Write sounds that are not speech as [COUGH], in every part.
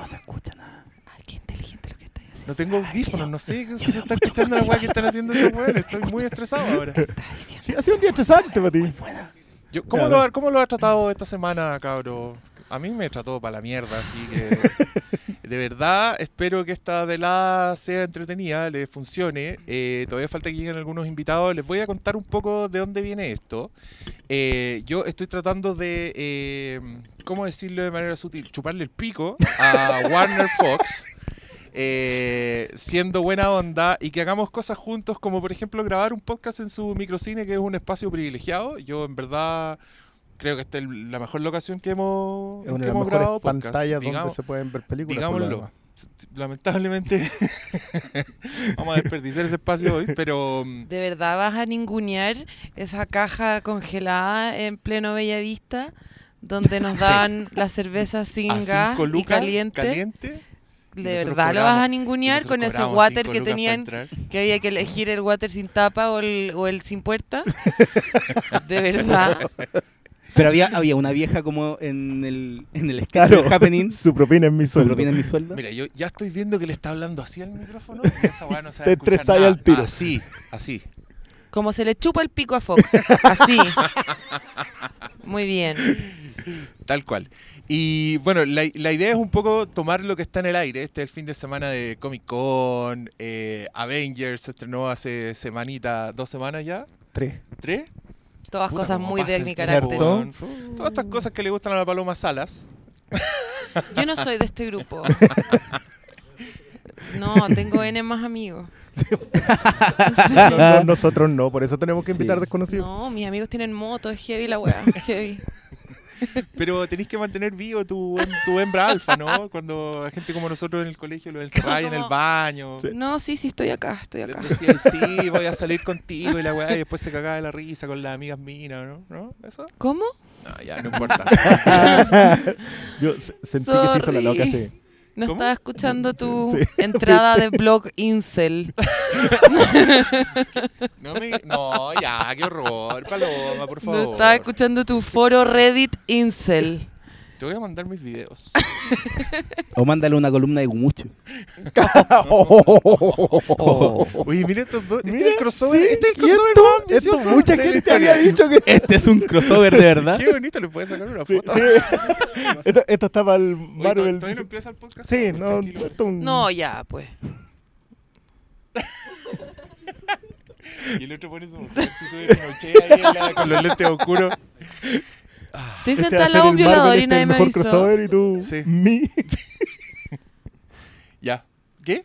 No se escucha nada. Ay, qué inteligente lo que estáis haciendo. No tengo audífonos, no sé si se está escuchando la weá que están haciendo estos weones. Estoy muy estresado ahora. Estás. Sí, ha sido un día estresante para ti. Yo, ¿cómo, Claro. lo, ¿Cómo lo ha tratado esta semana, cabro? A mí me trató para la mierda, así que [LAUGHS] de verdad espero que esta velada sea entretenida, les funcione. Eh, todavía falta que lleguen algunos invitados. Les voy a contar un poco de dónde viene esto. Eh, yo estoy tratando de, eh, ¿cómo decirlo de manera sutil? Chuparle el pico a [LAUGHS] Warner Fox. eh, siendo buena onda y que hagamos cosas juntos como por ejemplo grabar un podcast en su microcine que es un espacio privilegiado yo en verdad creo que esta es la mejor locación que hemos, Es una que de hemos grabado podcast. pantallas donde se pueden ver películas. digámoslo lamentablemente [LAUGHS] vamos a desperdiciar ese espacio hoy pero mm, ¿De verdad vas a ningunear esa caja congelada en pleno Bellavista donde nos [LAUGHS] Sí. daban las cervezas sin a gas cinco y lucas, caliente? caliente ¿De verdad lo vas a ningunear con ese water que lucas tenían que había que elegir el water sin tapa o el, o el sin puerta? [LAUGHS] ¿De verdad? Pero había, había una vieja como en el, en el sketch Claro, del Happening. [LAUGHS] su propina es mi Su sueldo. propina en mi sueldo. Mira, yo ya estoy viendo que le está hablando así al micrófono y [LAUGHS] esa weá no se va Te al tiro. Así, así. Como se le chupa el pico a Fox. Así. [LAUGHS] Muy bien. Tal cual. Y bueno, la, la idea es un poco tomar lo que está en el aire. Este es el fin de semana de Comic Con, eh, Avengers se estrenó hace semanita, dos semanas ya, Tres. tres. Todas Puta, cosas muy de mi carácter. Todas estas cosas que le gustan a la Paloma Salas. [LAUGHS] Yo no soy de este grupo. [LAUGHS] No, tengo N más amigos. [LAUGHS] No, no, nosotros no, por eso tenemos que invitar Sí. desconocidos. No, mis amigos tienen moto, es heavy la weá, heavy. [LAUGHS] Pero tenéis que mantener vivo tu, tu hembra alfa, ¿no? Cuando hay gente como nosotros en el colegio lo encerráis en el baño. Sí. No, sí, sí, estoy acá, estoy acá. decía, sí, [LAUGHS] voy a salir contigo y la weá, y después se cagaba de la risa con las amigas minas, ¿no? ¿No? ¿Eso? ¿Cómo? No, ya, no importa. [LAUGHS] Yo se- sentí que se hizo la loca, Sorry. sí. No ¿Cómo? estaba escuchando tu Sí. [LAUGHS] entrada de blog Incel. [LAUGHS] No, me, no, ya, qué horror, Paloma, por favor. No estaba escuchando tu foro Reddit Incel. Te voy a mandar mis videos. [LAUGHS] O mándale una columna de Gumucho. [LAUGHS] Oye, mira estos dos. Este Mira, es el crossover. sí, este es el crossover esto- más esto mucha de gente había dicho que [LAUGHS] Este es un crossover de verdad. Qué bonito, le puedes sacar una Sí, foto. sí. esto, esto está para el Oye, ¿to- Marvel. ¿Todavía no empieza el podcast? Sí, no, un- No, ya, pues. Y el otro pone su actitud de Pinochet ahí en la- con los lentes oscuros. Estoy este sentada a al lado de un violador y este nadie me avisó. crossover y tú, Sí. mi. [LAUGHS] Ya. ¿Qué?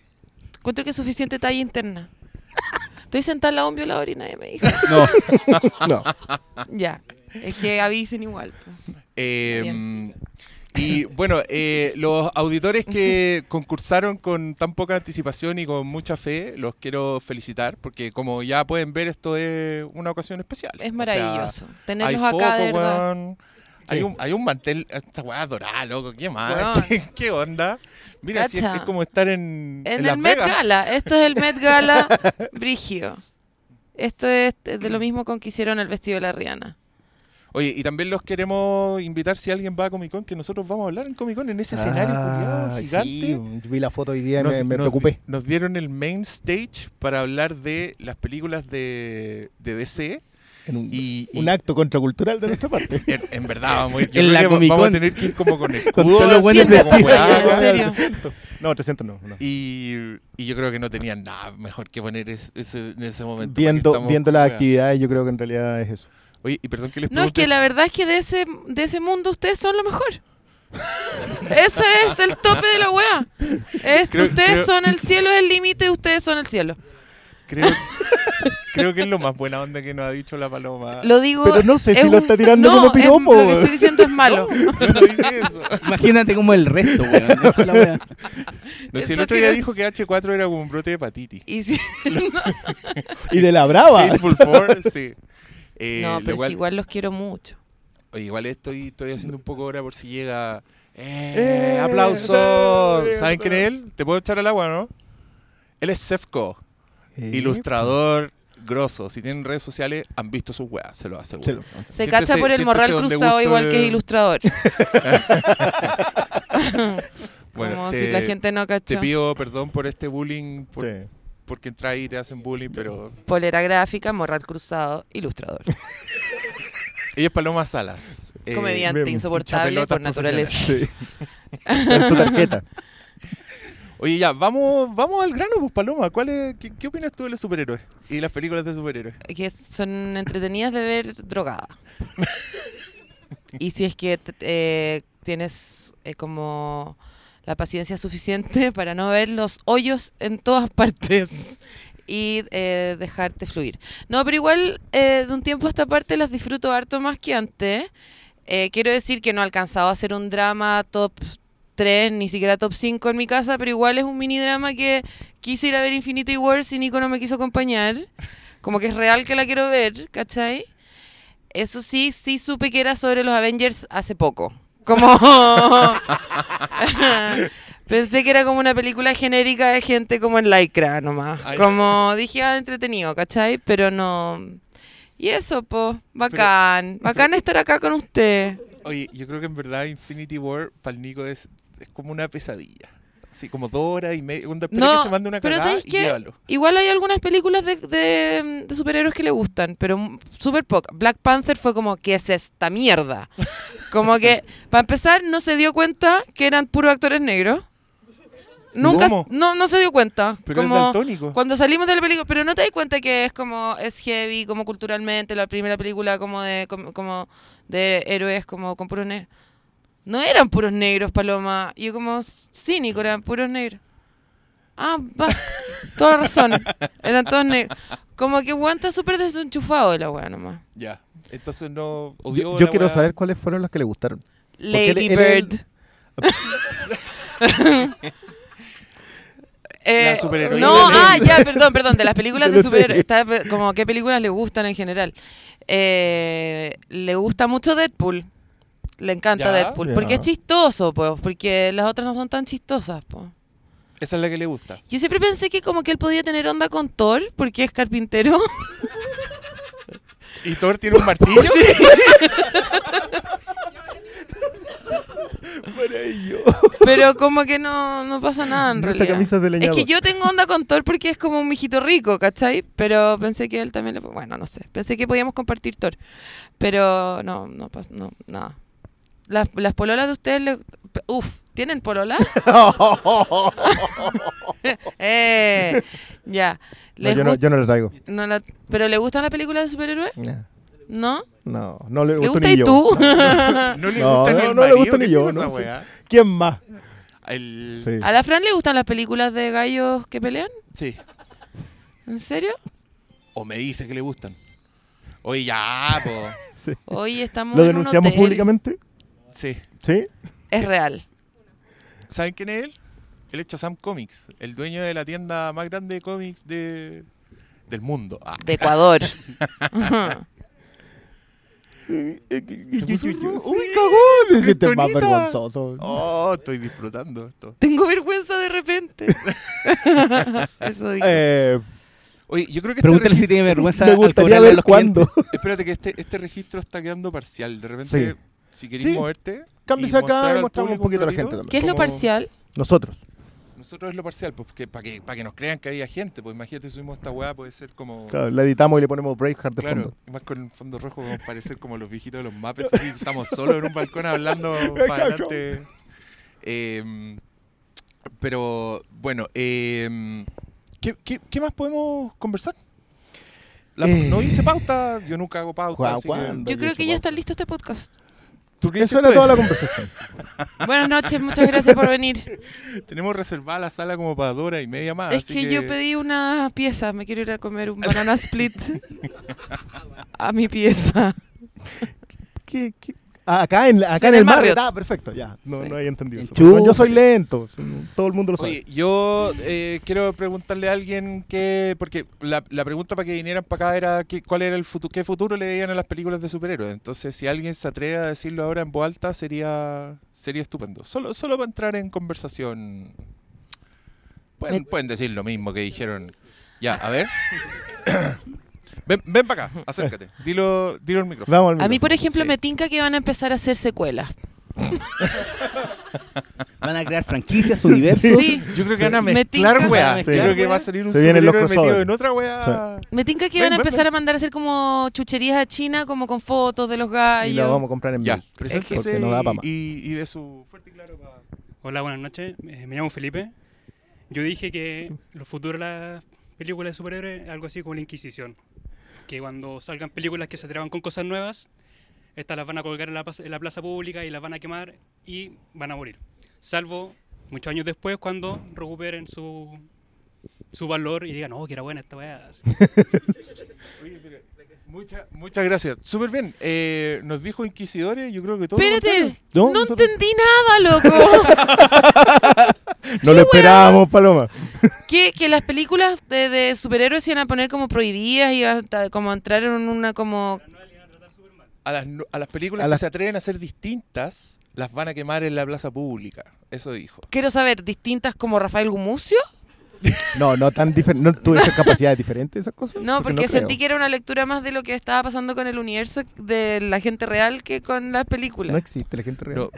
Encuentro que es suficiente talla interna. [LAUGHS] Estoy sentada al lado de un violador y nadie me dijo. No, [LAUGHS] No, Ya. Es que avisen igual. pues. Eh, y bueno, eh, los auditores que [LAUGHS] concursaron con tan poca anticipación y con mucha fe, los quiero felicitar porque como ya pueden ver, esto es una ocasión especial. Es O sea, maravilloso. Tenerlos hay acá, de foco, verdad. weón. Hay, un, hay un mantel, esta weá dorada, loco, ¿qué más? Weón. [LAUGHS] ¿Qué, qué onda? Mira, si es, Cacha. es como estar en, En, Las el Met Vegas. Gala. Esto es el Met Gala [LAUGHS] Brigio. Esto es de lo mismo con que hicieron el vestido de la Rihanna. Oye, y también los queremos invitar si alguien va a Comic Con, que nosotros vamos a hablar en Comic Con, en ese escenario culiado Ah, gigante. Sí, vi la foto hoy día y Nos- me, me nos preocupé. Nos dieron el main stage para hablar de las películas de, de DC. En un, Y, y un acto contracultural de nuestra parte. [LAUGHS] en, en verdad, vamos a ir, yo En creo que vamos a Con. tener que ir como con [LAUGHS] escudo, los así, buenos como vestidos. weá, ¿En weá. serio? 300. No, 300 no. no. Y, y yo creo que no tenían nada mejor que poner es- ese, en ese momento. Viendo, viendo con las actividades, yo creo que en realidad es eso. Oye, y perdón que les No, es pregunte. que la verdad es que de ese, de ese mundo ustedes son lo mejor. Ese es el tope de la wea. Es- Creo- ustedes creo- son el cielo, es el límite, ustedes son el cielo. Creo, creo que es lo más buena onda que nos ha dicho la paloma. Lo digo. Pero no sé es si lo está tirando no, como es- piropo. Lo que estoy diciendo es malo. [LAUGHS] Yo no dije eso. imagínate como el resto, weón. Esa es la wea. No, si el Eso otro día dijo que H4 era como un brote de hepatitis. Y si- [LAUGHS] Y de la brava. Hateful Four, sí. Eh, no, lo pero si igual los quiero mucho. Oye, igual estoy, estoy haciendo un poco ahora por si llega. ¡Eh! Eh, ¡Aplausos! eh, ¿Saben quién es él? ¿Te puedo echar al agua, no? Él es Sefco, Eh, ilustrador grosso. Si tienen redes sociales, han visto sus weas, se lo aseguro. se lo- Se Siéntese- cacha por el morral cruzado igual que es ilustrador. [LAUGHS] [LAUGHS] Bueno, Como te- si la gente no Te cachó. pido perdón por este bullying, por- Sí. Porque entras ahí y te hacen bullying, pero... Polera gráfica, morral cruzado, ilustrador. [LAUGHS] Ella es Paloma Salas. eh, Comediante bien, insoportable por naturaleza. Sí. [LAUGHS] en su tarjeta. Oye, ya, vamos, vamos al grano, pues Paloma. ¿Cuál es, qué, qué opinas tú de los superhéroes y las películas de superhéroes? Que son entretenidas de ver drogada. [LAUGHS] y si es que eh, tienes eh, como la paciencia suficiente [LAUGHS] para no ver los hoyos en todas [LAUGHS] partes y eh, dejarte fluir. No, pero igual eh, de un tiempo a esta parte las disfruto harto más que antes. Eh, quiero decir que no he alcanzado a hacer un drama top 3, ni siquiera top 5 en mi casa, pero igual es un mini drama que quise ir a ver Infinity Wars y Nico no me quiso acompañar. Como que es real que la quiero ver, ¿cachai? Eso sí, sí supe que era sobre los Avengers hace poco. Como... [LAUGHS] Pensé que era como una película genérica de gente como en Lycra nomás. Ay. Como dije, ah, entretenido, ¿cachai? Pero no... Y eso, po, bacán. Bacán [LAUGHS] estar acá con usted. Oye, yo creo que en verdad Infinity War para el Nico es, es como una pesadilla. Así como dos horas y media. Espera No, que se mande una pero ¿sabes y llévalo. Igual hay algunas películas de, de- de superhéroes que le gustan, pero m- súper pocas. Black Panther fue como, ¿qué es esta mierda? [LAUGHS] Como que, para empezar, no se dio cuenta que eran puros actores negros. Nunca, ¿Cómo? no, no se dio cuenta. Pero como cuando salimos de la película, pero no te das cuenta que es como, es heavy, como culturalmente, la primera película como de, como, como de héroes como con puros negros. No eran puros negros, Paloma. Yo como cínico, eran puros negros. Ah, va. [LAUGHS] Toda la razón. Eran todos negros. Como que weón está súper desenchufado de la weá nomás. Ya. Entonces no odió Yo, yo la quiero weá. saber cuáles fueron las que le gustaron. Lady él- él- Bird. [LAUGHS] Eh, La superheroína no, de- ah, ya, perdón, perdón, de las películas [LAUGHS] De de la superhéroes. serie. Estaba pe- Como qué películas le gustan en general. Eh, le gusta mucho Deadpool. Le encanta Ya. Deadpool. Ya. Porque es chistoso, pues. Porque las otras no son tan chistosas, pues. Esa es la que le gusta. Yo siempre pensé que como que él podía tener onda con Thor, porque es carpintero. ¿Y Thor tiene un martillo? [LAUGHS] Pero como que no, no pasa nada en Esa realidad. camisa de Es leñador. que yo tengo onda con Thor porque es como un mijito rico, ¿cachai? Pero pensé que él también le... Bueno, no sé. Pensé que podíamos compartir Thor. Pero no, no pasa, no, nada. Las, las pololas de ustedes le... Uf, ¿tienen polola? [LAUGHS] [LAUGHS] eh, ya. No, ¿Les yo, no, yo no le traigo. no la- ¿Pero le gustan las películas de superhéroes? Nah. ¿No? No, no le ¿Le gusta ni y yo. tú? [LAUGHS] No le No, gusta ni no, el no le marido, gusta ni ¿qué yo, no sé. ¿Quién más? El... Sí. ¿A la Fran le gustan las películas de gallos que pelean? sí. ¿En serio? O me dice que le gustan. Oye, ya, po. Sí. Hoy estamos ¿Lo en un denunciamos hotel. públicamente? Sí. Sí. Es real. ¿Saben quién es él? Él es Shazam Comics, el dueño de la tienda más grande de cómics de... del mundo. Ah. De Ecuador. [LAUGHS] Se puso rojo. Uy, Sí, cagó. Se siente más vergonzoso. Oh, estoy disfrutando esto. Tengo vergüenza de repente. [LAUGHS] Eso digo. Eh, Oye, yo creo que este Pregúntale regi- si tiene vergüenza me al gustaría ver los cuándo. Espérate que este, este registro está quedando parcial. De repente, Sí. Si queréis Sí. moverte... Cámbiese y acá mostrar y mostramos un poquito a la gente también. ¿Qué es lo parcial? Nosotros. Nosotros es lo parcial, pues para que, para que nos crean que había gente. Pues imagínate, subimos esta weá, puede ser como... Claro, la editamos y le ponemos Braveheart de Claro, fondo. y más con el fondo rojo vamos a parecer como los viejitos de los Muppets. así, estamos solos en un balcón hablando [LAUGHS] para adelante. Em, pero bueno, em, ¿qué, qué, qué más podemos conversar? La- Eh. no hice pauta, yo nunca hago pauta. Guau, así que- ¿cuándo? Yo creo que ya está listo este podcast. ¿Tú crees Eso que era toda la conversación. [LAUGHS] Buenas noches, muchas gracias por venir. Tenemos reservada la sala como para dos horas y media más. es así que, yo pedí una pieza, me quiero ir a comer un banana split [LAUGHS] a mi pieza. ¿Qué, qué? Ah, acá en, acá En en, el. Marriott. Ah, perfecto, ya. No, Sí. no hay entendido eso. Yo soy lento. Todo el mundo lo sabe. Oye, yo eh, quiero preguntarle a alguien que, porque la, la pregunta para que vinieran para acá era que, cuál era el futuro, qué futuro le veían a las películas de superhéroes. Entonces, si alguien se atreve a decirlo ahora en voz alta, sería, sería estupendo. Solo, solo para entrar en conversación. Pueden, pueden decir lo mismo que dijeron. Ya, a ver. [LAUGHS] ven, ven para acá, acércate. [LAUGHS] Dilo, dilo al micrófono. Vamos al A mí, por micrófono. ejemplo, Sí. me tinca que van a empezar a hacer secuelas. [LAUGHS] Van a crear franquicias, universos. Sí. Yo creo que van a Me mezclar weá. Yo creo que va a salir un Se vienen los metido en otra weá. Me tinca que Ven, van a empezar ven. a mandar a hacer como chucherías a China, como con fotos de los gallos. Y la vamos a comprar en Ya, Bill. preséntese Porque no da y, y de su fuerte y claro pa- Hola, buenas noches. Eh, me llamo Felipe. Yo dije que lo futuro de las películas de superhéroes es algo así como la Inquisición. Que cuando salgan películas que se atrevan con cosas nuevas, estas las van a colgar en la, pas- en la plaza pública y las van a quemar y van a morir. Salvo muchos años después cuando recuperen su, su valor y digan, oh, que era buena esta weá. [LAUGHS] Pero, Muchas, muchas gracias. Súper bien. Eh, nos dijo Inquisidores, yo creo que todo. Espérate. No, entendí nada, loco. [LAUGHS] No lo esperábamos, Paloma. [LAUGHS] que, que las películas de, de superhéroes se iban a poner como prohibidas y iban a como entrar en una como... A las, a las películas A que las- se atreven a ser distintas, las van a quemar en la plaza pública. Eso dijo. Quiero saber, distintas como Rafael Gumucio. No, no tan diferente. ¿No tuve esas capacidades diferentes esas cosas? No, porque, no sentí creo. que era una lectura más de lo que estaba pasando con el universo de la gente real que con las películas. No existe la gente real. No.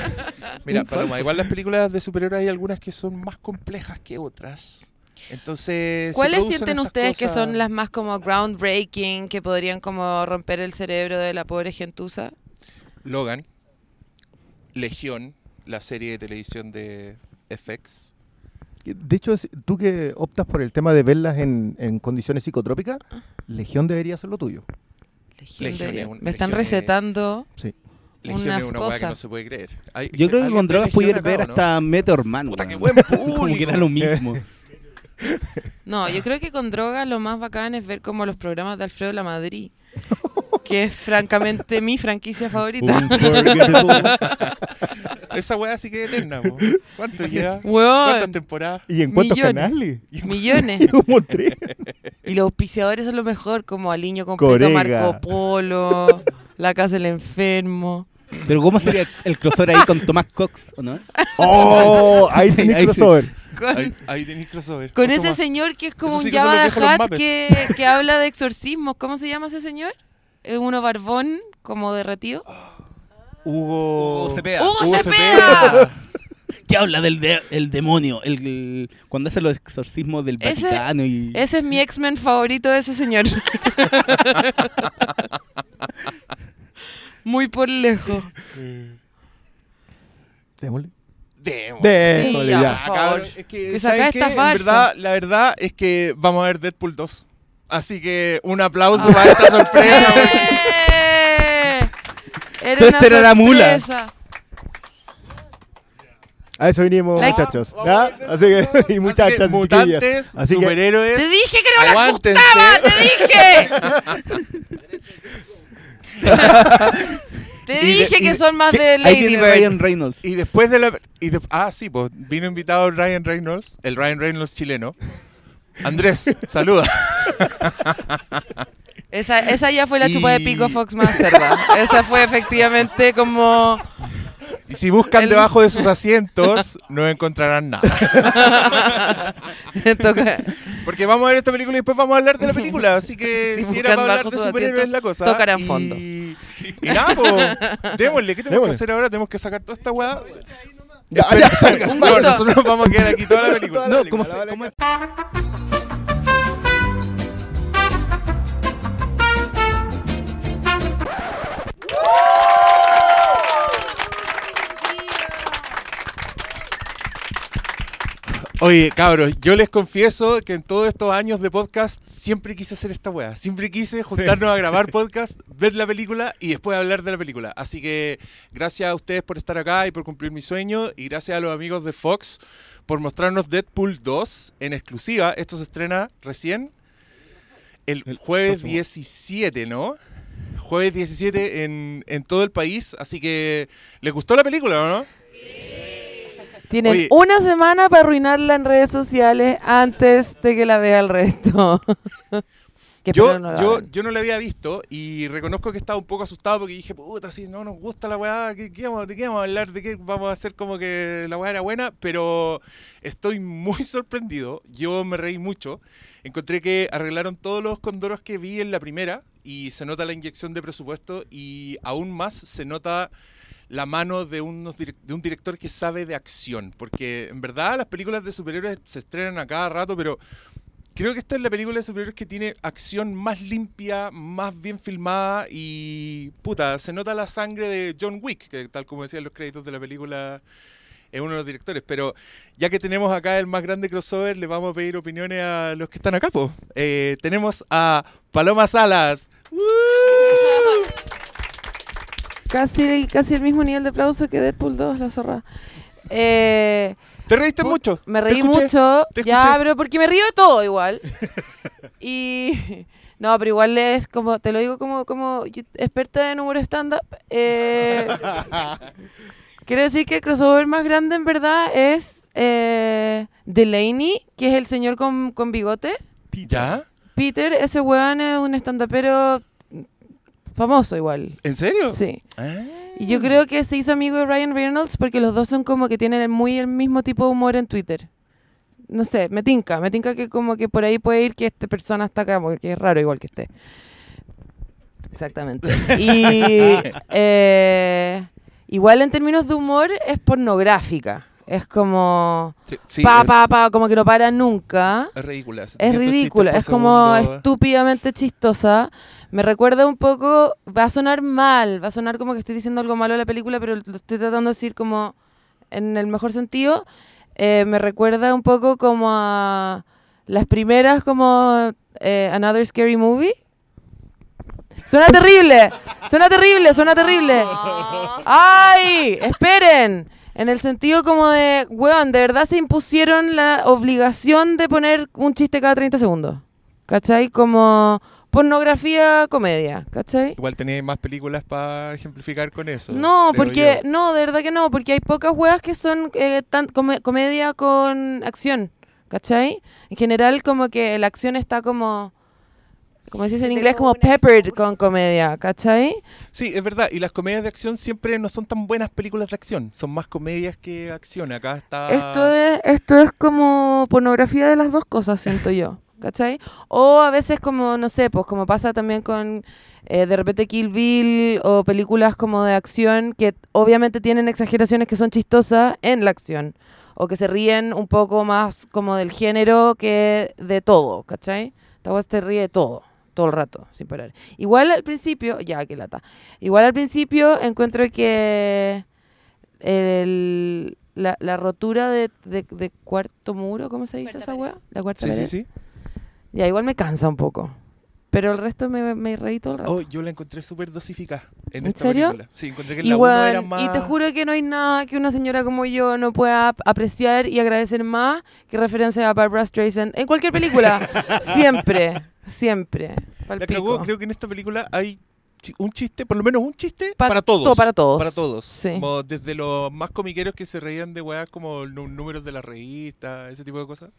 [LAUGHS] Mira, Paloma, igual las películas de superhéroes hay algunas que son más complejas que otras. Entonces. ¿Cuáles sienten ustedes que son las más como groundbreaking, que podrían como romper el cerebro de la pobre gentuza? Logan, Legión, la serie de televisión de FX. De hecho, tú que optas por el tema de verlas en, en condiciones psicotrópicas, Legión debería ser lo tuyo. Legión Legión de- es un- Me están Legión es- recetando. Legión Unas es una weá que cosas. no se puede creer. Hay- Yo creo que ¿alguien con ve drogas Legión pudieras acá ver o no? hasta Meteor Man. Puta, weón. qué buen [LAUGHS] Como que público. da lo mismo. [LAUGHS] No, yo creo que con drogas lo más bacán es ver como los programas de Alfredo La Madrid, [LAUGHS] que es francamente mi franquicia favorita. [LAUGHS] Esa weá sí que es eterna. po. ¿Cuánto lleva? [LAUGHS] ¿Cuántas temporadas? ¿Y en cuántos Millones. canales? millones. [LAUGHS] Como tres. Y los auspiciadores son lo mejor, como Aliño Completo, Corega. Marco Polo, La Casa del Enfermo. Pero ¿cómo sería el crossover ahí con Tomás Cox, ¿o no? ¡Oh! Ahí sí. crossover. Con, Ahí, ahí tenéis crossover. con ese señor que es como Eso un sí que son Java de Hat que, que habla de exorcismos. ¿Cómo se llama ese señor? Es uno barbón, como derretido. Hugo. Hugo Cepeda. ¡Hugo Hugo Cepeda! [LAUGHS] Que habla del de- el demonio, el, el- cuando hace los exorcismos del Ese- Vaticano y... Ese es mi X-Men favorito de ese señor. [LAUGHS] Muy por lejos. Démosle. Démosle. Démosle, ya, ya. por favor. es que, Que farsa. verdad, la verdad es que vamos a ver Deadpool 2. Así que un aplauso para esta sorpresa. [LAUGHS] ¡Eh! Era una esta era la mula. sorpresa. A eso vinimos, Like- muchachos. ¿ya? Así que, [LAUGHS] y Así que muchachas, y chiquillas. mutantes, Así que, superhéroes. Te dije que no la aguántense. gustaba, te dije. [LAUGHS] te Y de- dije y que de- son más de Ahí Lady Bird. Ryan Reynolds. Y después de la. y de- ah, sí, pues vino invitado Ryan Reynolds, el Ryan Reynolds chileno. Andrés, saluda. Esa, esa ya fue la chupa de pico Fox más cerda. Esa fue efectivamente como... Y si buscan El- debajo de sus asientos, no encontrarán nada. [LAUGHS] Toca- Porque vamos a ver esta película y después vamos a hablar de la película. Así que Si si era buscan para hablar de superhéroes la cosa. tocarán y... fondo. Y nada, pues, démosle. ¿Qué tenemos Démosle. que hacer ahora? Tenemos que sacar toda esta weá. Ya, ya, salga. Un No, gusto. nosotros nos vamos a quedar aquí toda la película. [LAUGHS] Toda la No, ¿cómo la se- vale cómo- Oye, cabros, yo les confieso que en todos estos años de podcast siempre quise hacer esta weá. Siempre quise juntarnos a grabar podcast, ver la película y después hablar de la película. Así que gracias a ustedes por estar acá y por cumplir mi sueño. Y gracias a los amigos de Fox por mostrarnos Deadpool 2 en exclusiva. Esto se estrena recién el, jueves próximo. 17, ¿no? Jueves 17 en, en todo el país. Así que, ¿les gustó la película o no? Tienen Oye. una semana para arruinarla en redes sociales antes de que la vea el resto. [LAUGHS] Yo, no yo, yo no la había visto y reconozco que estaba un poco asustado porque dije, puta, si no nos gusta la weá, ¿qué, qué vamos, ¿de qué vamos a hablar? ¿De qué vamos a hacer como que la weá era buena? Pero estoy muy [LAUGHS] sorprendido. Yo me reí mucho. Encontré que arreglaron todos los condoros que vi en la primera y se nota la inyección de presupuesto y aún más se nota la mano de, unos de un director que sabe de acción. Porque en verdad las películas de superhéroes se estrenan a cada rato, pero creo que esta es la película de superhéroes que tiene acción más limpia, más bien filmada y puta, se nota la sangre de John Wick, que tal como decían los créditos de la película es uno de los directores. Pero ya que tenemos acá el más grande crossover, le vamos a pedir opiniones a los que están acá. Eh, tenemos a Paloma Salas. [LAUGHS] Casi, casi el mismo nivel de aplauso que Deadpool 2, la zorra. Eh, ¿Te reíste mucho? Me reí escuché. mucho. te Ya, pero porque me río de todo igual. [LAUGHS] y. No, pero igual es como, te lo digo como, como experta en humor stand-up. eh, [LAUGHS] quiero decir que el crossover más grande en verdad es eh, Delaney, que es el señor con, con bigote. ¿Ya? Peter, ese weón es un stand-upero famoso igual. ¿En serio? Sí. Ah. Y yo creo que se hizo amigo de Ryan Reynolds porque los dos son como que tienen muy el mismo tipo de humor en Twitter. No sé, me tinca, me tinca que como que por ahí puede ir que esta persona está acá, porque es raro igual que esté. Exactamente. [LAUGHS] Y [LAUGHS] eh, igual en términos de humor es pornográfica. Es como Sí, sí, pa, es- pa, pa, como que no para nunca. Es ridícula. Es 700 ridícula, es como segundo. estúpidamente chistosa. Me recuerda un poco, va a sonar mal, va a sonar como que estoy diciendo algo malo de la película, pero lo estoy tratando de decir como en el mejor sentido. Eh, me recuerda un poco como a las primeras como eh, Another Scary Movie. Suena terrible, suena terrible, suena terrible. ¡Ay! Esperen. En el sentido como de, weón, de verdad se impusieron la obligación de poner un chiste cada 30 segundos. ¿Cachai? Como pornografía, comedia. ¿Cachai? Igual tenía más películas para ejemplificar con eso. No, porque, yo. no, de verdad que no, porque hay pocas weas que son eh, tan, come- comedia con acción. ¿Cachai? En general como que la acción está como, como se dice en inglés, como se peppered con comedia. ¿Cachai? Sí, es verdad. Y las comedias de acción siempre no son tan buenas películas de acción. Son más comedias que acción. Acá está. Esto es, esto es como pornografía de las dos cosas, siento yo. [LAUGHS] ¿Cachai? O a veces como, no sé, pues como pasa también con eh, de repente Kill Bill o películas como de acción que obviamente tienen exageraciones que son chistosas en la acción. O que se ríen un poco más como del género que de todo, ¿cachai? Esta te ríe de todo, todo el rato, sin parar. Igual al principio, ya que lata. Igual al principio encuentro que el- la, la rotura de, de- de cuarto muro, ¿cómo se dice Cuarta esa weá? La cuarta Sí, sí, pared. sí. Ya, igual me cansa un poco. Pero el resto me, me reí todo el rato. Oh, yo la encontré súper dosificada en, ¿En esta serio? película. Sí, encontré que en la 1 era más. y te juro que no hay nada que una señora como yo no pueda ap- apreciar y agradecer más que referencia a Barbara Streisand en cualquier película. [LAUGHS] siempre, siempre. La cagó. Creo que en esta película hay un chiste, por lo menos un chiste, Pa- para todos. todo para todos. Para todos. Sí. Como desde los más comiqueros que se reían de weas como números de la revista, ese tipo de cosas,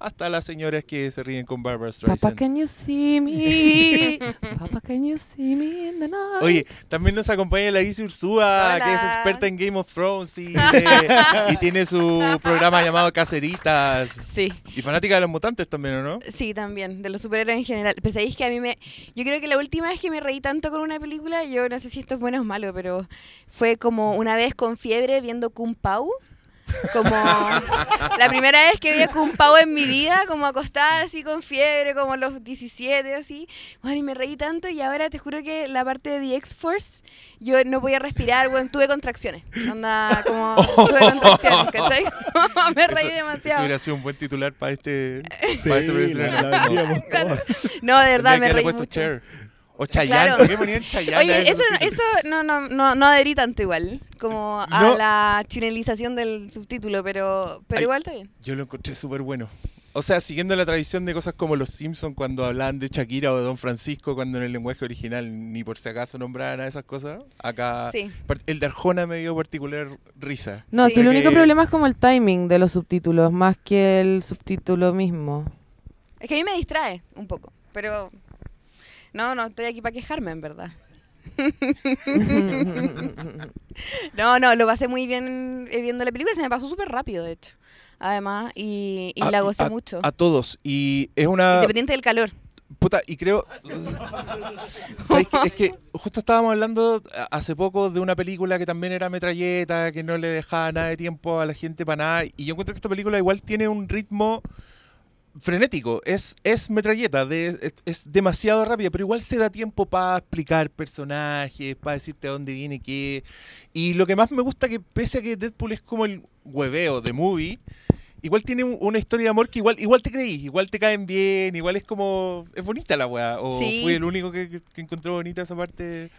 hasta las señoras que se ríen con Barbara Papa, Streisand. can you see me? [LAUGHS] Papa, can you see me in the night? Oye, también nos acompaña la Isi Ursúa, Hola. que es experta en Game of Thrones y, [LAUGHS] eh, y tiene su programa llamado Caceritas. Sí, Y fanática de los mutantes también, ¿o no? sí, también, de los superhéroes en general. Pero sabéis que a mí me... Yo creo que la última vez que me reí tanto con una película, yo no sé si esto es bueno o malo, pero fue como una vez con fiebre viendo Kung Pao. Como la primera vez que vi a Kung Pao en mi vida, como acostada así con fiebre, como a los 17 así. Bueno, y me reí tanto y ahora te juro que la parte de The X-Force, yo no podía respirar, bueno, tuve contracciones. Onda, como [LAUGHS] tuve contracciones, ¿cachai? [LAUGHS] me reí Eso- Eso demasiado. hubiera sido un buen titular para este. Sí, para este la, la [LAUGHS] todas. No, de verdad, me reí mucho. Cher. O Chayanne, Claro. ¿por qué ponían Chayanne? Oye, eso, eso no, no, no, no adherí tanto igual, como a No. la chinelización del subtítulo, pero, pero Ay. igual está bien. Yo lo encontré súper bueno. O sea, siguiendo la tradición de cosas como los Simpsons cuando hablaban de Shakira o de Don Francisco cuando en el lenguaje original ni por si acaso nombraban a esas cosas, acá Sí. par- el de Arjona me dio particular risa. No, Sí. si el único que- problema es como el timing de los subtítulos, más que el subtítulo mismo. Es que a mí me distrae un poco, pero no, no, estoy aquí para quejarme, en verdad. [LAUGHS] No, no, lo pasé muy bien eh, viendo la película, se me pasó súper rápido, de hecho. Además, y, y A- la gocé a- mucho. A todos. Y es una... Independiente del calor. Puta, y creo. ¿Sabes qué? Es que justo estábamos hablando hace poco de una película que también era metralleta, que no le dejaba nada de tiempo a la gente para nada. Y yo encuentro que esta película igual tiene un ritmo frenético. Es, es metralleta, de- es, es demasiado rápida, pero igual se da tiempo para explicar personajes, para decirte a dónde viene qué. Y lo que más me gusta que pese a que Deadpool es como el hueveo de movie. Igual tiene un- una historia de amor que igual, igual te creís, igual te caen bien, igual es como. Es bonita la weá. O Sí. fui el único que, que- que encontró bonita esa parte.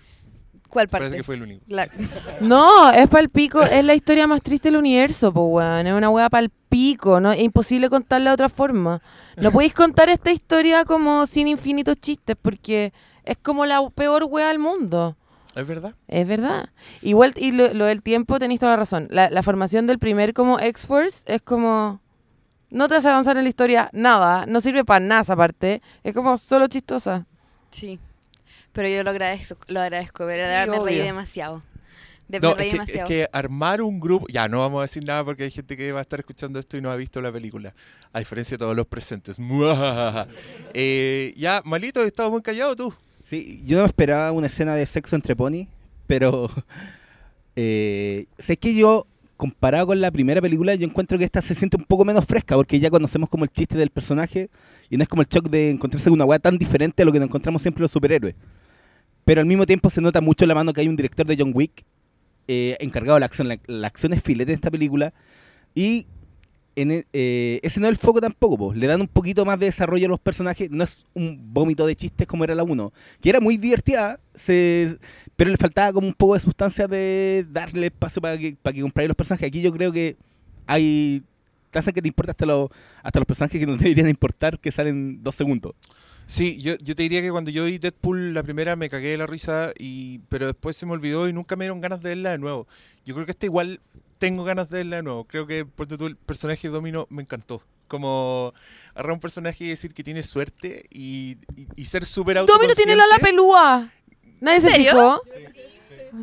¿Cuál Parece parte? que fue el único. La- [LAUGHS] No, es pa'l pico, es la historia más triste del universo, po, weón. Es una weá pa'l pico, ¿no? Es imposible contarla de otra forma. No podéis contar esta historia como sin infinitos chistes, porque es como la peor weá del mundo. ¿Es verdad? Es verdad. Igual, y lo, lo del tiempo tenéis toda la razón. La, la formación del primer como X-Force es como... No te hace avanzar en la historia nada, no sirve para nada esa parte. Es como solo chistosa. Sí. Pero yo lo agradezco, lo agradezco, de verdad me reí demasiado. De No, es que, es que armar un grupo. Ya, no vamos a decir nada porque hay gente que va a estar escuchando esto y no ha visto la película. A diferencia de todos los presentes. [LAUGHS] Eh, ya, malito, estaba muy callado tú. Sí, yo no esperaba una escena de sexo entre pony, pero [LAUGHS] eh, sé que yo, comparado con la primera película, yo encuentro que esta se siente un poco menos fresca, porque ya conocemos como el chiste del personaje y no es como el shock de encontrarse con una weá tan diferente a lo que nos encontramos siempre los superhéroes. Pero al mismo tiempo se nota mucho la mano que hay un director de John Wick eh, encargado de la acción. La, la acción es filete en esta película y en e- eh, ese no es el foco tampoco, po. le dan un poquito más de desarrollo a los personajes, no es un vómito de chistes como era la 1, que era muy divertida, se, pero le faltaba como un poco de sustancia de darle espacio para que, para que los personajes. Aquí yo creo que hay te hacen que te importa hasta, los hasta los personajes que no te deberían importar, que salen dos segundos. Sí, yo, yo te diría que cuando yo vi Deadpool la primera me cagué de la risa, y, pero después se me olvidó y nunca me dieron ganas de verla de nuevo. Yo creo que esta igual tengo ganas de verla de nuevo. Creo que por tú, el personaje de Domino me encantó. Como agarrar un personaje y decir que tiene suerte y, y- y ser súper Domino tiene la autoconsciente. pelúa. ¿Nadie ¿En se fijó?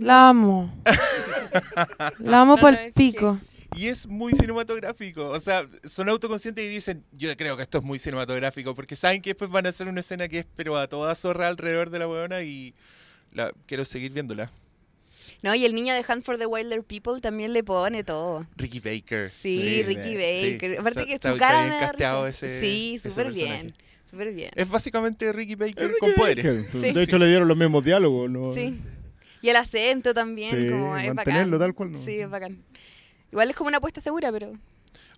La amo. [LAUGHS] La amo No, no, es pico. Y es muy cinematográfico. O sea, son autoconscientes y dicen, yo creo que esto es muy cinematográfico, porque saben que después van a hacer una escena que es pero a toda zorra alrededor de la weona y la, quiero seguir viéndola. No, y el niño de Hunt for the Wilder People también le pone todo. Ricky Baker. Sí, Ricky Baker. sí. Aparte que está- su está cara bien casteado ese- Sí, súper bien. Súper bien. Es básicamente Ricky Baker Ricky con poderes. Baker. Sí. De hecho, le dieron los mismos diálogos. ¿no? Sí. Y el acento también, Sí, como es mantenerlo bacán. tal cual, ¿no? Sí, es bacán. Igual es como una apuesta segura, pero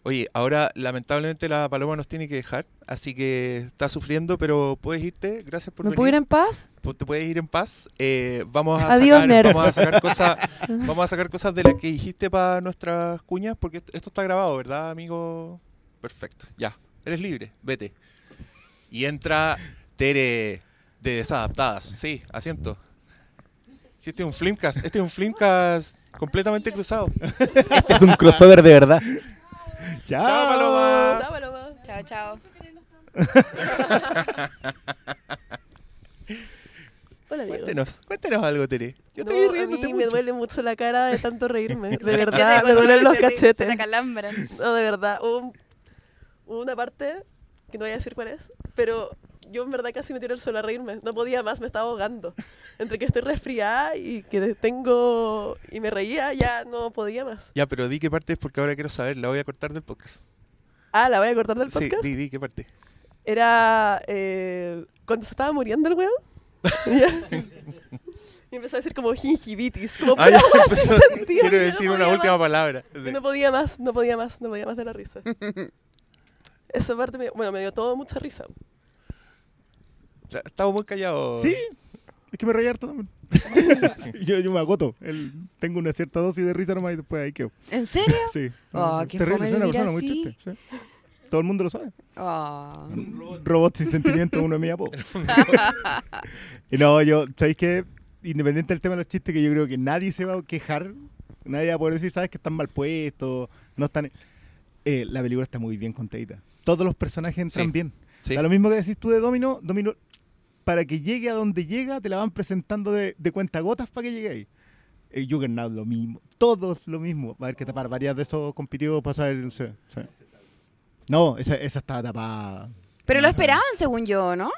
Oye, ahora lamentablemente la paloma nos tiene que dejar, así que está sufriendo, pero puedes irte. Gracias por ¿Me venir. puedo ir en paz? Te puedes ir en paz. Eh, vamos a Adiós, sacar, vamos a sacar cosas, [LAUGHS] vamos a sacar cosas de las que dijiste para nuestras cuñas, porque esto, esto está grabado, ¿verdad, amigo? Perfecto. Ya, eres libre, vete. Y entra Tere de desadaptadas. Sí, asiento. Sí, este es un Flimcast, este es un Flimcast completamente cruzado. Este es un crossover de verdad. Chao. Chao, Paloma. chao, chao. Hola, Diego. Cuéntenos, cuéntenos algo, Tere. Yo No, estoy a riéndote mí me duele mucho la cara de tanto reírme. [LAUGHS] De verdad, me duelen los cachetes. Se acalambran. No, de verdad. Hubo, un- hubo una parte, que no voy a decir cuál es, pero yo en verdad casi me tiré el suelo a reírme. No podía más, me estaba ahogando. Entre que estoy resfriada y que tengo... Y me reía, ya no podía más. Ya, pero di qué parte es porque ahora quiero saber, la voy a cortar del podcast. Ah, ¿la voy a cortar del Sí, podcast? di, di qué parte. Era eh, cuando se estaba muriendo el weón. [LAUGHS] Ya. y empezó a decir como gingivitis. Como Ah, ya, [LAUGHS] empezó- sentido, quiero yo no decir una podía última más. palabra. Sí. no podía más, no podía más, no podía más de la risa. [LAUGHS] Esa parte, me, bueno, me dio todo mucha risa. Estaba muy callado. Sí, es que me reí harto también. [LAUGHS] yo, yo me agoto. El- tengo una cierta dosis de risa nomás y después ahí quedo. ¿En serio? [LAUGHS] Sí. Oh, es qué terrible, soy una persona muy triste. sí. Todo el mundo lo sabe. Oh. Robot sin sentimiento, uno es mi apodo. [LAUGHS] y no, yo, ¿sabéis qué? Independiente del tema de los chistes, que yo creo que nadie se va a quejar, nadie va a poder decir, sabes que están mal puestos, no están... Eh, la película está muy bien contadita. Todos los personajes entran Sí. bien. Sí. Lo mismo que decís tú de Domino, Domino, para que llegue a donde llega, te la van presentando de, de cuentagotas para que llegue ahí. El Juggernaut lo mismo, todos lo mismo. Va a haber que tapar varias de esos compitió para saber. No, esa, esa estaba tapada. Pero lo esperaban, según yo, ¿no?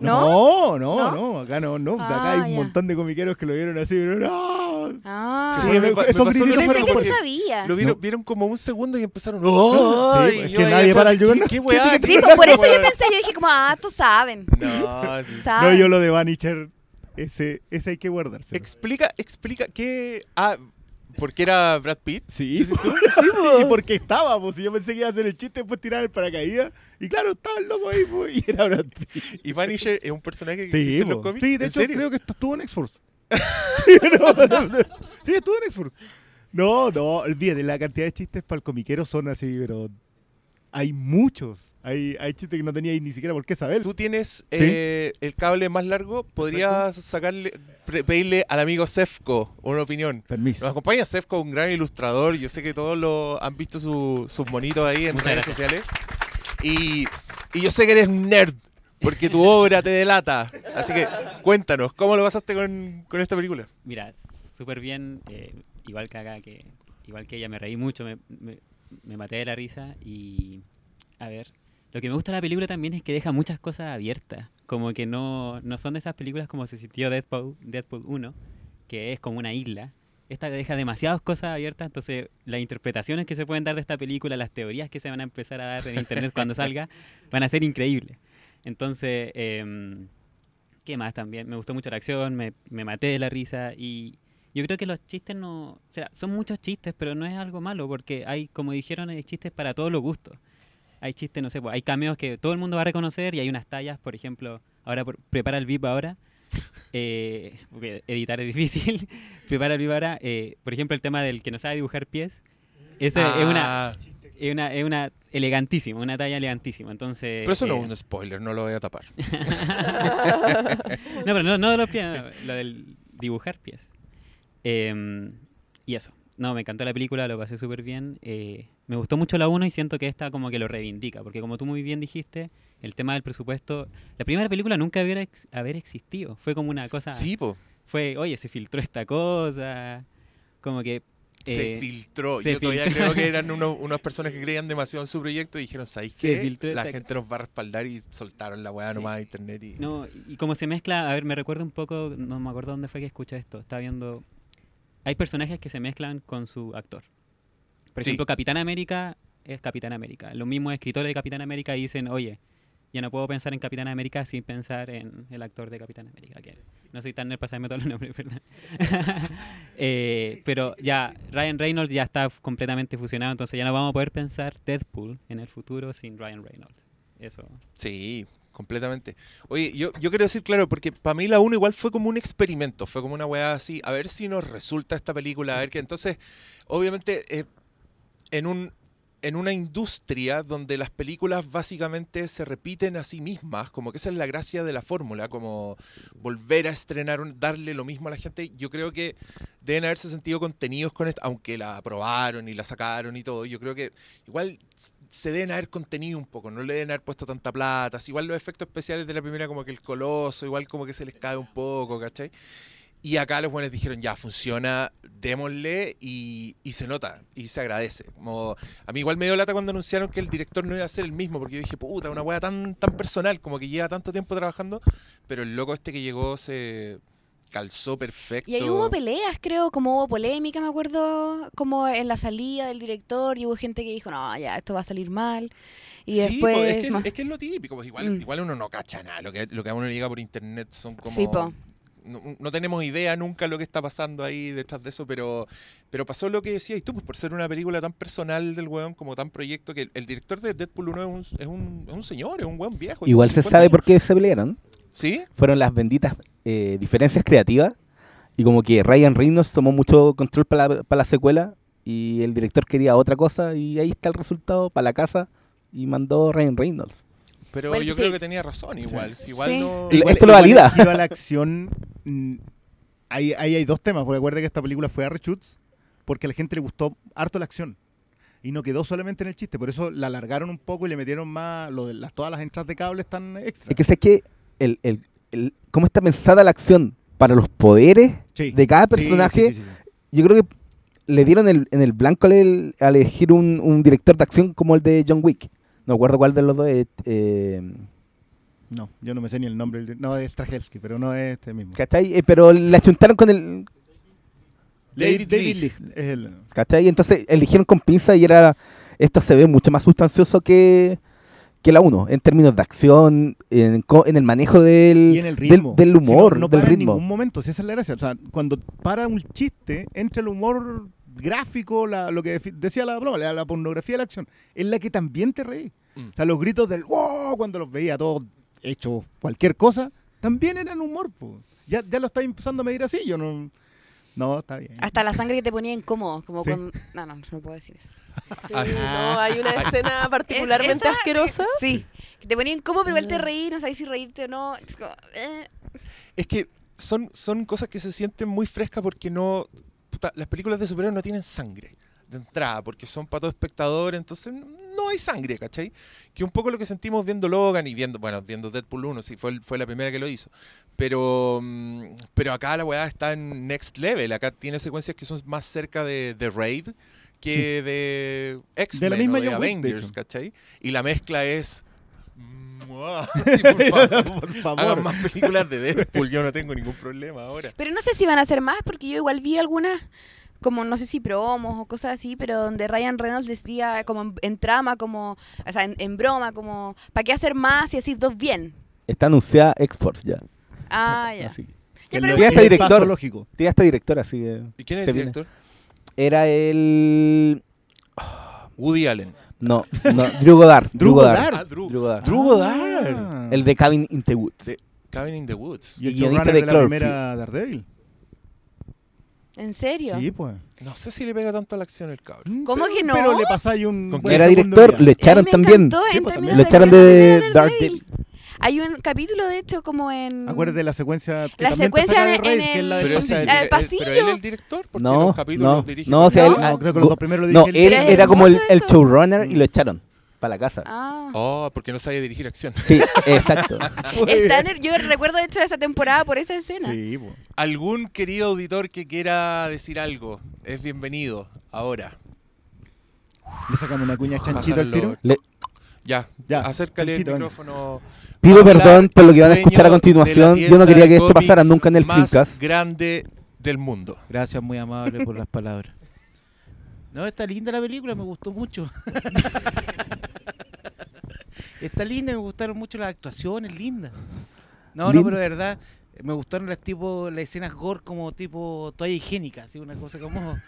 No, no, ¿No? no, acá no, no. acá Ah, hay un ya. montón de comiqueros que lo vieron así, pero no. Ah. Sí, me me esos pasó lo fueron que porque- sabía. Lo vieron, No. vieron como un segundo y empezaron. ¡Oh! Sí, es que nadie para el Joker, ¿Qué, ¿no? [LAUGHS] qué weá? ¿Qué ¿Qué Sí, pues por eso yo pensé, yo dije como, ah, tú saben. No, sí. [LAUGHS] No, saben. yo lo de Vanisher, ese, ese hay que guardarse. Explica, explica qué. Ah, porque era Brad Pitt. Sí, ¿Dices tú? [LAUGHS] y porque estaba, pues, yo pensé que iba a hacer el chiste después tirar el paracaídas. Y claro, estaba el loco ahí, pues, y era Brad Pitt. Y Vanisher es un personaje que Sí, existe en los cómics. sí, de ¿En hecho serio? creo que estuvo en X-Force. [LAUGHS] sí, no, sí, estuvo en X-Force. No, no, olvídate, la cantidad de chistes para el comiquero son así, pero hay muchos. Hay, hay chistes que no tenía ni siquiera por qué saber. Tú tienes eh, el cable más largo, podrías sacarle, pre- pedirle al amigo Sefco una opinión. Permiso. Nos acompaña Sefco, un gran ilustrador. Yo sé que todos lo han visto su- sus monitos ahí en Muchas redes gracias. sociales. Y, y yo sé que eres un nerd, porque tu obra te delata. Así que cuéntanos, ¿cómo lo pasaste con, con esta película? Mira, súper bien, eh, igual que acá, que igual que ella, me reí mucho, me, me- me maté de la risa y, a ver, lo que me gusta de la película también es que deja muchas cosas abiertas, como que no, no son de esas películas como se sintió Deadpool, Deadpool 1, que es como una isla. Esta deja demasiadas cosas abiertas, entonces las interpretaciones que se pueden dar de esta película, las teorías que se van a empezar a dar en internet cuando salga, [LAUGHS] van a ser increíbles. Entonces, em, ¿Qué más también? Me gustó mucho la acción, me, me maté de la risa y yo creo que los chistes no... O sea, son muchos chistes, pero no es algo malo porque hay, como dijeron, hay chistes para todos los gustos. Hay chistes, no sé, pues, hay cameos que todo el mundo va a reconocer y hay unas tallas, por ejemplo, ahora por- prepara el VIP ahora, [LAUGHS] eh, porque editar es difícil, [LAUGHS] prepara el VIP ahora, eh, por ejemplo, el tema del que no sabe dibujar pies, ese es una... Ah, Es una, es una elegantísima, una talla elegantísima. Entonces, Pero eso no eh, es un spoiler, no lo voy a tapar. [LAUGHS] no, pero no, no de los pies, no, lo del dibujar pies. Em, y eso. No, me encantó la película, lo pasé súper bien. eh, me gustó mucho la 1 y siento que esta como que lo reivindica, porque como tú muy bien dijiste, el tema del presupuesto, la primera película nunca hubiera ex- haber existido. Fue como una cosa, Sí, po. fue, oye, se filtró esta cosa, como que... Se eh, filtró. se Yo todavía filtró. creo que eran [LAUGHS] unos, unas personas que creían demasiado en su proyecto y dijeron, ¿sabéis qué? La esta- gente nos va a respaldar y soltaron la weá Sí. nomás a internet y... No, y como se mezcla, a ver, me recuerda un poco, no me acuerdo dónde fue que escuché esto, estaba viendo, hay personajes que se mezclan con su actor. Por Sí. ejemplo, Capitán América es Capitán América. Los mismos escritores de Capitán América dicen, oye, ya no puedo pensar en Capitán América sin pensar en el actor de Capitán América, que no soy tan nerd para saberme todos los nombres, ¿verdad? [LAUGHS] Eh, pero ya, Ryan Reynolds ya está completamente fusionado, entonces ya no vamos a poder pensar Deadpool en el futuro sin Ryan Reynolds. Eso. Sí, completamente. Oye, yo, yo quiero decir, claro, porque para mí la 1 igual fue como un experimento, fue como una weá así, a ver si nos resulta esta película, a ver que entonces, obviamente, eh, en un en una industria donde las películas básicamente se repiten a sí mismas, como que esa es la gracia de la fórmula, como volver a estrenar, darle lo mismo a la gente, yo creo que deben haberse sentido contenidos con esto, aunque la aprobaron y la sacaron y todo, yo creo que igual se deben haber contenido un poco, no le deben haber puesto tanta plata, igual los efectos especiales de la primera como que el coloso, igual como que se les cae un poco, ¿cachai? Y acá los buenos dijeron, ya, funciona, démosle y, y se nota y se agradece. Como, a mí igual me dio lata cuando anunciaron que el director no iba a ser el mismo, porque yo dije, puta, una wea tan, tan personal, como que lleva tanto tiempo trabajando, pero el loco este que llegó se calzó perfecto. Y ahí hubo peleas, creo, como hubo polémica, me acuerdo, como en la salida del director, y hubo gente que dijo, no, ya, esto va a salir mal. Y Sí, después... po, es, que, es que es lo típico, pues igual, Mm. igual uno no cacha nada, lo que, lo que a uno le llega por internet son como... Sí, po. No, no tenemos idea nunca lo que está pasando ahí detrás de eso, pero, pero pasó lo que decías tú, pues por ser una película tan personal del weón, como tan proyecto, que el, el director de Deadpool 1 es un, es un, es un señor, es un weón viejo. Igual se 50 sabe años. por qué se pelearon. ¿Sí? Fueron las benditas eh, diferencias creativas. Y como que Ryan Reynolds tomó mucho control para la, para la secuela. Y el director quería otra cosa. Y ahí está el resultado para la casa. Y mandó Ryan Reynolds. Pero Bueno, yo sí. creo que tenía razón igual. si igual Sí. no... Esto lo valida. [LAUGHS] Giro a la acción. mm, Ahí, ahí hay dos temas. Porque acuérdate que esta película fue a reshoots porque a la gente le gustó harto la acción. Y no quedó solamente en el chiste. Por eso la alargaron un poco y le metieron más. Lo de las, todas las entradas de cable están extra. Es que sé que el, el, el- cómo está pensada la acción para los poderes Sí. de cada personaje. sí, sí, sí, sí. Yo creo que le dieron el- en el blanco al, al elegir un, un director de acción como el de John Wick. No me acuerdo cuál de los dos. eh, eh, No, yo no me sé ni el nombre. del- No, es Strahelski, pero no es este mismo. ¿Cachai? Eh, pero la chuntaron con el. David David Licht. Es el- ¿Cachai? Entonces eligieron con pinza y era. Esto se ve mucho más sustancioso que, que la 1, en términos de acción, en, en el manejo del, y en el del- ritmo. del, Si humor, no, no del para en ritmo. ningún momento, si esa es la gracia. O sea, cuando para un chiste, entra el humor gráfico, la- lo que decía la broma, la, la pornografía de la acción, es la que también te reí. Mm. O sea, los gritos del wow, cuando los veía todos hechos cualquier cosa, también eran humor. po. Ya, ya lo estáis empezando a medir así, yo no... No, está bien. Hasta la sangre que te ponía incómodo, como Sí. con... No, no, no puedo decir eso. Sí, no, hay una escena particularmente Esa- asquerosa. Sí, que te ponía incómodo, pero igual te reí, no sabes si reírte o no. Es como, eh. Es que son, son cosas que se sienten muy frescas porque no. Puta, las películas de superhéroes no tienen sangre de entrada, porque son para todo espectador, entonces no hay sangre, ¿cachai? Que un poco lo que sentimos viendo Logan y viendo, bueno, viendo Deadpool 1, sí, fue, fue la primera que lo hizo. Pero, mm, pero acá la weá está en next level, acá tiene secuencias que son más cerca de, de Raid que de X-Men misma o de Wick, de Avengers, hecho. ¿cachai? Y la mezcla es... ¡mua! [LAUGHS] Sí, por [LAUGHS] favor. Por favor. Hagan más películas de Deadpool, yo no tengo ningún problema ahora. Pero no sé si van a hacer más, porque yo igual vi algunas, como no sé si promos o cosas así, pero donde Ryan Reynolds decía como en, en trama, como, o sea, en, en broma, como, ¿para qué hacer más y así dos bien? Está anunciada X-Force ya. Ah, ya. Así. Que Ya, lo- pero Ya es está el director. paso lógico. Tiene hasta director, así. ¿Y quién es el viene. director? Era el. Woody Allen. No, no, Drew Goddard. Drew Goddard. Ah, Drew. Drew Goddard. Drew Goddard. Ah. El de Cabin in the Woods. De- Cabin in the Woods. Y el guionista de de la Cloverfield. primera Daredevil. ¿En serio? Sí, pues. No sé si le pega tanto a la acción el cabrón. ¿Cómo Pero- que no? Pero le pasáis un... ¿Con buen Era director, día. lo echaron también. encantó Sí, pues, también. Lo de echaron de primera Daredevil. Hay un capítulo, de hecho, como en... Acuérdate de la secuencia que La secuencia de en- que es la el- de Pero, esa es el Al dire- eh, pasillo. pero él es el director porque No, los capítulos no, los dirige. no, o sea, Woody él-. No, creo que los dos primeros lo No, dirige él es era como el, showrunner y lo echaron para la casa. Ah. Oh, porque no sabía dirigir acción. Sí, exacto. [LAUGHS] En- yo recuerdo, de hecho, esa temporada por esa escena. Sí, pues. ¿Algún querido auditor que quiera decir algo? Es bienvenido ahora. Le sacamos una cuña chanchito al tiro. Le- Ya, Ya, acércale Chanchito, el micrófono. pido perdón por lo que van a escuchar a continuación. Yo no quería que esto pasara nunca en el más Filmcast. grande del mundo. Gracias, muy amable por las palabras. No, está linda la película, me gustó mucho. [LAUGHS] está linda, me gustaron mucho las actuaciones, lindas. No, no, Linda. pero de verdad, me gustaron las tipo, las escenas gore como tipo toalla higiénica, así una cosa como...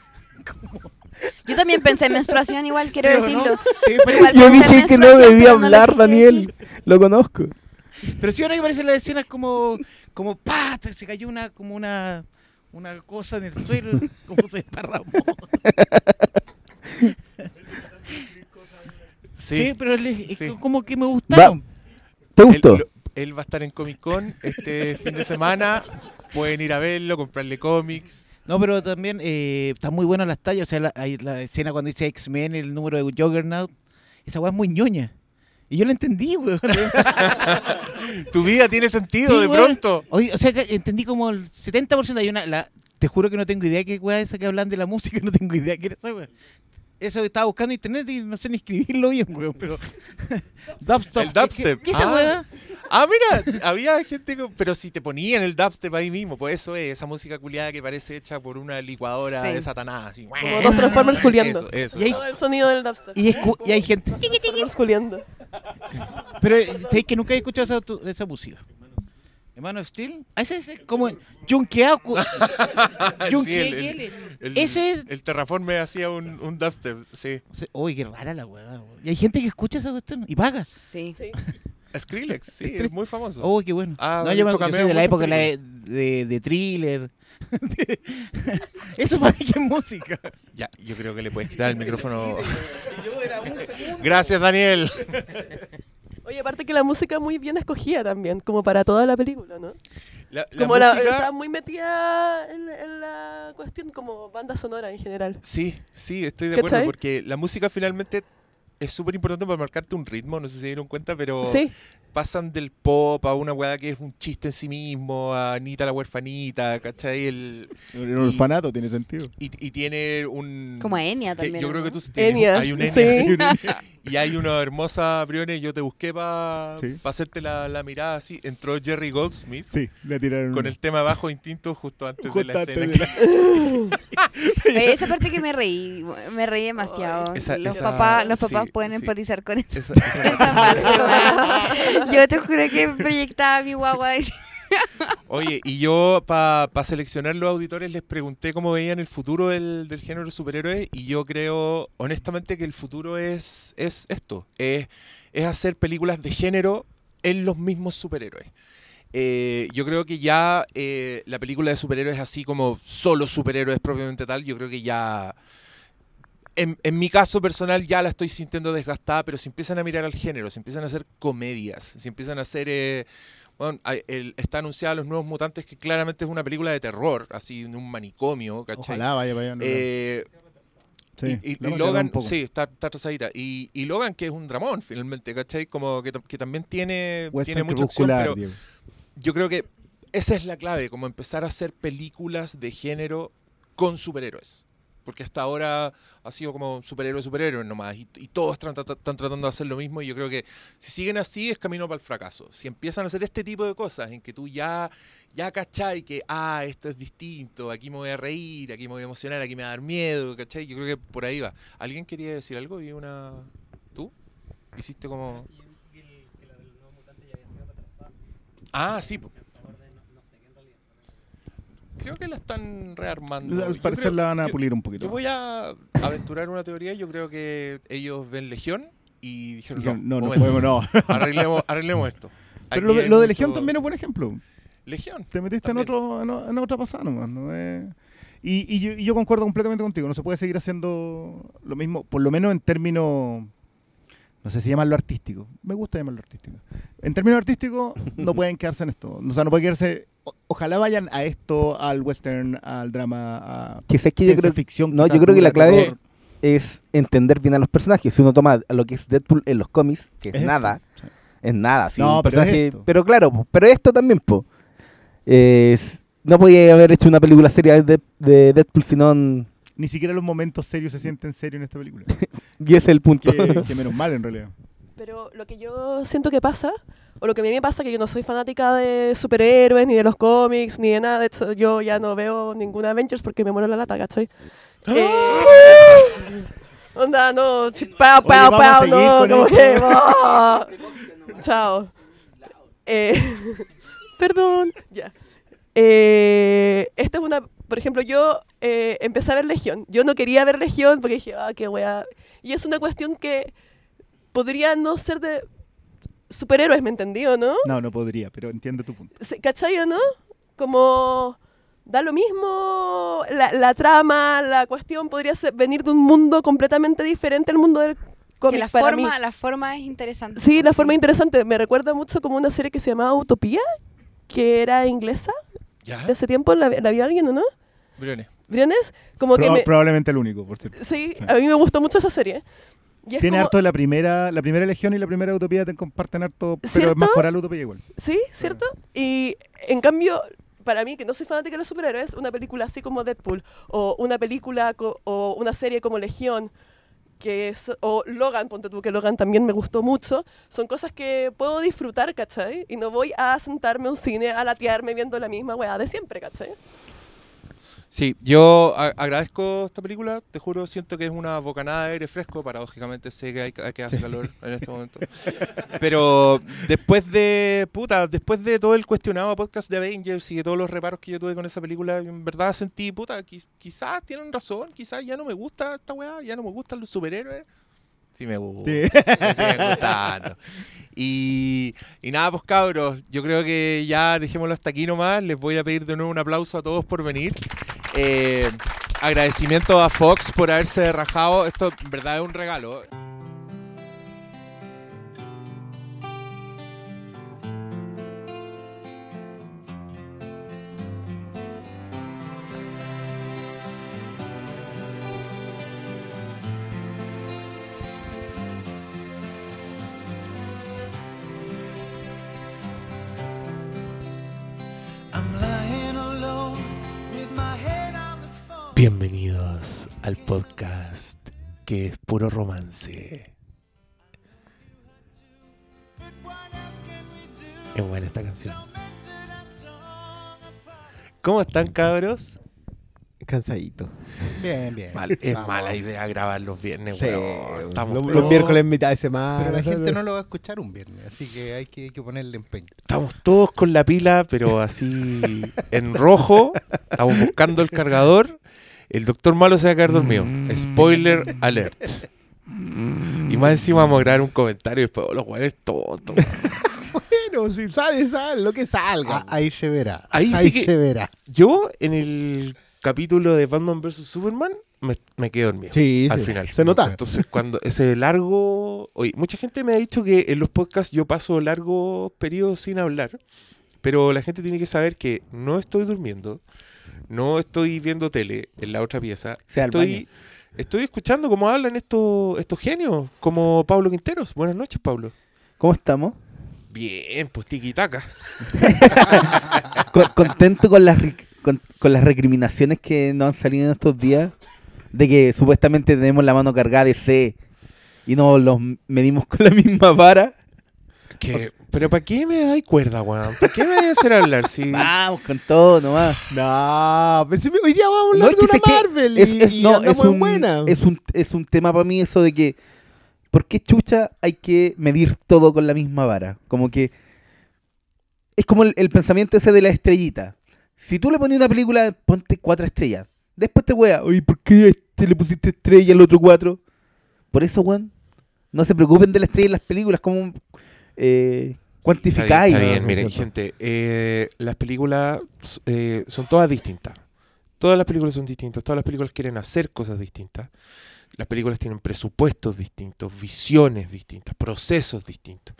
Yo también pensé en menstruación igual, quiero Sí, ¿o decirlo. no? Sí, pero, Igual Yo dije que no debía pero no lo hablar, Daniel. decir. Lo conozco. pero sí o no que parecen las escenas como, como ¡pa! Se cayó una, como una, una cosa en el suelo, [LAUGHS] como se desparramó. Sí, pero él es- es Sí. como que me gustaron. ¿Te Él, gustó? lo- él va a estar en Comic Con este fin de semana. Pueden ir a verlo, comprarle cómics. No, pero también eh, están muy buenas las tallas. O sea, la, hay la escena cuando dice X-Men, el número de Juggernaut. Esa weá es muy ñoña. Y yo la entendí, weón. [LAUGHS] Tu vida tiene sentido Sí, de weón. pronto. Oye, o sea, que entendí como el 70%. Hay una. La, te juro que no tengo idea qué weá es esa que hablan de la música. [LAUGHS] No tengo idea qué era esa weá. Eso estaba buscando internet y no sé ni escribirlo bien, weón. Pero. [LAUGHS] dubstep. El dubstep. ¿Qué, qué esa Ah. Ah, mira, había gente. Pero si te ponían el dubstep ahí mismo, pues eso es, esa música culiada que parece hecha por una licuadora Sí. de Satanás. Así. Como dos Transformers [LAUGHS] culiando. Eso, eso. Y hay- Todo el sonido del dubstep. Y, escu- y hay gente. Transformers culiando. Pero ¿sabes que nunca he escuchado esa, tu- esa música. Hermano Steel. Ah, ese es como Junkeado. [LAUGHS] Sí, el, ¿qué el- el- Ese es- el Terraforme hacía un, un dubstep, sí. o sea, Uy, qué rara la weá. Y hay gente que escucha esa cuestión y paga. Sí. Sí. Skrillex, sí, Skrillex. es muy famoso. Oh, qué bueno. Ah, no, yo, me, cameo de la época muchas de, de, de thriller. [LAUGHS] Eso para mí que es música. Ya, yo creo que le puedes quitar el micrófono. [LAUGHS] Gracias, Daniel. Oye, aparte que la música muy bien escogida también, como para toda la película, ¿no? La, la como la, música- está muy metida en, en la cuestión como banda sonora en general. Sí, sí, estoy de acuerdo, ¿Cachai? porque la música finalmente es súper importante para marcarte un ritmo, no sé si se dieron cuenta, pero Sí, pasan del pop a una weá que es un chiste en sí mismo, a Anita la huerfanita, ¿cachai? El, Un orfanato tiene sentido. y, y tiene un... Como Enya que también. yo creo que tú tienes- Enya, hay un Enya. sí. [LAUGHS] Y hay una hermosa Briones, yo te busqué para Sí. hacerte la, la mirada así. Entró Jerry Goldsmith Sí, le tiraron. con el tema bajo instinto justo antes Justo de la antes escena. de la- Oye, [LAUGHS] esa parte que me reí, me reí demasiado. Esa- los, esa- papás, los papás sí, pueden sí. empatizar con eso. [LAUGHS] Esa- esa- Esa parte, weón. [LAUGHS] Yo te juro que proyectaba mi guagua. [LAUGHS] Oye, y yo para seleccionar los auditores les pregunté cómo veían el futuro del, del género superhéroe y yo creo honestamente que el futuro es, es esto, es, es hacer películas de género en los mismos superhéroes. Eh, yo creo que ya eh, la película de superhéroes así como solo superhéroes propiamente tal, yo creo que ya... En, en mi caso personal ya la estoy sintiendo desgastada, pero si empiezan a mirar al género, si empiezan a hacer comedias, si empiezan a hacer... eh, bueno, el- está anunciada Los Nuevos Mutantes, que claramente es una película de terror, así, en un manicomio, ¿cachai? Ojalá vaya no, Eh, sí, y, Logan, sí, está, está atrasadita. Y, y Logan, que es un dramón, finalmente, ¿cachai? Como que, tam- que también tiene, tiene mucha acción, pero Diego. yo creo que esa es la clave, como empezar a hacer películas de género con superhéroes. Porque hasta ahora ha sido como superhéroe, superhéroe nomás. Y, y todos están tratando de hacer lo mismo. Y yo creo que si siguen así es camino para el fracaso. Si empiezan a hacer este tipo de cosas en que tú ya, ya cachai que, ah, esto es distinto, aquí me voy a reír, aquí me voy a emocionar, aquí me va a dar miedo, ¿cachai? Yo creo que por ahí va. ¿Alguien quería decir algo? ¿Y una... ¿Tú? ¿Hiciste como...? Ah, sí. Creo que la están rearmando. Al parecer creo- la van a yo- pulir un poquito. Yo voy a aventurar una teoría. Yo creo que ellos ven Legión y dijeron, no, no, no podemos, no. [LAUGHS] arreglemos, arreglemos esto. Pero lo, de mucho- Legión también es buen ejemplo. Legión. Te metiste en, otro, en, en otra pasada nomás. ¿no? Es- y, y yo, y yo concuerdo completamente contigo. No se puede seguir haciendo lo mismo, por lo menos en términos. No sé si llamarlo artístico. Me gusta llamarlo artístico. En términos artísticos, no pueden quedarse en esto. O sea, no pueden quedarse. o- ojalá vayan a esto, al western, al drama, a Que sé que yo creo, ficción. no, quizás yo creo que la clave es entender bien a los personajes. Si uno toma a lo que es Deadpool en los cómics, que es, Es nada, sí. es nada. sí, No, un pero es personaje- esto. pero claro, pero esto también, po. Es- no podía haber hecho una película seria de, de Deadpool, sino en- Ni siquiera los momentos serios se sienten serios en esta película. [LAUGHS] y ese es el punto. que, que menos mal, en realidad. Pero lo que yo siento que pasa, o lo que a mí me pasa, que yo no soy fanática de superhéroes, ni de los cómics, ni de nada. De hecho, yo ya no veo ninguna Avengers porque me muero la lata, ¿cachai? Eh, [LAUGHS] onda, no, pao, pao, pao, no, como esto. que. oh. [LAUGHS] Chao. Eh, perdón, ya. Eh, esta es una. Por ejemplo, yo eh, empecé a ver Legión. Yo no quería ver Legión porque dije, ah, qué wea. Y es una cuestión que podría no ser de superhéroes, ¿me entendió, no? No, no podría, pero entiendo tu punto. ¿Cachai o no? Como da lo mismo la, la trama, la cuestión podría ser- venir de un mundo completamente diferente al mundo del Que cómic la para mí. forma, la forma es interesante. Sí, la forma interesante. Me recuerda mucho como una serie que se llamaba Utopía, que era inglesa ¿Ya? de ese tiempo. ¿La, la vio alguien o no? Briones. ¿Briones? Como que Proba- me... Probablemente el único, por cierto. Sí, a mí me gustó mucho esa serie. Y es Tiene como- harto de la primera, la primera Legión y la primera Utopía te comparten harto, pero ¿Cierto? es más coral Utopía igual. Sí, ¿cierto? Y en cambio, para mí, que no soy fanática de los superhéroes, una película así como Deadpool, o una película o una serie como Legión, que es, o Logan, ponte tú, que Logan también me gustó mucho, son cosas que puedo disfrutar, ¿cachai? Y no voy a sentarme a un cine a latearme viendo la misma weá de siempre, ¿cachai? Sí, yo agradezco esta película, te juro, siento que es una bocanada de aire fresco, paradójicamente sé que, hay, que hace calor en este momento. [LAUGHS] Pero después de, puta, después de todo el cuestionado podcast de Avengers y de todos los reparos que yo tuve con esa película, en verdad sentí, puta, qui- quizás tienen razón, quizás ya no me gusta esta weá, ya no me gustan los superhéroes. Sí me gusta, Sí. me. Y, y nada, pues cabros, yo creo que ya dejémoslo hasta aquí nomás. Les voy a pedir de nuevo un aplauso a todos por venir. Eh, agradecimiento a Fox por haberse rajado. Esto en verdad es un regalo. Al podcast que es puro romance. Es buena esta canción. ¿Cómo están, cabros? Cansadito. Bien, bien. Mal- es Vamos. mala idea grabar los viernes, Sí, weón. Estamos, los, los miércoles en mitad de semana. Pero la ¿sabes? gente no lo va a escuchar un viernes, así que hay que, hay que ponerle empeño. estamos todos con la pila, pero así en rojo. Estamos buscando el cargador. El doctor malo se va a quedar dormido. Spoiler alert. Y más encima vamos a grabar un comentario y después, oh, los jugadores tontos. weón". [LAUGHS] Bueno, si sale, sale, lo que salga. Ah, ahí se verá. Ahí sí se verá. Yo, en el capítulo de Batman vs. Superman, me, me quedé dormido. Sí, al sí, final. Se nota. Entonces, cuando ese largo. Oye, mucha gente me ha dicho que en los podcasts yo paso largos periodos sin hablar. Pero la gente tiene que saber que no estoy durmiendo. No estoy viendo tele en la otra pieza. Estoy, estoy escuchando cómo hablan estos, estos genios, como Pablo Quinteros. Buenas noches, Pablo. ¿Cómo estamos? Bien, pues. [LAUGHS] Con- contento con las, con, con las recriminaciones que nos han salido en estos días de que supuestamente tenemos la mano cargada de C y nos los medimos con la misma vara. Que, pero ¿para qué me dais cuerda, weón? ¿Para qué me vais a hacer hablar si... [LAUGHS] Vamos con todo nomás. No, hoy día vamos a hablar de una Marvel Es, y, es- y no, es andamos en un, buena. es, un, es un tema para mí eso de que ¿por qué chucha hay que medir todo con la misma vara? Como que es como el, el pensamiento ese de la estrellita. Si tú le pones una película, ponte cuatro estrellas. Después te wea, oye, ¿por qué a este le pusiste estrella al otro cuatro? Por eso, weón, no se preocupen de la estrella en las películas, como eh, cuantificáis. Está bien, miren, gente, eh, las películas eh, son todas distintas. Todas las películas son distintas, todas las películas quieren hacer cosas distintas. Las películas tienen presupuestos distintos, visiones distintas, procesos distintos.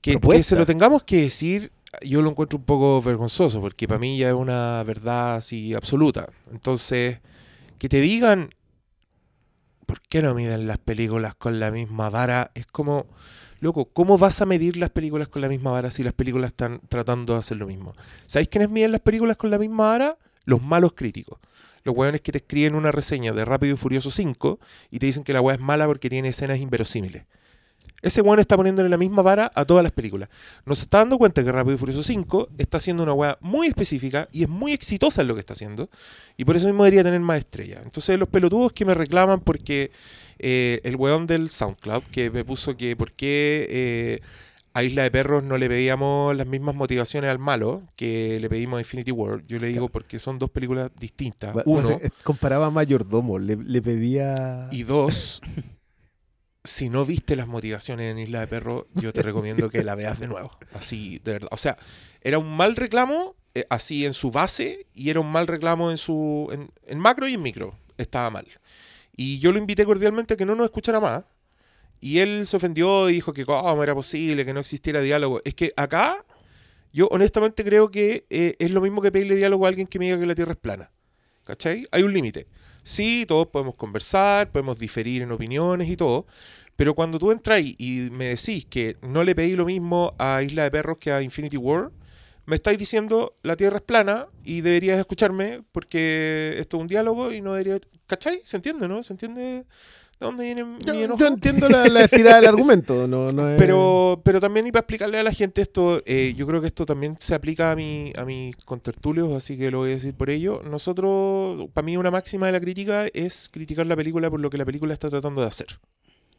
Que, se lo tengamos que decir, yo lo encuentro un poco vergonzoso, porque para mí ya es una verdad así absoluta. Entonces, que te digan, ¿por qué no miden las películas con la misma vara? Es como, loco, ¿cómo vas a medir las películas con la misma vara si las películas están tratando de hacer lo mismo? ¿Sabéis quiénes miden las películas con la misma vara? Los malos críticos. Los hueones que te escriben una reseña de Rápido y Furioso 5 y te dicen que la hueá es mala porque tiene escenas inverosímiles. Ese hueón está poniéndole la misma vara a todas las películas. Nos está dando cuenta que Rápido y Furioso 5 está haciendo una hueá muy específica y es muy exitosa en lo que está haciendo. Y por eso mismo debería tener más estrellas. Entonces los pelotudos que me reclaman porque eh, el weón del SoundCloud que me puso que por qué eh, a Isla de Perros no le pedíamos las mismas motivaciones al malo que le pedimos a Infinity War. Yo le digo porque son dos películas distintas. Va- Uno, eh, comparaba a Mayordomo, le, le pedía... y dos, si no viste las motivaciones en Isla de Perro, yo te recomiendo que la veas de nuevo. Así, de verdad. O sea, era un mal reclamo, eh, así en su base, y era un mal reclamo en su. En, en macro y en micro. Estaba mal. Y yo lo invité cordialmente a que no nos escuchara más. Y él se ofendió y dijo que cómo era posible que no existiera diálogo. Es que acá, yo honestamente creo que eh, es lo mismo que pedirle diálogo a alguien que me diga que la Tierra es plana. ¿Cachai? Hay un límite. Sí, todos podemos conversar, podemos diferir en opiniones y todo, pero cuando tú entras y- me decís que no le pedí lo mismo a Isla de Perros que a Infinity War, me estáis diciendo la Tierra es plana y deberías escucharme porque esto es un diálogo y no debería... ¿Cachai? ¿Se entiende, no? ¿Se entiende de dónde viene mi Yo, entiendo la, la estirada del argumento, no, no es... Pero, pero también y para explicarle a la gente esto, eh, yo creo que esto también se aplica a, mi, a mis contertulios, así que lo voy a decir por ello. Nosotros, para mí una máxima de la crítica es criticar la película por lo que la película está tratando de hacer.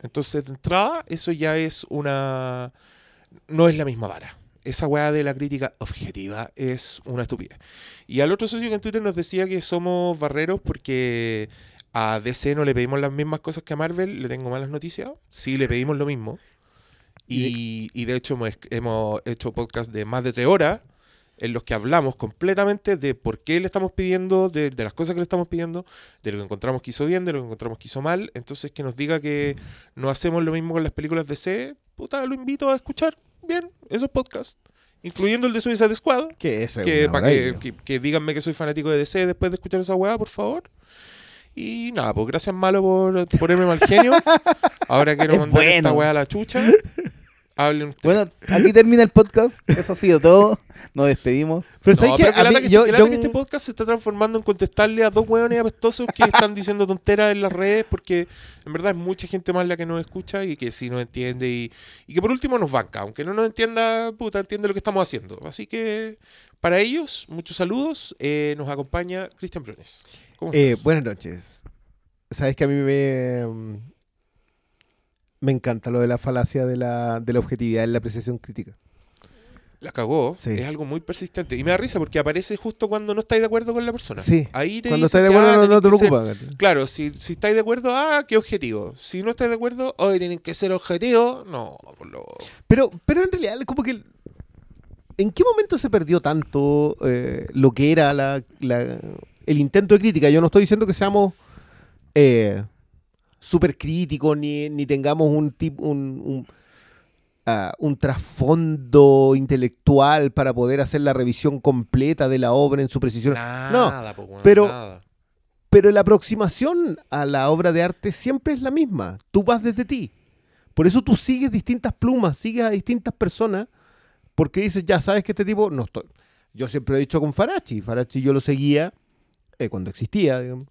Entonces, de entrada, eso ya es una... no es la misma vara. Esa weá de la crítica objetiva es una estupidez. Y al otro socio que en Twitter nos decía que somos barreros porque a DC no le pedimos las mismas cosas que a Marvel, le tengo malas noticias. Sí, le pedimos lo mismo. Y, y de hecho hemos, hemos hecho podcast de más de tres horas en los que hablamos completamente de por qué le estamos pidiendo, de, de las cosas que le estamos pidiendo, de lo que encontramos que hizo bien, de lo que encontramos que hizo mal. Entonces que nos diga que no hacemos lo mismo con las películas de C, puta, lo invito a escuchar bien esos podcasts, incluyendo el de Suicide Squad. que eso es Que, para que, que, que díganme que soy fanático de DC después de escuchar esa weá, por favor. Y nada, pues gracias Malo por ponerme mal genio. [LAUGHS] Ahora quiero Es mandar esta weá a la chucha. Hablen ustedes. Bueno, aquí termina el podcast. Eso ha sido todo. Nos despedimos. Pero No, ¿sabes qué? pero que A mí- que- yo- yo- que este podcast se está transformando en contestarle a dos hueones apestosos que [LAUGHS] están diciendo tonteras en las redes porque en verdad es mucha gente más la que nos escucha y que sí nos entiende y, y que por último nos banca. Aunque no nos entienda, puta, entiende lo que estamos haciendo. Así que para ellos, muchos saludos. Eh, nos acompaña Cristian Briones. ¿Cómo Eh, estás? buenas noches. Sabes que a mí me, me encanta lo de la falacia de la, de la objetividad en la apreciación crítica. La cagó. Sí. Es algo muy persistente. Y me da risa porque aparece justo cuando no estáis de acuerdo con la persona. Sí. Ahí te Cuando estás de acuerdo ah, no, no te tenés que ser- preocupa. ¿cachai? Claro, si, si estáis de acuerdo, ah, qué objetivo. Si no estáis de acuerdo, hoy tienen que ser objetivos. No, por lo... Pero, pero en realidad, como que. ¿En qué momento se perdió tanto eh, lo que era la, la- el intento de crítica? Yo no estoy diciendo que seamos eh, súper críticos ni, ni tengamos un tipo un, un, un trasfondo intelectual para poder hacer la revisión completa de la obra en su precisión. Nada, weón, pero- nada. Pero la aproximación a la obra de arte siempre es la misma. Tú vas desde ti. Por eso tú sigues distintas plumas, sigues a distintas personas, porque dices, ya sabes que este tipo no estoy. Yo siempre he dicho con Farachi, Farachi yo lo seguía eh, cuando existía, digamos.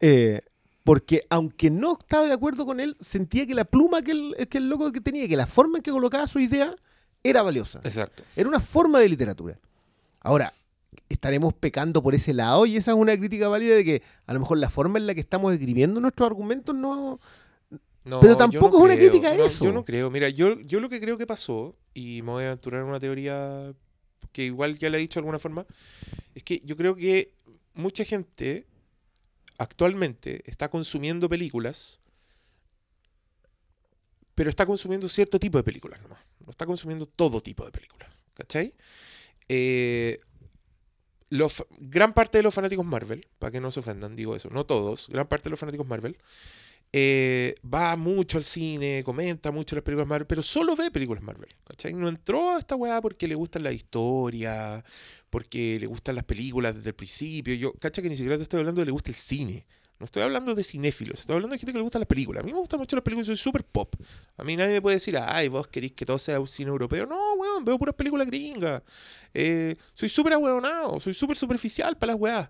Eh, porque aunque no estaba de acuerdo con él, sentía que la pluma que el, que el loco que tenía, que la forma en que colocaba su idea era valiosa. Exacto. Era una forma de literatura. Ahora, estaremos pecando por ese lado y esa es una crítica válida de que a lo mejor la forma en la que estamos escribiendo nuestros argumentos no... No, Pero tampoco no es una creo. crítica a No, eso. Yo no creo. Mira, yo, yo lo que creo que pasó, y me voy a aventurar en una teoría que igual ya la he dicho de alguna forma, es que yo creo que mucha gente actualmente está consumiendo películas, pero está consumiendo cierto tipo de películas nomás. No está consumiendo todo tipo de películas. ¿Cachai? Eh, gran parte de los fanáticos Marvel, para que no se ofendan, digo eso, no todos, gran parte de los fanáticos Marvel, eh, va mucho al cine, comenta mucho las películas Marvel, pero solo ve películas Marvel. ¿cachai? No entró a esta weá porque le gustan la historia, porque le gustan las películas desde el principio. Yo, cacha que ni siquiera te estoy hablando de le gusta el cine. No estoy hablando de cinéfilos, estoy hablando de gente que le gusta las películas. A mí me gustan mucho las películas, soy súper pop. A mí nadie me puede decir, ay, vos querís que todo sea un cine europeo. No, weón, veo puras películas gringas. Eh, soy súper ahueonado, soy súper superficial para las weas.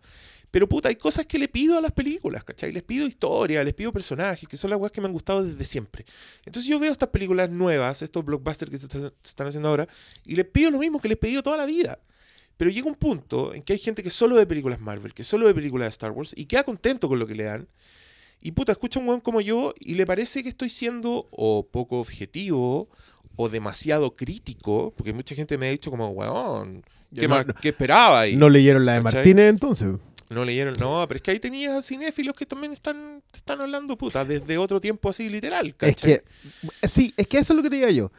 Pero puta, hay cosas que le pido a las películas, ¿cachai? Les pido historia, les pido personajes, que son las weas que me han gustado desde siempre. Entonces yo veo estas películas nuevas, estos blockbusters que se están haciendo ahora, y les pido lo mismo que les he pedido toda la vida. Pero llega un punto en que hay gente que solo ve películas Marvel, que solo ve películas de Star Wars, y queda contento con lo que le dan. Y puta, escucha a un weón como yo y le parece que estoy siendo o poco objetivo o demasiado crítico, porque mucha gente me ha dicho como, weón, ¿qué, No, no. qué esperaba? ahí? No leyeron la de ¿Cachai? Martínez entonces. No leyeron, no, pero es que ahí tenías cinéfilos que también están, te están hablando, puta, desde otro tiempo así literal. Es ¿cachai? que, sí, es que eso es lo que te digo yo.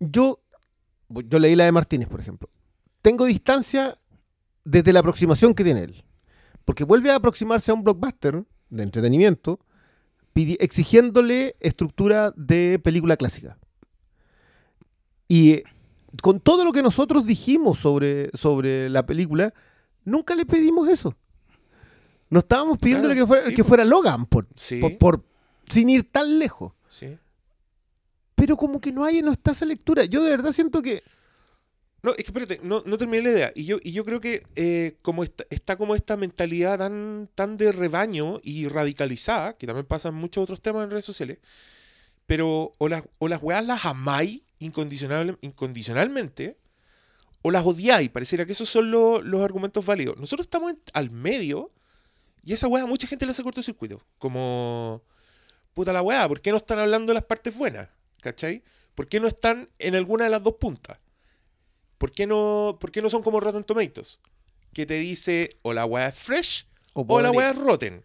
Yo, yo leí la de Martínez, por ejemplo. Tengo distancia desde la aproximación que tiene él. Porque vuelve a aproximarse a un blockbuster de entretenimiento, exigiéndole estructura de película clásica. Y eh, con todo lo que nosotros dijimos sobre, sobre la película, nunca le pedimos eso. No estábamos pidiéndole Claro, que, fuera, sí, que po. fuera Logan, por, Sí, por- por- sin ir tan lejos sí. pero como que no hay, no está esa lectura. Yo de verdad siento que No, es que espérate, no, no terminé la idea. Y yo, y yo creo que eh, como está, como esta mentalidad tan, tan de rebaño y radicalizada, que también pasa en muchos otros temas en redes sociales, pero o las, o las amáis incondicional, incondicionalmente, o las odiáis. Pareciera que esos son lo- los argumentos válidos. Nosotros estamos al medio y esa wea mucha gente le hace cortocircuito. Como, puta la wea, ¿por qué no están hablando de las partes buenas? ¿Cachai? ¿Por qué no están en alguna de las dos puntas? ¿Por qué no, por qué no son como Rotten Tomatoes? Que te dice o la weá es fresh o, la weá es rotten.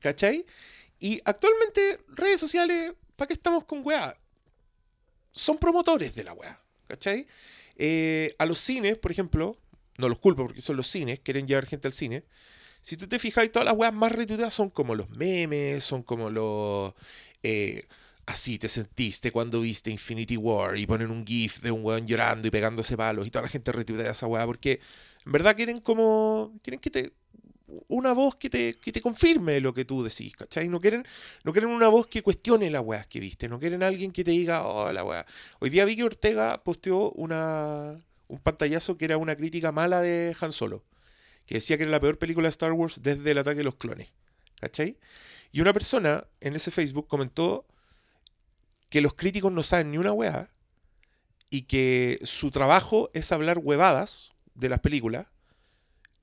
¿Cachai? Y actualmente, redes sociales, ¿para qué estamos con weá? Son promotores de la weá. ¿Cachai? Eh, a los cines, por ejemplo, no los culpo porque son los cines, quieren llevar gente al cine. Si tú te fijas, todas las weas más retuiteadas son como los memes, son como los. eh, así te sentiste cuando viste Infinity War y ponen un GIF de un weón llorando y pegándose palos y toda la gente retuitea esa weá porque en verdad quieren como. quieren que te. una voz que te, que te confirme lo que tú decís, ¿cachai? No quieren, no quieren una voz que cuestione las weas que viste, no quieren alguien que te diga, oh, la wea. Hoy día Vicky Ortega posteó una, un pantallazo que era una crítica mala de Han Solo, que decía que era la peor película de Star Wars desde el ataque de los clones, ¿cachai? Y una persona en ese Facebook comentó que los críticos no saben ni una wea y que su trabajo es hablar huevadas de las películas,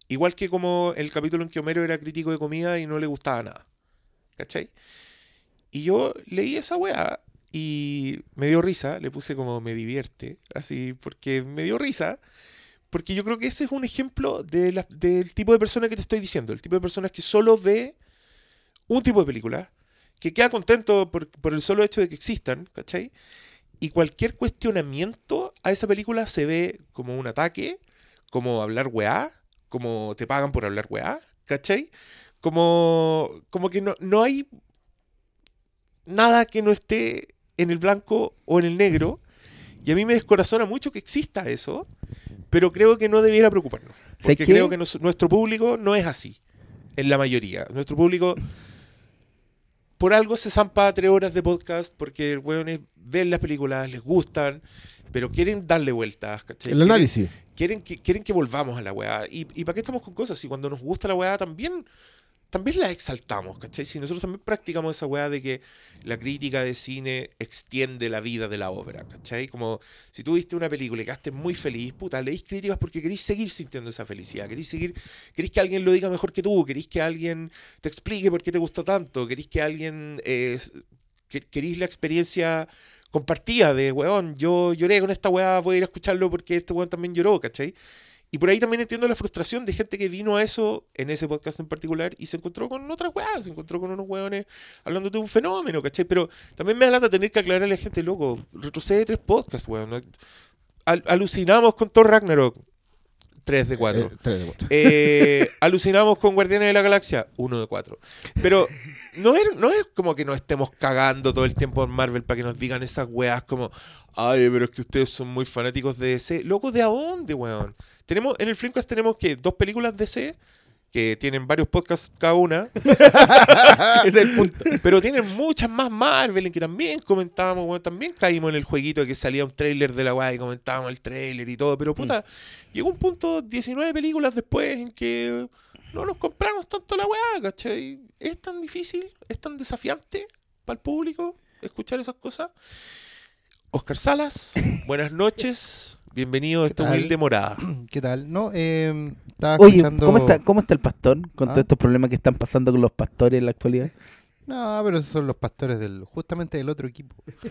igual que como el capítulo en que Homero era crítico de comida y no le gustaba nada. ¿Cachai? Y yo leí esa weá y me dio risa, le puse como me divierte, así, porque me dio risa, porque yo creo que ese es un ejemplo del tipo de persona que te estoy diciendo, el tipo de personas que solo ve un tipo de película, que queda contento por, por el solo hecho de que existan, ¿cachai? Y cualquier cuestionamiento a esa película se ve como un ataque, como hablar weá, como te pagan por hablar weá, ¿cachai? Como, como que no, no hay nada que no esté en el blanco o en el negro. Y a mí me descorazona mucho que exista eso, pero creo que no debiera preocuparnos. ¿Sabes Porque creo que nos- nuestro público no es así, en la mayoría. Nuestro público, por algo se zampa tres horas de podcast, porque weones ven las películas, les gustan, pero quieren darle vueltas. ¿cachai? El Quieren- análisis. quieren que, quieren que volvamos a la weá. ¿Y, ¿Y para qué estamos con cosas? Si cuando nos gusta la weá también, también la exaltamos, ¿cachai? Si nosotros también practicamos esa weá de que la crítica de cine extiende la vida de la obra, ¿cachai? Como si tú viste una película y quedaste muy feliz, puta, leís críticas porque queréis seguir sintiendo esa felicidad, queréis seguir, queréis que alguien lo diga mejor que tú, queréis que alguien te explique por qué te gustó tanto, queréis que alguien, eh, s- que, queréis la experiencia compartida de, weón, yo lloré con esta weá, voy a ir a escucharlo porque este weón también lloró, ¿cachai? Y por ahí también entiendo la frustración de gente que vino a eso, en ese podcast en particular, y se encontró con otras weas, se encontró con unos weones hablando de un fenómeno, ¿cachai? Pero también me da lata tener que aclararle a la gente, loco, retrocede tres podcasts, weón. alucinamos con Thor Ragnarok, 3 de 4. Eh, tres de cuatro. Eh, alucinamos con Guardianes de la Galaxia, 1 de 4. Pero no es, no es como que nos estemos cagando todo el tiempo en Marvel para que nos digan esas weas como, ay, pero es que ustedes son muy fanáticos de DC. Loco, ¿de a dónde, weón? Tenemos, en el Flimcast tenemos que dos películas de DC que tienen varios podcasts cada una. [LAUGHS] Es el punto. Pero tienen muchas más Marvel en que también comentábamos, weón, también caímos en el jueguito de que salía un tráiler de la weá y comentábamos el tráiler y todo, pero puta, llegó un punto 19 películas después en que no nos compramos tanto la weá, ¿cachai? Es tan difícil, es tan desafiante para el público escuchar esas cosas. Oscar Salas, [COUGHS] buenas noches, bienvenido a esta tal? humilde morada. [COUGHS] ¿Qué tal? No, eh, estaba Oye, escuchando... ¿cómo está, ¿cómo está el pastor con ¿Ah? todos estos problemas que están pasando con los pastores en la actualidad? No, pero esos son los pastores del justamente del otro equipo. [LAUGHS]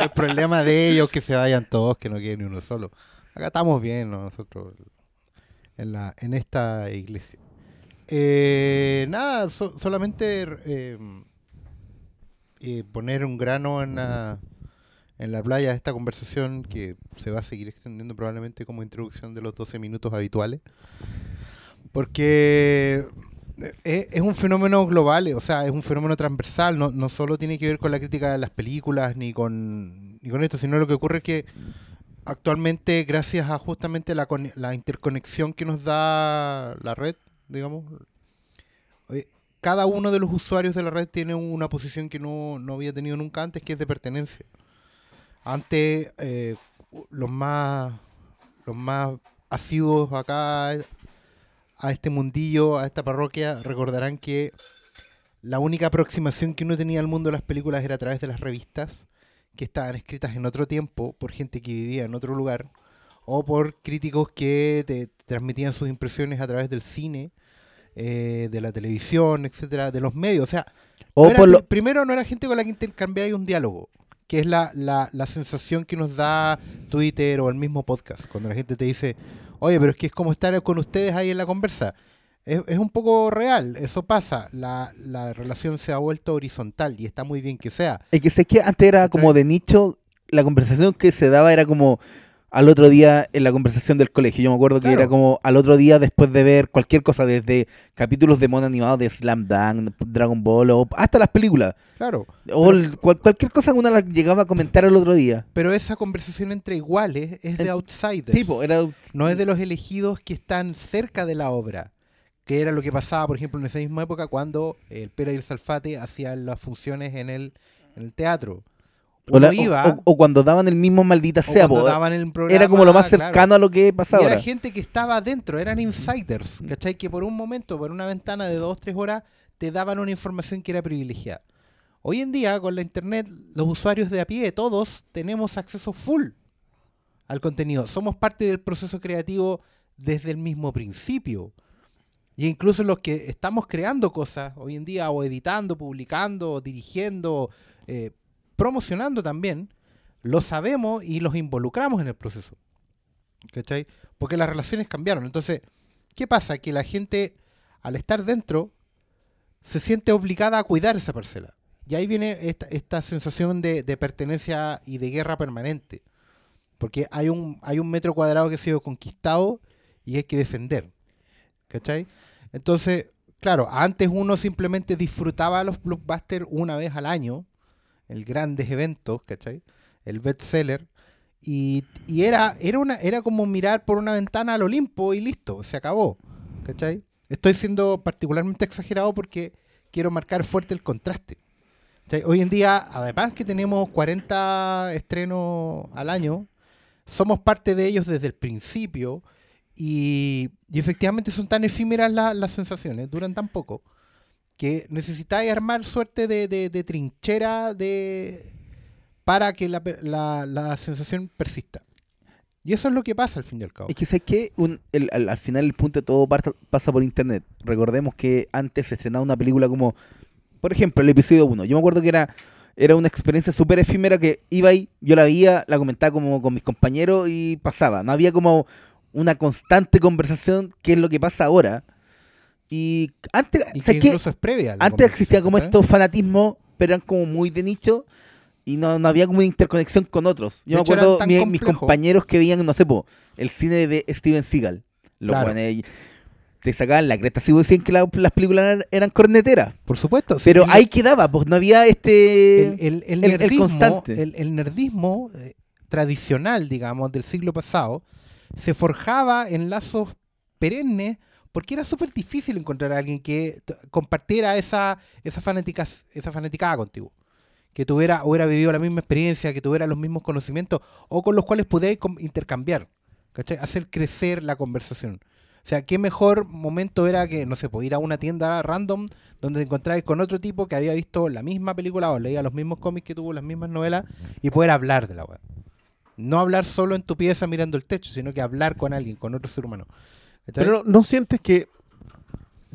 el problema de ellos que se vayan todos, que no quede ni uno solo. Acá estamos bien ¿no? nosotros en, la, en esta iglesia. Eh, nada, so- solamente eh, eh, poner un grano en la, en la playa de esta conversación que se va a seguir extendiendo probablemente como introducción de los 12 minutos habituales. Porque eh, es un fenómeno global, o sea, es un fenómeno transversal, no, no solo tiene que ver con la crítica de las películas ni con, ni con esto, sino lo que ocurre es que actualmente, gracias a justamente la, la interconexión que nos da la red, digamos, eh, cada uno de los usuarios de la red tiene una posición que no, no había tenido nunca antes, que es de pertenencia. Antes, eh, los más los más asiduos acá a este mundillo, a esta parroquia, recordarán que la única aproximación que uno tenía al mundo de las películas era a través de las revistas, que estaban escritas en otro tiempo, por gente que vivía en otro lugar, o por críticos que te transmitían sus impresiones a través del cine, eh, de la televisión, etcétera, de los medios. O sea, O no era por pri- lo- primero no era gente con la que intercambiáis un diálogo, que es la, la, la sensación que nos da Twitter o el mismo podcast, cuando la gente te dice, oye, pero es que es como estar con ustedes ahí en la conversa. Es, es un poco real, eso pasa, la, la relación se ha vuelto horizontal y está muy bien que sea. Es que sé que antes era como de nicho, la conversación que se daba era como, al otro día en la conversación del colegio. Yo me acuerdo que era como al otro día después de ver cualquier cosa, desde capítulos de mono animado de Slam Dunk, Dragon Ball, o hasta las películas. Claro. O el- cual- cualquier cosa que uno la llegaba a comentar el otro día. Pero esa conversación entre iguales es de El- outsiders. Tipo, era No es de los elegidos que están cerca de la obra. Que era lo que pasaba, por ejemplo, en esa misma época cuando el Pera y el Salfate hacían las funciones en el, en el teatro. o, la- iba, o- o cuando daban el mismo maldita sea, daban el programa, era como lo más claro. cercano a lo que pasa Y era gente que estaba adentro, eran insiders, ¿cachai? Que por un momento, por una ventana de dos, tres horas, te daban una información que era privilegiada. Hoy en día, con la internet, los usuarios de a pie, todos, tenemos acceso full al contenido. Somos parte del proceso creativo desde el mismo principio. Y incluso los que estamos creando cosas hoy en día, o editando, publicando, o dirigiendo, eh, promocionando también, lo sabemos y los involucramos en el proceso. ¿Cachai? Porque las relaciones cambiaron. Entonces, ¿qué pasa? Que la gente, al estar dentro, se siente obligada a cuidar esa parcela. Y ahí viene esta, esta sensación de, de pertenencia y de guerra permanente. Porque hay un, hay un metro cuadrado que ha sido conquistado y hay que defender. ¿Cachai? Entonces, claro, antes uno simplemente disfrutaba los blockbusters una vez al año, el grandes eventos, ¿cachai? El bestseller. Y, y era, era, una, era como mirar por una ventana al Olimpo y listo, se acabó. ¿Cachai? Estoy siendo particularmente exagerado porque quiero marcar fuerte el contraste. Hoy en día, además que tenemos 40 estrenos al año, somos parte de ellos desde el principio y, y efectivamente son tan efímeras la- las sensaciones, duran tan poco, que necesitáis armar suerte de, trinchera de, para que la, la- sensación persista. Y eso es lo que pasa al fin y al cabo. Es que ¿sabes qué? Un- el- al, al final el punto de todo pasa por internet. Recordemos que antes se estrenaba una película como, por ejemplo, el episodio 1. Yo me acuerdo que era, era una experiencia súper efímera que iba ahí, yo la veía, la comentaba como con mis compañeros y pasaba. No había como una constante conversación, que es lo que pasa ahora. Y antes, Y que incluso es previa. Antes existía como estos fanatismos, pero eran como muy de nicho y no, no había como una interconexión con otros. Yo De me acuerdo mi- mis compañeros que veían, no sé, po, el cine de Steven Seagal. Los Claro. te sacaban la cresta, así decían que la- las películas eran, corneteras. Por supuesto. sí, Pero y- ahí quedaba, pues no había este... el, el- el nerdismo, constante. el nerdismo, eh, tradicional, digamos, del siglo pasado, se forjaba en lazos perennes porque era súper difícil encontrar a alguien que compartiera esa, esa, fanática, esa fanaticada contigo. Que tuviera, hubiera vivido la misma experiencia, que tuviera los mismos conocimientos, o con los cuales pudierais intercambiar, ¿cachai? Hacer crecer la conversación. O sea, qué mejor momento era que, no sé, pues, ir a una tienda random donde te encontráis con otro tipo que había visto la misma película o leía los mismos cómics que tuvo, las mismas novelas, y poder hablar de la web. No hablar solo en tu pieza mirando el techo, sino que hablar con alguien, con otro ser humano. Pero no, ¿no sientes que,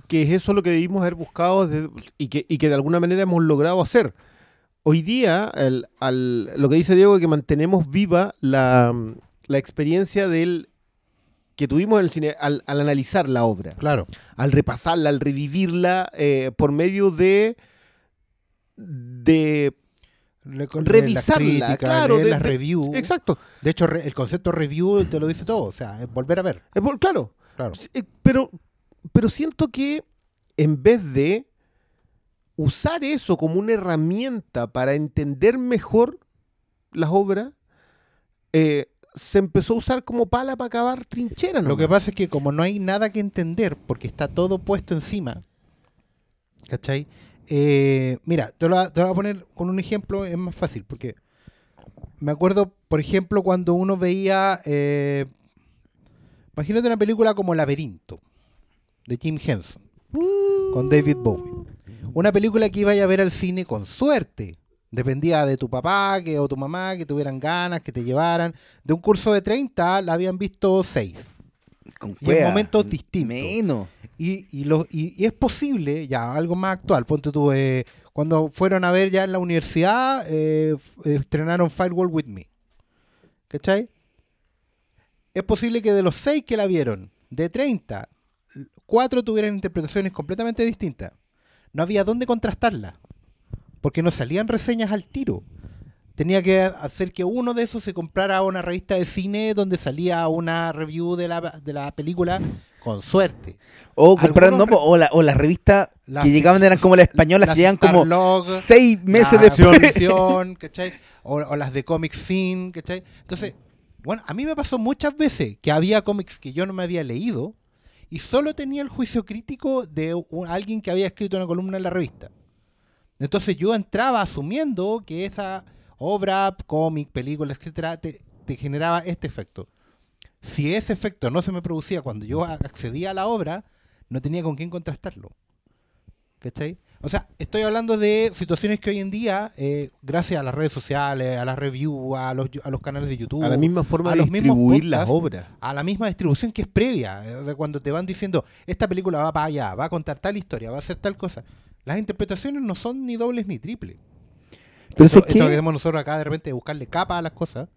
que es eso lo que debimos haber buscado desde- y, que, y que de alguna manera hemos logrado hacer? Hoy día, el- al- lo que dice Diego es que mantenemos viva la, la experiencia del que tuvimos en el cine al, al analizar la obra, claro. al repasarla, al revivirla eh, por medio de de revisarla, críticas, claro, de- las reviews. exacto, De hecho, re- el concepto review te lo dice todo, o sea, es volver a ver. Es claro, Claro. Eh, pero, pero siento que en vez de usar eso como una herramienta para entender mejor las obras, eh, se empezó a usar como pala para acabar trinchera. Lo que pasa es que como no hay nada que entender, porque está todo puesto encima, ¿cachai? Eh, mira, te lo, te lo voy a poner con un ejemplo, es más fácil, porque me acuerdo, por ejemplo, cuando uno veía, eh, imagínate una película como Laberinto, de Jim Henson, con David Bowie. Una película que iba a ver al cine con suerte. Dependía de tu papá que, o tu mamá, que tuvieran ganas, que te llevaran. De un curso de 30, la habían visto 6. Con Y en momentos distintos. Menos. Y, y, lo- y- y es posible, ya algo más actual, ponte tú, eh, cuando fueron a ver ya en la universidad, eh, estrenaron Firewall With Me. ¿Cachai? Es posible que de los 6 que la vieron, de 30, 4 tuvieran interpretaciones completamente distintas. No había dónde contrastarla, porque no salían reseñas al tiro. Tenía que hacer que uno de esos se comprara una revista de cine donde salía una review de la, de la película con suerte. O comprar, no, o, la, o las revistas Las- que llegaban eran como las españolas, las que llegan como seis meses la después. Función, [LAUGHS] ¿cachai? O, o las de Comic Scene, ¿cachai? Entonces, bueno, a mí me pasó muchas veces que había cómics que yo no me había leído y solo tenía el juicio crítico de un- alguien que había escrito una columna en la revista. Entonces yo entraba asumiendo que esa obra, cómic, película, etcétera, te, te generaba este efecto. Si ese efecto no se me producía cuando yo accedía a la obra, no tenía con quién contrastarlo. ¿Cachai? O sea, estoy hablando de situaciones que hoy en día, eh, gracias a las redes sociales, a las reviews, a los, a los canales de YouTube, A la misma forma a de los distribuir las podcasts, obras. a la misma distribución que es previa, eh, de cuando te van diciendo, esta película va para allá, va a contar tal historia, va a hacer tal cosa. Las interpretaciones no son ni dobles ni triples. Pero Eso- es que- que hacemos nosotros acá de repente de buscarle capa a las cosas,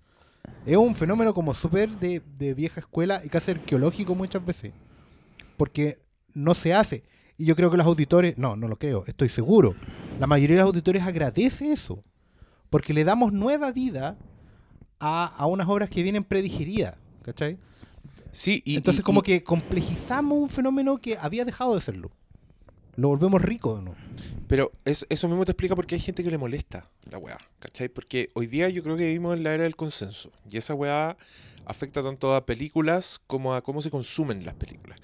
es un fenómeno como súper de, de vieja escuela y casi arqueológico muchas veces. Porque no se hace. Y yo creo que los auditores, no, no lo creo, estoy seguro. La mayoría de los auditores agradece eso. Porque le damos nueva vida a, a unas obras que vienen predigeridas. ¿Cachai? Sí, y, Entonces y- como y- que complejizamos un fenómeno que había dejado de serlo. Lo volvemos rico, ¿no? Pero es- eso mismo te explica por qué hay gente que le molesta la weá, ¿cachai? Porque hoy día yo creo que vivimos en la era del consenso. Y esa weá afecta tanto a películas como a cómo se consumen las películas.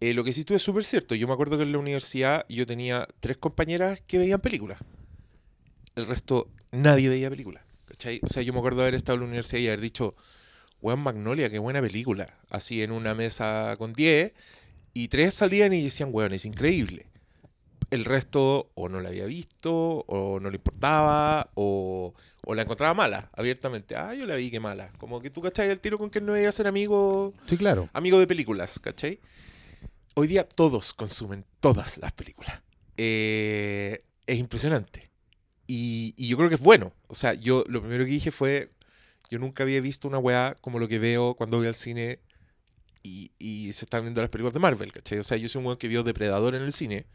Eh, lo que sí tú es súper cierto. Yo me acuerdo que en la universidad yo tenía tres compañeras que veían películas. El resto, nadie veía películas, ¿cachai? O sea, yo me acuerdo haber estado en la universidad y haber dicho, weón Magnolia, qué buena película. Así en una mesa con 10. Y tres salían y decían, weón, es increíble el resto o no la había visto, o no le importaba, o, o la encontraba mala, abiertamente. Ah, yo la vi que mala. Como que tú, ¿cachai? El tiro con que no iba a ser amigo, Sí, claro. amigo de películas, ¿cachai? Hoy día todos consumen todas las películas. Eh, es impresionante. Y, y yo creo que es bueno. O sea, yo lo primero que dije fue, yo nunca había visto una weá como lo que veo cuando voy al cine y, y se están viendo las películas de Marvel, ¿cachai? O sea, yo soy un weón que vio Depredador en el cine.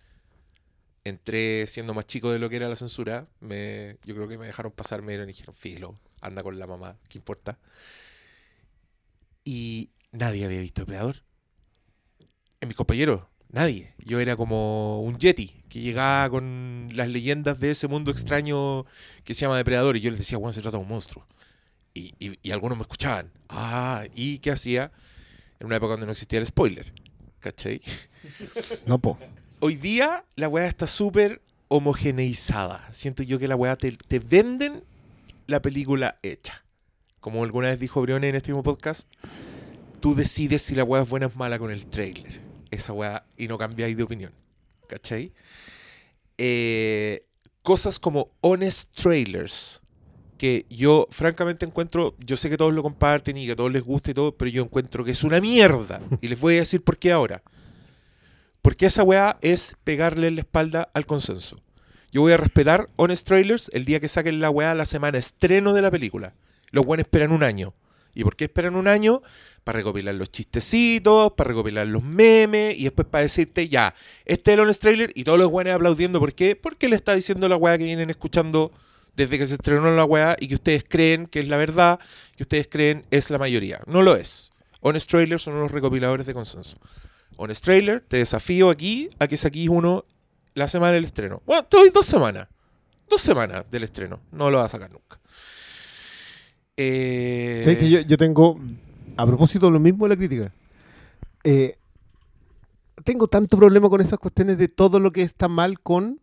Entré siendo más chico de lo que era la censura. Me, yo creo que me dejaron pasar, me y dijeron, filo, anda con la mamá, ¿qué importa? Y nadie había visto Depredador. En mis compañeros, nadie. Yo era como un yeti que llegaba con las leyendas de ese mundo extraño que se llama Depredador. Y yo les decía, bueno, se trata de un monstruo. Y, y- y algunos me escuchaban. Ah, ¿y qué hacía? En una época donde no existía el spoiler. ¿Cachai? No, po. Hoy día la weá está súper homogeneizada. Siento yo que la weá te, venden la película hecha. Como alguna vez dijo Briones en este mismo podcast, tú decides si la weá es buena o es mala con el trailer. Esa weá, y no cambiáis de opinión. ¿Cachai? Eh, cosas como honest trailers, que yo francamente encuentro, yo sé que todos lo comparten y que a todos les gusta y todo, pero yo encuentro que es una mierda. Y les voy a decir por qué ahora. Porque esa weá es pegarle la espalda al consenso. Yo voy a respetar Honest Trailers el día que saquen la weá la semana estreno de la película. Los buenos esperan un año. ¿Y por qué esperan un año? Para recopilar los chistecitos, para recopilar los memes y después para decirte, ya, este es el Honest Trailer y todos los buenos aplaudiendo. ¿Por qué? Porque le está diciendo la weá que vienen escuchando desde que se estrenó la weá y que ustedes creen que es la verdad, que ustedes creen es la mayoría. No lo es. Honest Trailers son unos recopiladores de consenso. Honest Trailer, te desafío aquí a que saquís uno la semana del estreno. Bueno, te doy dos semanas. Dos semanas del estreno. No lo vas a sacar nunca. Eh, ¿Sabes que yo, tengo, a propósito lo mismo de la crítica, eh, tengo tanto problema con esas cuestiones de todo lo que está mal con...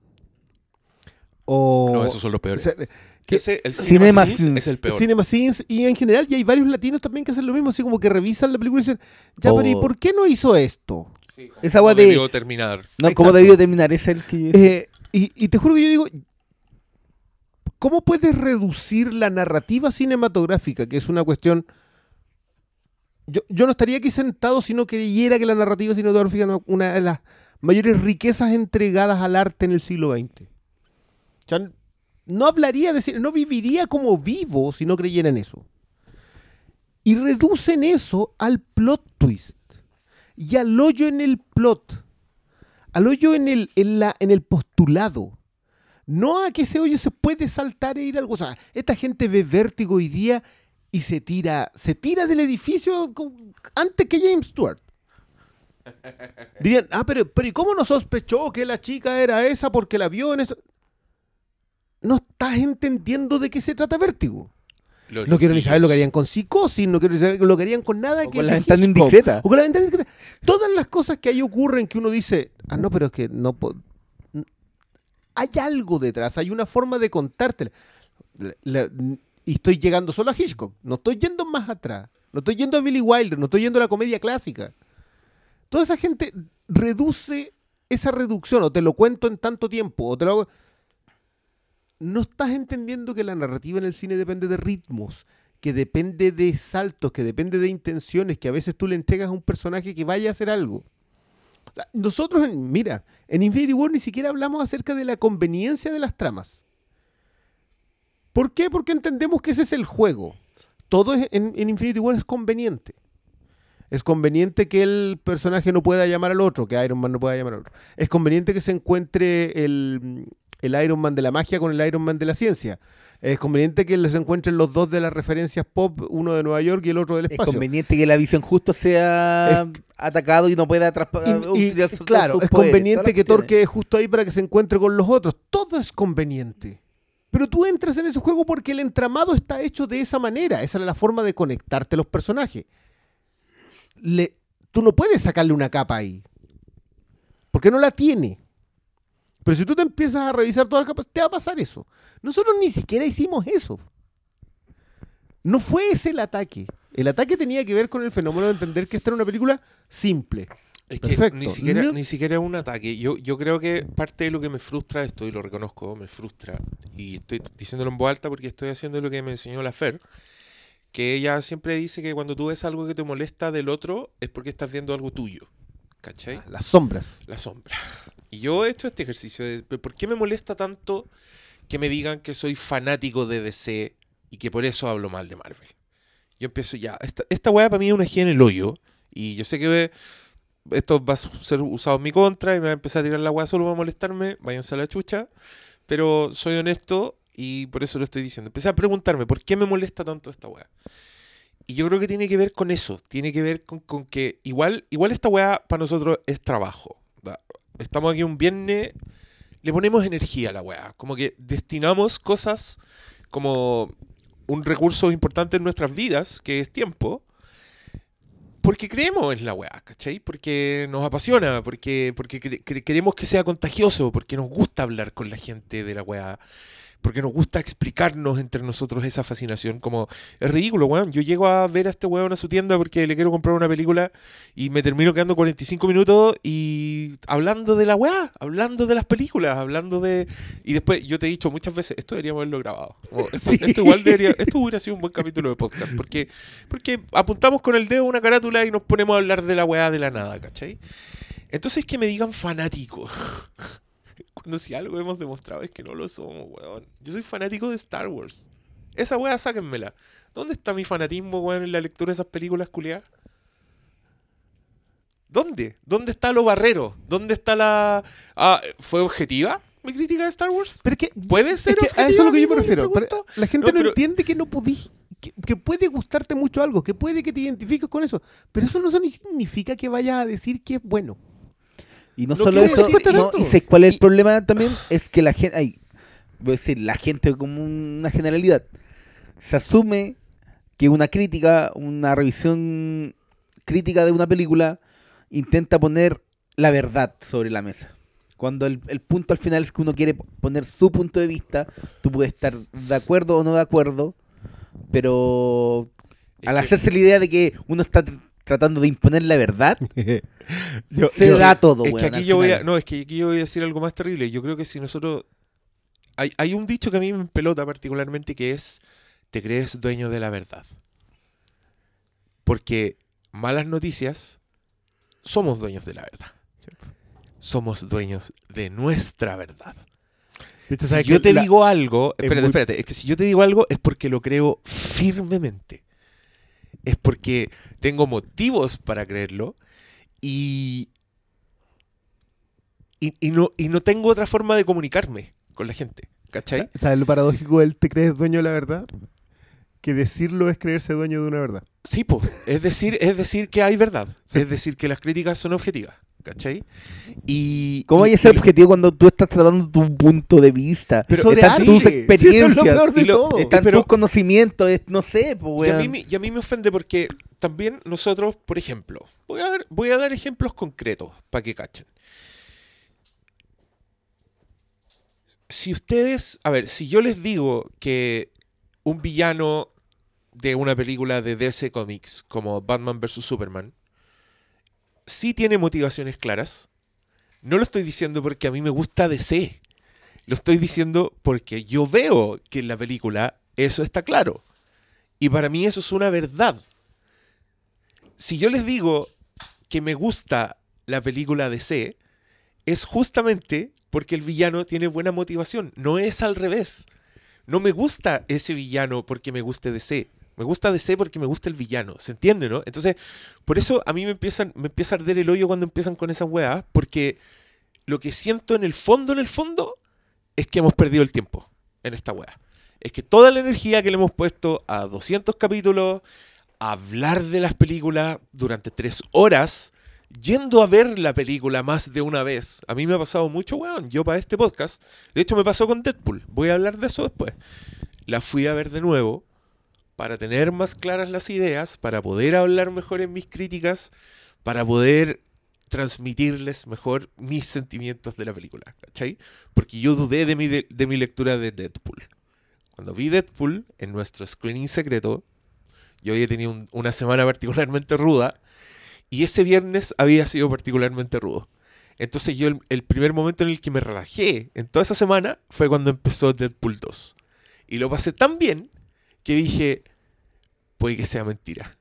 O, No, esos son los peores. o sea, que- Ese, el Cinema Cinema Sins Sins. es el peor. Cinema Sins y en general, y hay varios latinos también que hacen lo mismo, así como que revisan la película y dicen, ya, pero ¿y Oh. por qué no hizo esto? Sí, Esa no weá de- debió terminar. No, ¿cómo Exacto. debió terminar? Es el que yo Eh, y, y te juro que yo digo, ¿cómo puedes reducir la narrativa cinematográfica, que es una cuestión... Yo, yo no estaría aquí sentado si no creyera que la narrativa cinematográfica es una de las mayores riquezas entregadas al arte en el siglo XX. No hablaría de no viviría como vivo si no creyera en eso. Y reducen eso al plot twist y al hoyo en el plot, al hoyo en el, en la, en el postulado. No a que ese hoyo se puede saltar e ir algo. O sea, esta gente ve vértigo hoy día y se tira, se tira del edificio antes que James Stewart. Dirían, ah, pero, pero ¿y cómo no sospechó que la chica era esa porque la vio en esto? No estás entendiendo de qué se trata vértigo. Los No quiero ni saber lo que harían con psicosis, no quiero ni saber lo que harían con nada O que con la ventana indiscreta. O con la ventana indiscreta. Todas las cosas que ahí ocurren que uno dice, ah, no, pero es que no Hay algo detrás, hay una forma de contártela. La- la- y estoy llegando solo a Hitchcock, no estoy yendo más atrás, no estoy yendo a Billy Wilder, no estoy yendo a la comedia clásica. Toda esa gente reduce esa reducción, o te lo cuento en tanto tiempo, o te lo hago- No estás entendiendo que la narrativa en el cine depende de ritmos, que depende de saltos, que depende de intenciones, que a veces tú le entregas a un personaje que vaya a hacer algo. Nosotros, mira, en Infinity War ni siquiera hablamos acerca de la conveniencia de las tramas. ¿Por qué? Porque entendemos que ese es el juego. Todo es- en, en Infinity War es conveniente. Es conveniente que el personaje no pueda llamar al otro, que Iron Man no pueda llamar al otro. Es conveniente que se encuentre el, el Iron Man de la magia con el Iron Man de la ciencia. Es conveniente que se encuentren los dos de las referencias pop, uno de Nueva York y el otro del Es espacio. conveniente que la visión justo sea atacado y no pueda Y- y, claro, es conveniente que quede justo ahí para que se encuentre con los otros. Todo es conveniente. Pero tú entras en ese juego porque el entramado está hecho de esa manera. Esa es la forma de conectarte los personajes. Le- tú no puedes sacarle una capa ahí. Porque no la tiene. Pero si tú te empiezas a revisar todas las capas, te va a pasar eso. Nosotros ni siquiera hicimos eso. No fue ese el ataque. El ataque tenía que ver con el fenómeno de entender que esta era una película simple. Es que Perfecto. ni siquiera, No- ni siquiera es un ataque. Yo, yo creo que parte de lo que me frustra esto, y lo reconozco, me frustra, y estoy diciéndolo en voz alta porque estoy haciendo lo que me enseñó la Fer, que ella siempre dice que cuando tú ves algo que te molesta del otro es porque estás viendo algo tuyo. ¿Cachai? Las sombras. La sombra. Y yo he hecho este ejercicio de ¿por qué me molesta tanto que me digan que soy fanático de DC y que por eso hablo mal de Marvel? Yo empiezo ya, esta, esta weá para mí es una gira en el hoyo y yo sé que esto va a ser usado en mi contra y me va a empezar a tirar la weá solo para molestarme, váyanse a la chucha, pero soy honesto y por eso lo estoy diciendo. Empecé a preguntarme, ¿por qué me molesta tanto esta weá? Y yo creo que tiene que ver con eso, tiene que ver con, con que igual, igual esta weá para nosotros es trabajo. Estamos aquí un viernes, le ponemos energía a la weá, como que destinamos cosas como un recurso importante en nuestras vidas, que es tiempo, porque creemos en la weá, ¿cachai? Porque nos apasiona, porque, porque queremos que sea contagioso, porque nos gusta hablar con la gente de la weá, porque nos gusta explicarnos entre nosotros esa fascinación. Como, es ridículo, weón. Yo llego a ver a este weón a su tienda porque le quiero comprar una película y me termino quedando 45 minutos y hablando de la weá, hablando de las películas, hablando de... Y después yo te he dicho muchas veces, esto deberíamos haberlo grabado. Como, esto, Sí. esto igual debería, esto hubiera sido un buen capítulo de podcast, porque, porque apuntamos con el dedo una carátula y nos ponemos a hablar de la weá de la nada, ¿cachai? Entonces que me digan fanático. [LAUGHS] Cuando si algo hemos demostrado es que no lo somos, weón. Yo soy fanático de Star Wars. Esa weá, sáquenmela. ¿Dónde está mi fanatismo, weón, en la lectura de esas películas culiadas? ¿Dónde? ¿Dónde está lo barrero? ¿Dónde está la... Ah, ¿Fue objetiva mi crítica de Star Wars? Pero es que, ¿Puede ser es que a eso es lo que yo me refiero. la gente No, no, pero- entiende que no podís, que, que puede gustarte mucho algo, que puede que te identifiques con eso. Pero eso no significa que vayas a decir que es bueno. Y no No solo eso, no, y sé cuál es el Y- problema también, es que la gente, ay, voy a decir, la gente como una generalidad, se asume que una crítica, una revisión crítica de una película, intenta poner la verdad sobre la mesa. Cuando el, el punto al final es que uno quiere poner su punto de vista, tú puedes estar de acuerdo o no de acuerdo, pero al hacerse la idea de que uno está tratando de imponer la verdad, [LAUGHS] Yo- se yo- da todo. Es weón, que aquí yo voy a, no, es que aquí yo voy a decir algo más terrible. Yo creo que si nosotros hay, hay un dicho que a mí me pelota particularmente que es te crees dueño de la verdad. Porque malas noticias somos dueños de la verdad. Somos dueños de nuestra verdad. Si ¿sabes yo te La- digo algo, es espérate, muy- espérate, es que si yo te digo algo es porque lo creo firmemente. Es porque tengo motivos para creerlo y, y, y no, y no tengo otra forma de comunicarme. con la gente. ¿Cachai? Sa- ¿Sabes lo paradójico del te crees dueño de la verdad? Que decirlo es creerse dueño de una verdad. Sí, po. Es decir, es decir que hay verdad. Sí. Es decir, que las críticas son objetivas. ¿Cachai? Y. ¿Cómo y- hay ese y- objetivo cuando tú estás tratando tu punto de vista? Pero Están de tus. Sí, experiencias, eso es lo peor de lo- todo. están pero- tus conocimientos, no sé, pues, Y a, mí, me- y a mí me ofende porque también nosotros, por ejemplo, voy a voy a dar ejemplos concretos para que cachen. Si ustedes, a ver, si yo les digo que un villano de una película de DC Comics como Batman vs. Superman sí tiene motivaciones claras, no lo estoy diciendo porque a mí me gusta DC. Lo estoy diciendo porque yo veo que en la película eso está claro. Y para mí eso es una verdad. Si yo les digo que me gusta la película DC, es justamente porque el villano tiene buena motivación. No es al revés. No me gusta ese villano porque me guste DC. Me gusta DC porque me gusta el villano. ¿Se entiende, no? Entonces, por eso a mí me, empiezan, me empieza a arder el hoyo cuando empiezan con esas weas. Porque lo que siento en el fondo, en el fondo, es que hemos perdido el tiempo en esta wea. Es que toda la energía que le hemos puesto a 200 capítulos, a hablar de las películas durante tres horas, yendo a ver la película más de una vez. A mí me ha pasado mucho, weón. Yo para este podcast, de hecho me pasó con Deadpool. Voy a hablar de eso después. La fui a ver de nuevo para tener más claras las ideas, para poder hablar mejor en mis críticas, para poder transmitirles mejor mis sentimientos de la película, ¿cachai? Porque yo dudé de mi, de, mi lectura de Deadpool. Cuando vi Deadpool en nuestro screening secreto, yo había tenido un- una semana particularmente ruda y ese viernes había sido particularmente rudo. Entonces yo el, el primer momento en el que me relajé en toda esa semana fue cuando empezó Deadpool 2. Y lo pasé tan bien que dije, puede que sea mentira.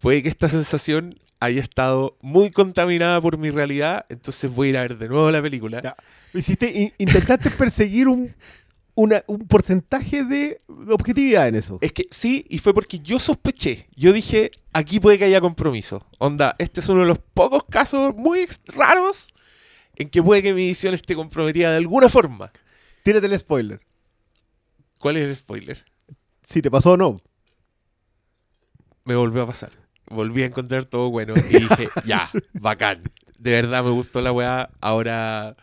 Puede que esta sensación haya estado muy contaminada por mi realidad, entonces voy a ir a ver de nuevo la película. Ya. Hiciste, in- intentaste perseguir un, una- un porcentaje de objetividad en eso. Es que sí, y fue porque yo sospeché. Yo dije, aquí puede que haya compromiso. Onda, este es uno de los pocos casos muy raros en que puede que mi visión esté comprometida de alguna forma. Tírate el spoiler. ¿Cuál es el spoiler? Si te pasó o no. Me volvió a pasar. Volví a encontrar todo bueno y dije, [LAUGHS] ya, bacán. De verdad me gustó la weá, ahora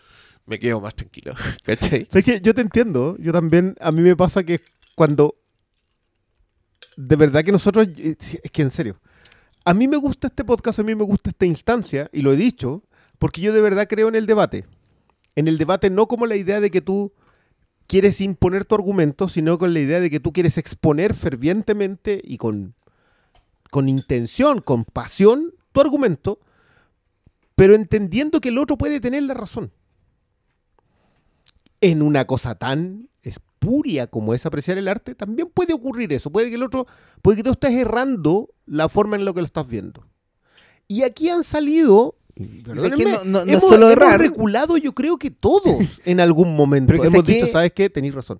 me quedo más tranquilo. [LAUGHS] ¿Cachai? ¿Sabes qué? Yo te entiendo. Yo también, a mí me pasa que cuando. De verdad que nosotros. eh, Es que en serio. A mí me gusta este podcast, a mí me gusta esta instancia, y lo he dicho, porque yo de verdad creo en el debate. En el debate no como la idea de que tú quieres imponer tu argumento, sino con la idea de que tú quieres exponer fervientemente y con, con intención, con pasión, tu argumento, pero entendiendo que el otro puede tener la razón en una cosa tan espuria como es apreciar el arte, también puede ocurrir eso. Puede que el otro, puede que tú estés errando la forma en la que lo estás viendo. Y aquí han salido. perdónenme, que no- no- no hemos, es solo hemos reculado, yo creo que todos [LAUGHS] en algún momento Pero hemos dicho, que- ¿sabes qué? Tenéis razón.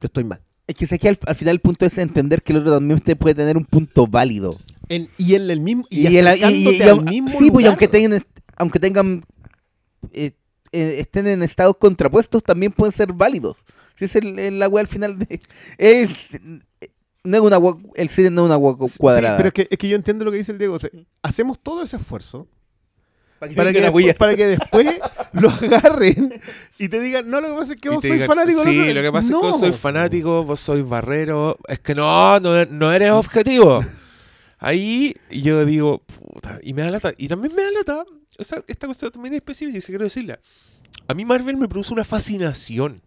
Yo estoy mal. Es que sé que al, al final el punto es entender que el otro también te puede tener un punto válido. En- y en el mismo. Y, Y, el- y- y- acercándote y al aun- mismo sí, pues, aunque tengan, aunque tengan eh, eh, estén en estados contrapuestos, también pueden ser válidos. Si es el, el agua al final de. Es, no es una agua, el cine no es una agua cu- Sí, cuadrada. pero es que, es que yo entiendo lo que dice el Diego. o sea, hacemos todo ese esfuerzo para para que, la después, para que después [LAUGHS] lo agarren y te digan, no, lo que pasa es que vos sois fanático. Sí, otro". lo que pasa es que vos sois fanático, vos sois barrero. Es que no, no, no eres objetivo. Ahí yo digo, puta, y me da lata. Y también me da lata. o sea, esta cosa también es específica y se quiero decirla. A mí Marvel me produce una fascinación.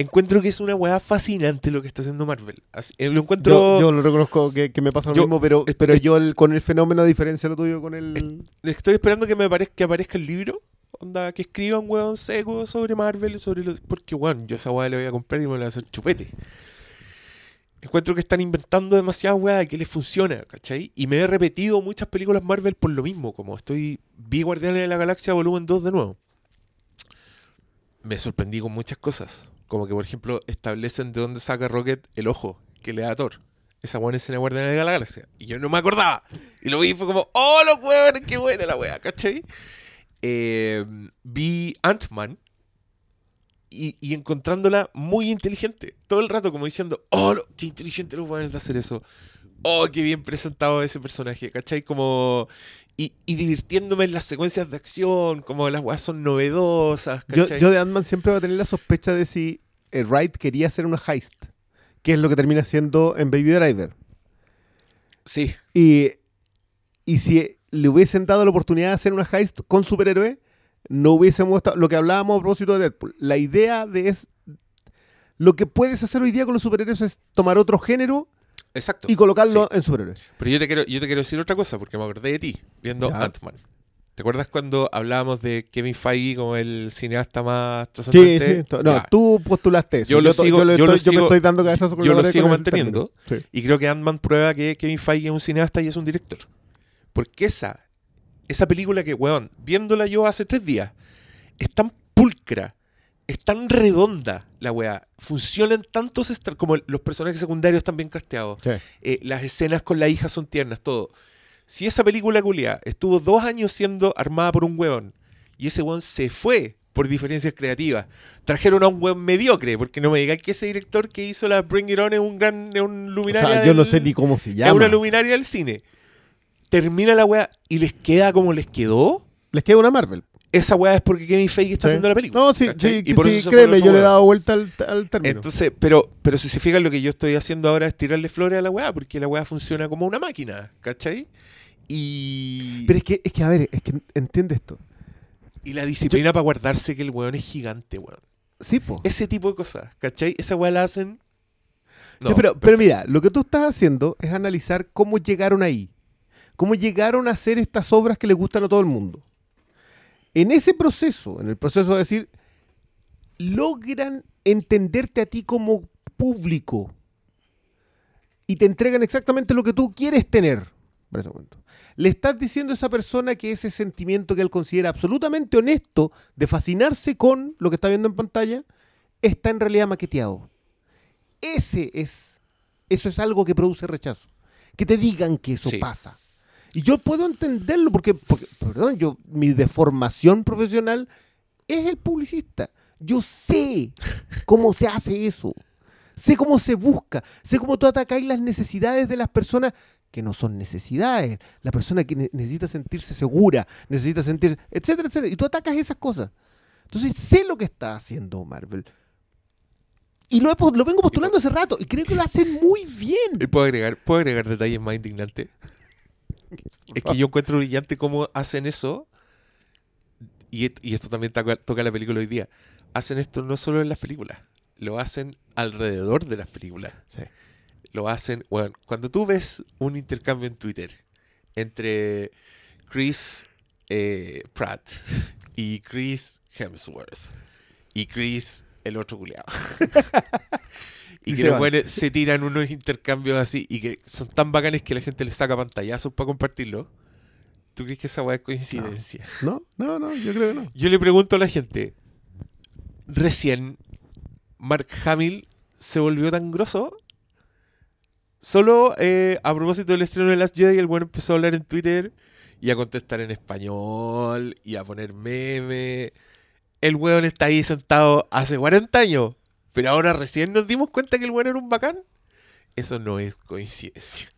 Encuentro que es una weá fascinante lo que está haciendo Marvel. Así- eh, lo encuentro. Yo, yo lo reconozco que, que me pasa lo Yo- mismo, pero, pero yo el- con el fenómeno, a diferencia de lo tuyo con el... Estoy esperando que me aparezca, que aparezca el libro. Onda, que escriba un weón seco sobre Marvel, sobre lo- porque weón, yo esa weá le voy a comprar y me la voy a hacer chupete. Encuentro que están inventando demasiada weá que les funciona, ¿cachai? Y me he repetido muchas películas Marvel por lo mismo, como estoy. Vi Guardianes de la Galaxia volumen 2 de nuevo. Me sorprendí con muchas cosas. Como que, por ejemplo, establecen de dónde saca Rocket el ojo que le da a Thor. Esa buena escena de Guardianes de la Galaxia. Y yo no me acordaba. Y lo vi y fue como, ¡oh, los huevones! ¡Qué buena la wea! ¿Cachai? Eh, vi Ant-Man. Y, y encontrándola muy inteligente. Todo el rato como diciendo, oh, lo- qué inteligente los weones de hacer eso. Oh, qué bien presentado ese personaje, ¿cachai? Como... Y, y divirtiéndome en las secuencias de acción, como las weas son novedosas, Yo, ¿cachai? yo de Ant-Man siempre voy a tener la sospecha de si eh, Wright quería hacer una heist, que es lo que termina haciendo en Baby Driver. Sí, Y, y si le hubiesen dado la oportunidad de hacer una heist con superhéroe, no hubiésemos estado. Lo que hablábamos a propósito de Deadpool. La idea de es. Lo que puedes hacer hoy día con los superhéroes es tomar otro género exacto. y colocarlo Sí. en superhéroes. Pero yo te quiero, yo te quiero decir otra cosa, porque me acordé de ti, viendo. Ant-Man. ¿Te acuerdas cuando hablábamos de Kevin Feige como el cineasta más Sí, trascendente? sí. to- No, Ya. tú postulaste eso. Yo lo sigo- le yo lo estoy- yo me sigo- estoy dando yo lo sigo manteniendo. Sí. Y creo que Ant-Man prueba que Kevin Feige es un cineasta y es un director. Porque esa, esa película que, weón, viéndola yo hace tres días, es tan pulcra, es tan redonda la weá. Funcionan tantos, como los personajes secundarios están bien casteados. Sí. Eh, las escenas con la hija son tiernas, todo. Si esa película culia estuvo dos años siendo armada por un weón y ese weón se fue por diferencias creativas, trajeron a un weón mediocre, porque no me digáis que ese director que hizo la Bring It On es un gran es un O luminaria. sea, yo no sé ni cómo se es llama. una luminaria del cine. Termina la weá y les queda como les quedó. Les queda una Marvel. Esa weá es porque Kevin Feige está Sí. haciendo la película. No, sí, ¿cachai? sí, Y que por sí, eso créeme, yo le he dado vuelta al, al término. Entonces, pero, pero si se fijan, lo que yo estoy haciendo ahora es tirarle flores a la weá, porque la weá funciona como una máquina, ¿cachai? Y, Pero es que, es que, a ver, es que entiende esto. y la disciplina para guardarse que el weón es gigante, weón. Sí, po. Ese tipo de cosas, ¿cachai? Esa weá la hacen. Ya, pero, pero mira, lo que tú estás haciendo es analizar cómo llegaron ahí. Cómo llegaron a hacer estas obras que le gustan a todo el mundo. En ese proceso, en el proceso de decir, logran entenderte a ti como público y te entregan exactamente lo que tú quieres tener. Ese momento. Le estás diciendo a esa persona que ese sentimiento que él considera absolutamente honesto de fascinarse con lo que está viendo en pantalla está en realidad maqueteado. Ese es, eso es algo que produce rechazo. Que te digan que eso Sí. pasa. Y yo puedo entenderlo porque, porque, perdón, yo, mi deformación profesional es el publicista. Yo sé cómo se hace eso. Sé cómo se busca. Sé cómo tú atacáis las necesidades de las personas que no son necesidades. La persona que ne- necesita sentirse segura, necesita sentirse, etcétera, etcétera. Y tú atacas esas cosas. Entonces sé lo que está haciendo Marvel. Y lo, he lo vengo postulando hace rato y creo que lo hacen muy bien. ¿Y ¿Puedo agregar, ¿Puedo agregar detalles más indignantes? Es que yo encuentro brillante cómo hacen eso. Y, esto también toca, toca la película hoy día. Hacen esto no solo en las películas, lo hacen alrededor de las películas. Sí. Lo hacen, bueno, cuando tú ves un intercambio en Twitter entre Chris eh, Pratt y Chris Hemsworth y Chris el otro culiado. [LAUGHS] y que los buenos se tiran unos intercambios así y que son tan bacanes que la gente les saca pantallazos para compartirlo. ¿Tú crees que esa weá es coincidencia? No, no, no, yo creo que no. Yo le pregunto a la gente, recién Mark Hamill se volvió tan grosso. Solo eh, a propósito del estreno de Last Jedi, el bueno empezó a hablar en Twitter y a contestar en español y a poner meme. El weón está ahí sentado hace 40 años, pero ahora recién nos dimos cuenta que el weón era un bacán. Eso no es coincidencia.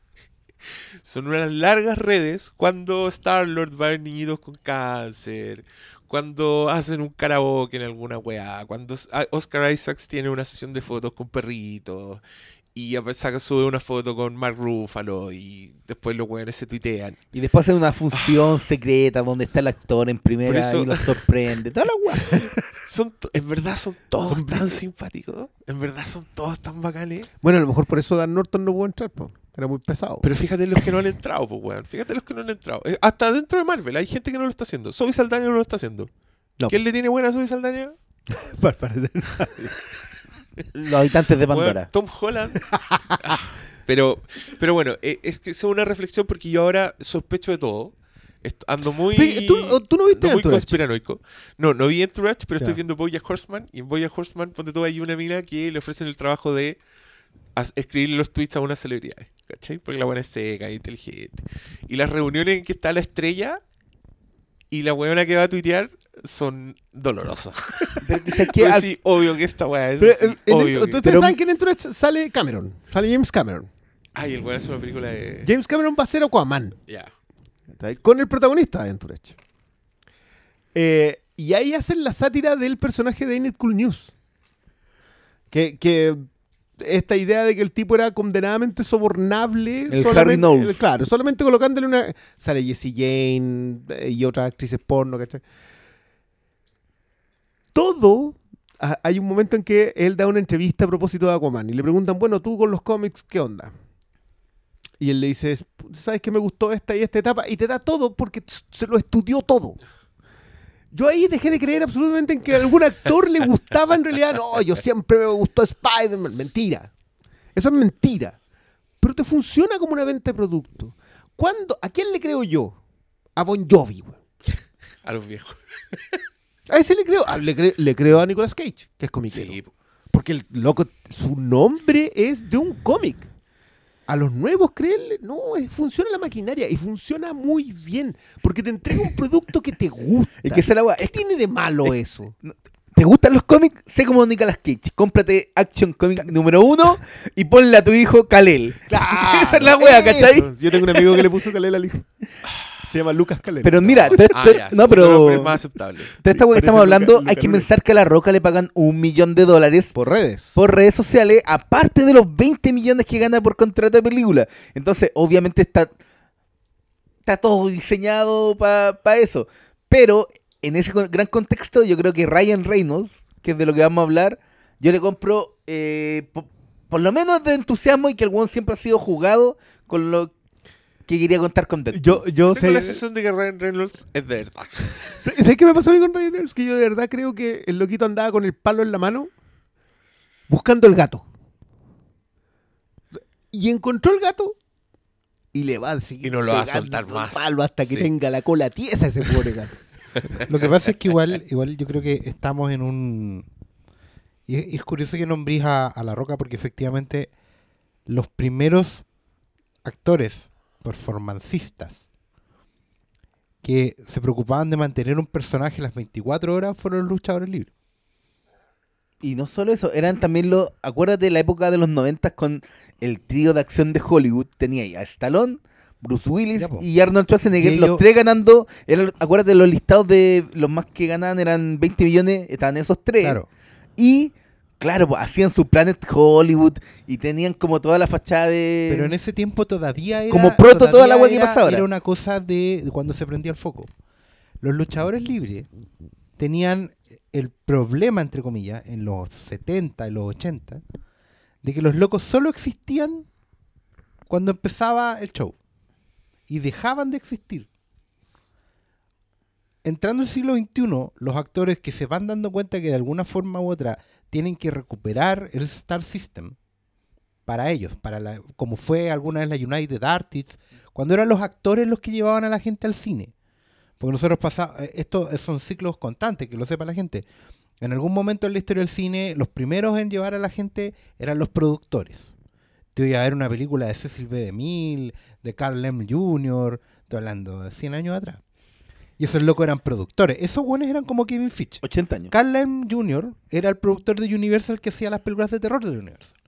[LAUGHS] Son unas largas redes cuando Star-Lord va a ver niñitos con cáncer, cuando hacen un karaoke en alguna weá, cuando S- a- Oscar Isaacs tiene una sesión de fotos con perritos y a pesar sube una foto con Mark Ruffalo y después los weones se tuitean. Y después hacen una función [LAUGHS] secreta donde está el actor en primera eso- y los sorprende. Toda la weá. [LAUGHS] Son, en verdad son todos Son tan simpáticos, en verdad son todos tan bacanes. Bueno, a lo mejor por eso Dan Norton no pudo entrar, po. era muy pesado. Pero fíjate los que no han entrado, pues weón. Fíjate los que no han entrado. Eh, Hasta dentro de Marvel hay gente que no lo está haciendo. Zoe Saldaña no lo está haciendo. No. ¿Quién le tiene buena a Zoe Saldaña? [LAUGHS] Para parecer- Los habitantes de Pandora. Tom Holland. Ah, pero, pero bueno, eh, es que es una reflexión porque yo ahora sospecho de todo. Ando muy. ¿Tú, tú no viste muy conspiranoico. No, no vi Entourage, pero estoy Ya. viendo Boya Horseman. Y en Boya Horseman, ponte tú, hay una mina que le ofrecen el trabajo de escribirle los tweets a unas celebridades. ¿Cachai? Porque la buena es seca, es inteligente. Y las reuniones en que está la estrella y la weona que va a tuitear son dolorosas. [LAUGHS] Pero que, ¿sabes qué? Pues Al- sí, obvio que esta weá es. Pero, sí, en- en- obvio que- ¿Ustedes Pero- saben que en Entourage sale Cameron? Sale James Cameron. Ay, el weón es una película de. James Cameron va a ser Aquaman. Ya. ¿cachai? Con el protagonista de Entourage. Eh, y ahí hacen la sátira del personaje de Ain't It Cool News. Que, que esta idea de que el tipo era condenadamente sobornable. El solamente- Harry Knowles. Claro, solamente colocándole una. Sale Jessie Jane eh, y otras actrices porno, ¿cachai? Todo. Hay un momento en que él da una entrevista a propósito de Aquaman y le preguntan, bueno, tú con los cómics, ¿qué onda? Y él le dice, ¿sabes que me gustó esta y esta etapa? Y te da todo porque se lo estudió todo. Yo ahí dejé de creer absolutamente en que a algún actor le gustaba en realidad. No, yo siempre me gustó Spider-Man. Mentira. Eso es mentira. Pero te funciona como una venta de producto. ¿Cuándo? ¿A quién le creo yo? A Bon Jovi, güey. A los viejos. [LAUGHS] A ese le creo. Ah, le, cre- le creo a Nicolas Cage, que es comiquero. Sí. Porque el loco, su nombre es de un cómic. A los nuevos, creerle, no, es- funciona la maquinaria y funciona muy bien. Porque te entrega un producto que te gusta. [LAUGHS] Es que esa es la weá. ¿Qué tiene de malo eso? ¿Te gustan los cómics? Sé como Nicolas Cage. Cómprate Action Comic número uno y ponle a tu hijo Kalel. [LAUGHS] Esa es la wea, ¿cachai? Yo tengo un amigo que le puso Calel al hijo. [LAUGHS] Se llama Lucas Calel. Pero mira, Ah, ya, sí, no, pero nombre más aceptable. toda esta wea que Parece estamos Luca- hablando, Luca hay que pensar que a La Roca le pagan un millón de dólares por redes. por redes sociales, aparte de los 20 millones que gana por contrato de película. Entonces, obviamente está, está todo diseñado para eso. Pero en ese con- gran contexto, yo creo que Ryan Reynolds, que es de lo que vamos a hablar, yo le compro eh, po- por, lo menos de entusiasmo y que el one siempre ha sido jugado con lo que quería contar con Deadpool. Yo, yo Tengo sé, la sensación de que Ryan Reynolds es de verdad. [LAUGHS] ¿Sabes qué me pasó a mí con Ryan Reynolds? Que yo de verdad creo que el loquito andaba con el palo en la mano buscando el gato. Y encontró el gato y le va a seguir Y no lo va a soltar el más. palo hasta que Sí. tenga la cola tiesa ese pobre gato. [LAUGHS] Lo que pasa es que igual, igual yo creo que estamos en un... Y es, y es curioso que nombrís a, a La Roca porque efectivamente los primeros actores performancistas que se preocupaban de mantener un personaje las 24 horas fueron los luchadores libres. Y no solo eso, eran también los. Acuérdate de la época de los 90 con el trío de acción de Hollywood. Tenía ahí a Stallone, Bruce Willis Ya, y Arnold Schwarzenegger. Y los tres ganando. Eran, acuérdate, los listados de los más que ganaban eran 20 millones. Estaban esos tres. Claro. Y, claro, pues, hacían su Planet Hollywood y tenían como toda la fachada de. Pero en ese tiempo todavía era... Como proto toda la wea que era- pasa ahora. Era una cosa de, cuando se prendía el foco. Los luchadores libres tenían el problema, entre comillas, en los 70 y los 80, de que los locos solo existían cuando empezaba el show. Y dejaban de existir. Entrando al siglo XXI, los actores que se van dando cuenta que de alguna forma u otra tienen que recuperar el Star System para ellos, para la, como fue alguna vez la United Artists, cuando eran los actores los que llevaban a la gente al cine. Porque nosotros pasamos, esto son ciclos constantes, que lo sepa la gente. En algún momento en la historia del cine, los primeros en llevar a la gente eran los productores. Te voy a ver una película de Cecil B. DeMille, de Carl M. Jr., estoy hablando de 100 años atrás. Y esos locos eran productores. Esos buenos eran como Kevin Fitch. 80 años. Carl M. Jr. era el productor de Universal que hacía las películas de terror de Universal.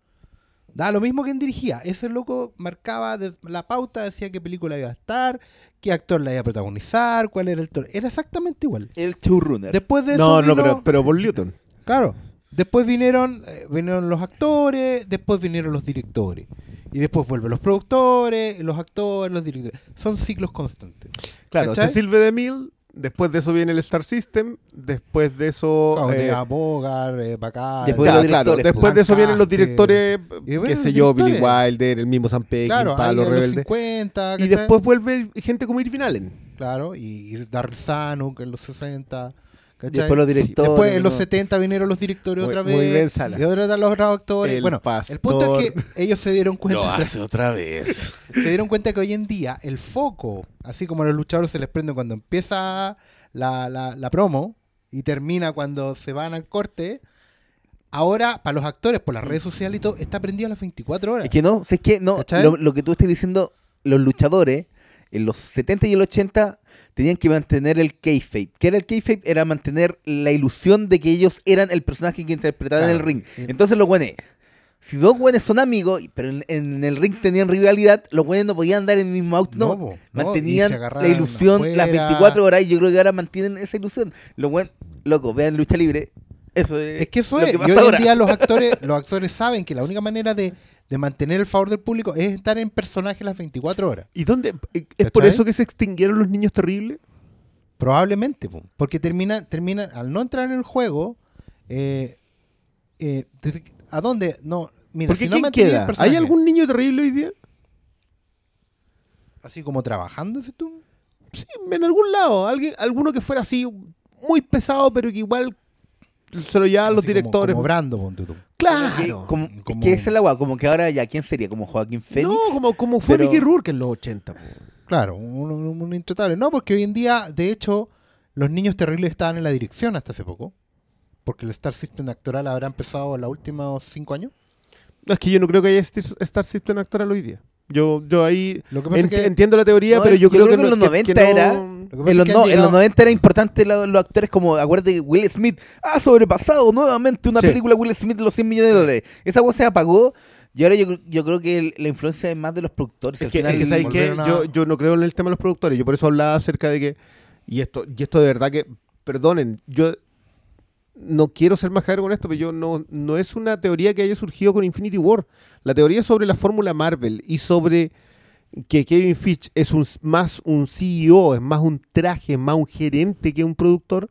Da lo mismo quien dirigía. Ese loco marcaba la pauta, decía qué película iba a estar, qué actor la iba a protagonizar, cuál era el tono. Era exactamente igual. El showrunner. Después de eso. No, no, pero, pero Paul Newton. Claro. Después vinieron, eh, vinieron los actores, después vinieron los directores. Y después vuelven los productores, los actores, los directores. Son ciclos constantes. Claro, ¿Cachai? Cecil B. DeMille, después de eso viene el Star System, después de eso... Claro, eh, de Abogar, eh, Bacall, Después de claro, después pues. de eso vienen los directores, bueno, qué sé yo, Billy. Wilder, el mismo Peckinpah, Claro, los en los rebeldes. 50, Y después vuelve gente como Irvin Allen. Claro, y, y Darryl Zanuck en los 60. ¿Cachai? Después los directores, Después en los ¿no? 70 vinieron los directores Muy- otra muy vez. bien, Sala. Y ahora están los otros actores. El bueno, el punto es que ellos se dieron Lo cuenta. hace otra vez. [LAUGHS] se dieron cuenta que hoy en día el foco, así como a los luchadores se les prende cuando empieza la, la- la promo y termina cuando se van al corte, ahora para los actores por las redes sociales y todo está prendido a las 24 horas. Es que no, si es que no, lo, lo que tú estás diciendo, los luchadores en los 70 y el 80 tenían que mantener el kayfabe. ¿Qué era el kayfabe? Era mantener la ilusión de que ellos eran el personaje que interpretaban en el ring. sí. Entonces los güeyes, si dos güeyes son amigos, pero en, en el ring tenían rivalidad, los güeyes no podían andar en el mismo auto. No, mantenían la ilusión las afuera. 24 horas y yo creo que ahora mantienen esa ilusión. Los güeyes, loco, vean lucha libre. Eso es, Es que eso es. que Y hoy en día los [LAUGHS] actores, los actores saben que la única manera de, de mantener el favor del público es estar en personaje las 24 horas. ¿Y dónde? ¿Es por eso que se extinguieron los niños terribles? Probablemente, po, porque terminan, terminan, al no entrar en el juego, eh, eh, ¿a dónde? No, mira, Porque si no ¿quién el queda? ¿Hay algún niño terrible hoy día? Así como trabajando, tú. Sí, en algún lado. Alguien, alguno que fuera así muy pesado, pero que igual se lo llevaban los como- directores. Como Brando, ponte tú. Claro. como, Como- que esa es la guay, como que ahora ya, ¿quién sería? ¿Como Joaquín Phoenix? No, como, como fue pero- Mickey Rourke en los 80. po. Claro, un, un- un intratable. No, porque hoy en día, de hecho, los niños terribles estaban en la dirección hasta hace poco. Porque el Star System actoral habrá empezado en los últimos cinco años. No, es que yo no creo que haya Star Star System actoral hoy día. Yo, yo ahí Lo que pasa ent- es que entiendo la teoría, No, pero yo, yo creo, creo que, que en los 90 era- no- lo que pasa En es los, que no- han en los llegado- 90 era importante lo- los actores como, acuérdate que Will Smith ha sobrepasado nuevamente una Sí. película Will Smith de los 100 millones de dólares. Esa cosa se apagó y ahora yo, yo creo que el- la influencia es más de los productores. Es Al que, es final, que ¿sabes qué? a- Yo, yo no creo en el tema de los productores. Yo por eso hablaba acerca de que. Y esto, y esto de verdad que. Perdonen, yo no quiero ser majadero con esto, pero yo no, no es una teoría que haya surgido con Infinity War. La teoría sobre la fórmula Marvel y sobre que Kevin Fitch es un, más un CEO, es más un traje, es más un gerente que un productor.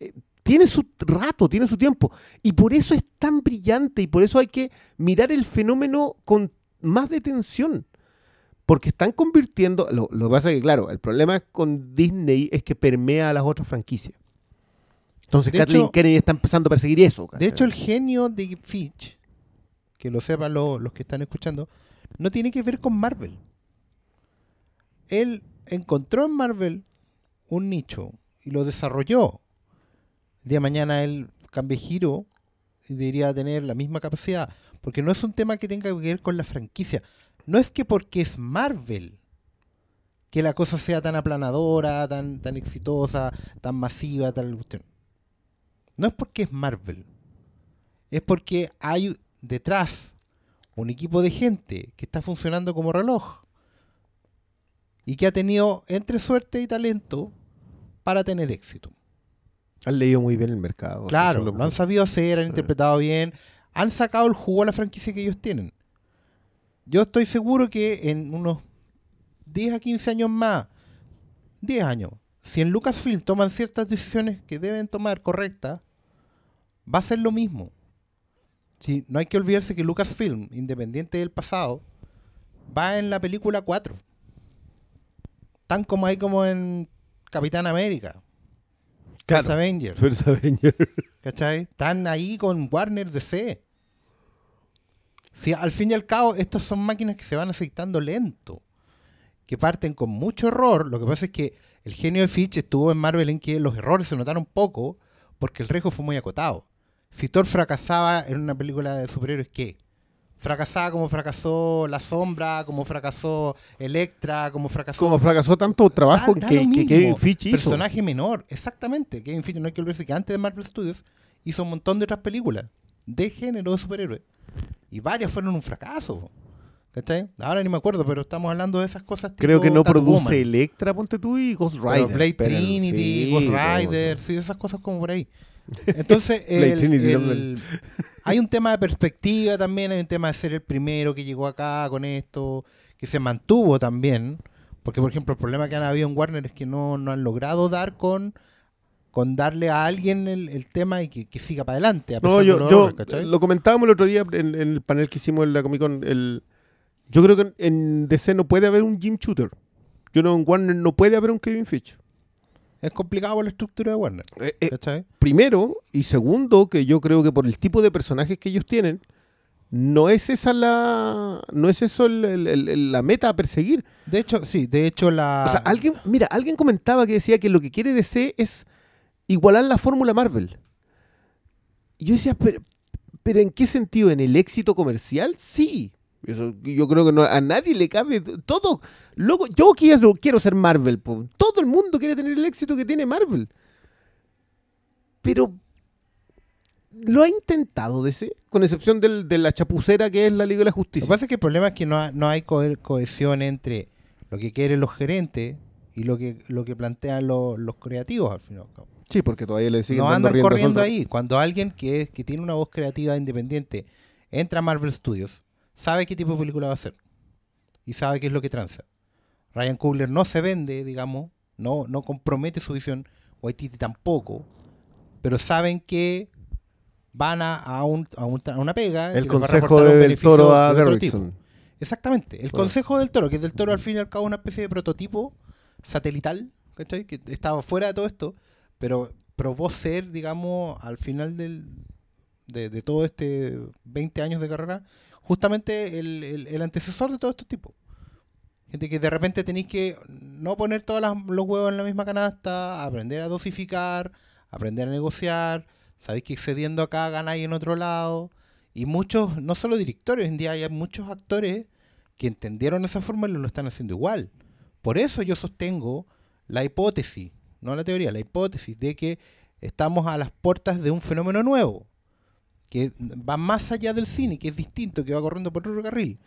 eh, tiene su rato, tiene su tiempo. Y por eso es tan brillante y por eso hay que mirar el fenómeno con más detención. Porque están convirtiendo. Lo, lo que pasa es que, claro, el problema con Disney es que permea a las otras franquicias. Entonces, De Kathleen hecho- Kennedy está empezando a perseguir eso. De hecho, el genio de Fitch, que lo sepan lo- los que están escuchando, no tiene que ver con Marvel. Él encontró en Marvel un nicho y lo desarrolló. El día de mañana él cambia giro y debería tener la misma capacidad. Porque no es un tema que tenga que ver con la franquicia. No es que porque es Marvel que la cosa sea tan aplanadora, tan, tan exitosa, tan masiva, tal cuestión. No es porque es Marvel. Es porque hay detrás un equipo de gente que está funcionando como reloj. Y que ha tenido entre suerte y talento para tener éxito. Han leído muy bien el mercado. Claro, lo han sabido hacer, han interpretado bien, han sacado el jugo a la franquicia que ellos tienen. Yo estoy seguro que en unos 10 a 15 años más, 10 años, si en Lucasfilm toman ciertas decisiones que deben tomar correctas, va a ser lo mismo. Si, no hay que olvidarse que Lucasfilm, independiente del pasado, va en la película 4. Tan como hay como en Capitán América. Claro. First Avengers. First Avenger. [LAUGHS] ¿Cachai? Están ahí con Warner DC. Si al fin y al cabo, estas son máquinas que se van aceitando lento. Que parten con mucho error. Lo que pasa es que el genio de Fitch estuvo en Marvel en que los errores se notaron poco porque el riesgo fue muy acotado. Si Thor fracasaba en una película de superhéroes, ¿qué? Fracasaba como fracasó La Sombra, como fracasó Electra, como fracasó... Como fracasó tanto trabajo Da- da que, que. Kevin Fitch hizo. Personaje menor, exactamente. Kevin Feige no hay que olvidarse que antes de Marvel Studios hizo un montón de otras películas de género de superhéroes. Y varias fueron un fracaso. ¿Cachai? Ahora ni me acuerdo, pero estamos hablando de esas cosas Creo tipo que no Catwoman. produce Electra, ponte tú, y Ghost Pero Rider. Blade Pero, Trinity, sí, Ghost Rider, sí, esas cosas como por ahí. Entonces, [LAUGHS] el- hay un tema de perspectiva también, hay un tema de ser el primero que llegó acá con esto, que se mantuvo también. Porque, por ejemplo, el problema que han habido en Warner es que no, no han logrado dar con, con darle a alguien el, el tema y que, que siga para adelante. A pesar No, de yo, los yo lo comentábamos el otro día en, en el panel que hicimos en la Comic Con. El, yo creo que en, en DC no puede haber un Jim Shooter. Yo no, en Warner no puede haber un Kevin Fitch. Es complicado por la estructura de Warner. Eh, eh, primero, y segundo, que yo creo que por el tipo de personajes que ellos tienen, no es esa la. No es eso el- el- el- la meta a perseguir. De hecho, sí, de hecho la... O sea, alguien, mira, alguien comentaba que decía que lo que quiere DC es igualar la fórmula Marvel. Y yo decía, pero, pero ¿en qué sentido? ¿En el éxito comercial? Sí, Eso, yo creo que no, a nadie le cabe todo. Loco, yo quiero, quiero ser Marvel. po. Todo el mundo quiere tener el éxito que tiene Marvel. Pero lo ha intentado DC, con excepción del- de la chapucera que es la Liga de la Lo Justicia. que pasa es que el problema es que no, ha- no hay co- cohesión entre lo que quieren los gerentes y lo que, lo que plantean lo- los creativos al final. Sí, porque todavía le siguen no dando andan corriendo ahí. Cuando alguien que, es, que tiene una voz creativa independiente entra a Marvel Studios, sabe qué tipo de película va a hacer y sabe qué es lo que tranza. Ryan Coogler no se vende, digamos, no, no compromete su visión, Waititi tampoco, pero saben que van a, a, un- a un- a una pega. El consejo un del toro a de Derrickson. Exactamente, el Bueno. consejo del toro, que es del toro al fin y al cabo una especie de prototipo satelital, ¿cachai? Que estaba fuera de todo esto, pero probó ser, digamos, al final del, de, de todo este 20 años de carrera, justamente el, antecesor de todos estos tipos. Gente que de repente tenéis que no poner todos los huevos en la misma canasta, aprender a dosificar, aprender a negociar, sabéis que excediendo acá ganáis en otro lado. Y muchos, no solo directores, hoy en día hay muchos actores que entendieron esa forma y lo están haciendo igual. Por eso yo sostengo la hipótesis, no la teoría, la hipótesis de que estamos a las puertas de un fenómeno nuevo, que va más allá del cine, que es distinto, que va corriendo por otro carril,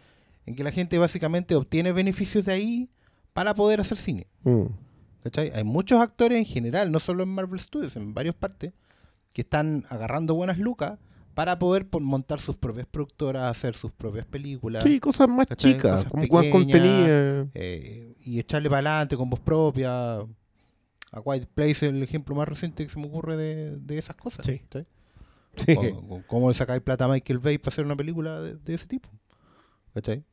en que la gente básicamente obtiene beneficios de ahí para poder hacer cine. Mm. ¿cachai? Hay muchos actores en general, no solo en Marvel Studios, en varias partes, que están agarrando buenas lucas para poder montar sus propias productoras, hacer sus propias películas. Sí, cosas más ¿cachai? chicas, Cosas como pequeñas, contenidas. eh, y echarle para adelante con voz propia. A White Place es el ejemplo más reciente que se me ocurre de, de esas cosas. Sí. ¿cachai? Sí. O- o ¿Cómo le sacáis plata a Michael Bay para hacer una película de, de ese tipo? ¿Cachai?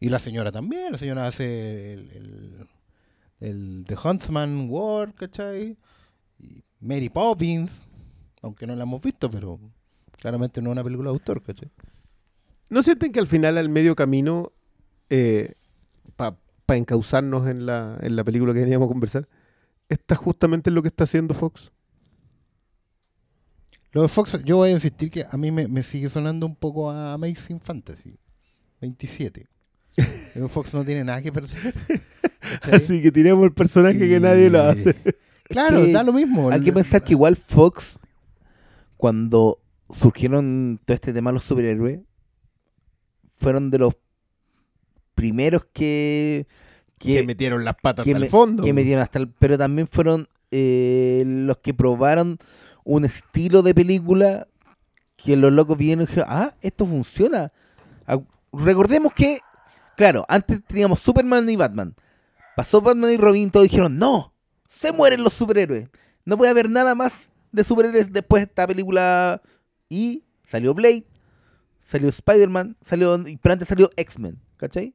Y la señora también, la señora hace el, el, el The Huntsman War, ¿cachai? Y Mary Poppins, aunque no la hemos visto, pero claramente no es una película de autor, ¿cachai? ¿No sienten que al final, al medio camino, para encauzarnos en la, en la película que veníamos a conversar, está justamente lo que está haciendo Fox? Lo de Fox, yo voy a insistir que a mí me, me sigue sonando un poco a Amazing Fantasy 27. [LAUGHS] El Fox no tiene nada que perder. ¿cachai? Así que tiremos el personaje que nadie lo hace. Claro, que da lo mismo. Hay que pensar que igual Fox, cuando surgieron todo este tema de los superhéroes, fueron de los primeros que... Que, metieron las patas que hasta me- el fondo. que metieron hasta el- pero también fueron eh, los que probaron un estilo de película que los locos vieron y dijeron, ah, esto funciona. Recordemos que, claro, antes teníamos Superman y Batman. Pasó Batman y Robin, todos dijeron, no, se mueren los superhéroes. No puede haber nada más de superhéroes después de esta película. Y salió Blade, salió Spider-Man, salió, pero antes salió X-Men, ¿cachai?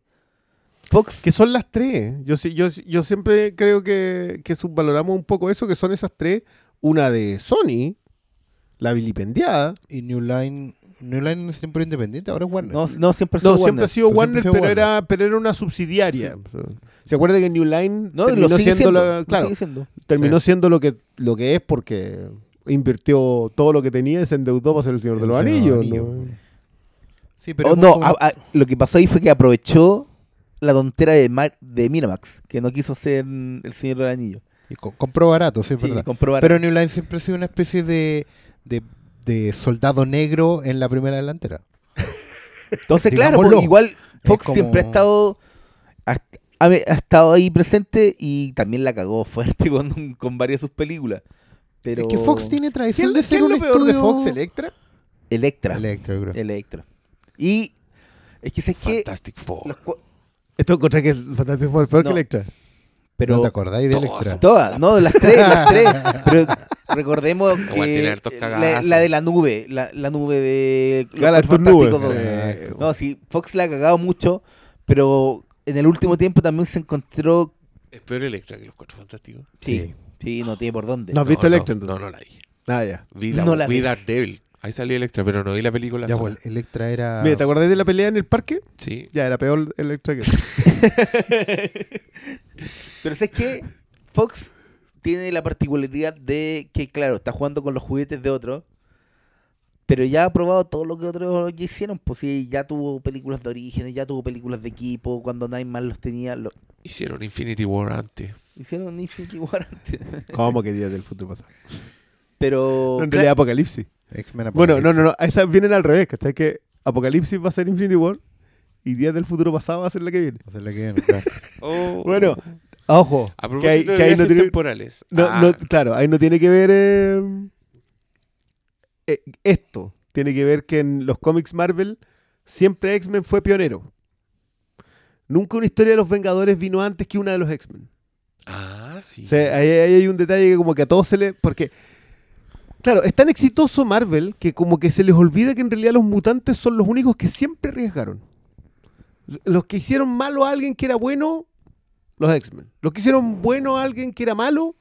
Fox Que son las tres. Yo, yo, yo siempre creo que, que subvaloramos un poco eso, que son esas tres. Una de Sony, la vilipendiada. Y New Line, New Line era independiente, ahora es Warner. no, no siempre No, fue siempre Warner. ha sido Pero Warner, siempre pero era, pero era una subsidiaria. ¿Se acuerda que New Line No, terminó siendo, siendo, la- claro, siendo. terminó siendo lo que, lo que es porque invirtió todo lo que tenía y se endeudó para ser el Señor de El los de Anillos. los Anillos. ¿no? Sí, pero Oh, no, como- a- a- lo que pasó ahí fue que aprovechó la tontera de, Ma- de Miramax, que no quiso ser el Señor del Anillo. Y co- compró barato, sí, es Sí, verdad. barato. Pero New Line siempre ha sido una especie de, de, de soldado negro en la primera delantera. Entonces, [LAUGHS] claro, pues, igual Fox como- siempre ha estado ha, ha- ha estado ahí presente y también la cagó fuerte [LAUGHS] con, con varias de sus películas. Pero Es que Fox tiene ¿Qué, tradición es- de qué ser es un peor de Fox, Electra? Electra. Electra, creo. Electra. Y es que sé que Fantastic Four. los Esto encontré que es Fantastic Four peor No. que Electra. Pero ¿No te acordáis de Electra? todas, no, las tres, las tres. Pero recordemos [LAUGHS] que la, de la nube, la, la nube de los Galactus Cuatro Nube. No, sí, Fox la ha cagado mucho, pero en el último tiempo también se encontró. Es peor Electra que los Cuatro Fantásticos. Sí, sí, no tiene por dónde. ¿No has visto no, Electra No, entonces? no, no la vi. Ah, ya. Vi, la, No la vi vi. Daredevil. Ahí salió Electra, pero no vi la película. Ya, sola. pues, Electra era... Mira, ¿te acordás de la pelea en el parque? Sí. Ya, era peor Electra que [LAUGHS] Pero es que Fox tiene la particularidad de que, claro, está jugando con los juguetes de otros, Pero ya ha probado todo lo que otros ya hicieron. Pues sí, ya tuvo películas de origen, ya tuvo películas de equipo. Cuando nadie más los tenía, lo Hicieron Infinity War antes. hicieron Infinity War antes. ¿Cómo que Días del Futuro Pasado? Pero. en realidad Apocalipsis. Bueno, no, no, no. Esas vienen al revés, ¿cachai? Que Apocalipsis va a ser Infinity War y Días del Futuro Pasado va a ser la que viene. O sea, la que viene, claro. [LAUGHS] Oh. Bueno, ojo. a que propósito de que ahí no viajes tiene, temporales. no, Ah, no, claro, ahí no tiene que ver eh, eh, esto. Tiene que ver que en los cómics Marvel siempre X-Men fue pionero. Nunca una historia de los Vengadores vino antes que una de los X-Men. ah, sí. O sea, ahí, ahí hay un detalle que como que a todos se le... Porque, claro, es tan exitoso Marvel que como que se les olvida que en realidad los mutantes son los únicos que siempre arriesgaron. Los que hicieron malo a alguien que era bueno, los X-Men. Los que hicieron bueno a alguien que era malo,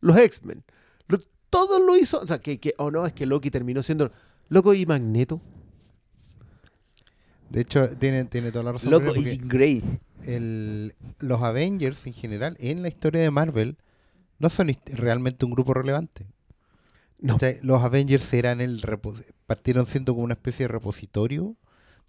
los X-Men. Lo- Todo lo hizo... O sea, que... que oh, no, es que Loki terminó siendo... Loco y Magneto. De hecho, tiene, tiene toda la razón. Loco, y Grey. el- los Avengers en general, en la historia de Marvel, no son realmente un grupo relevante. No. ¿Cachai? Los Avengers eran el partieron siendo como una especie de repositorio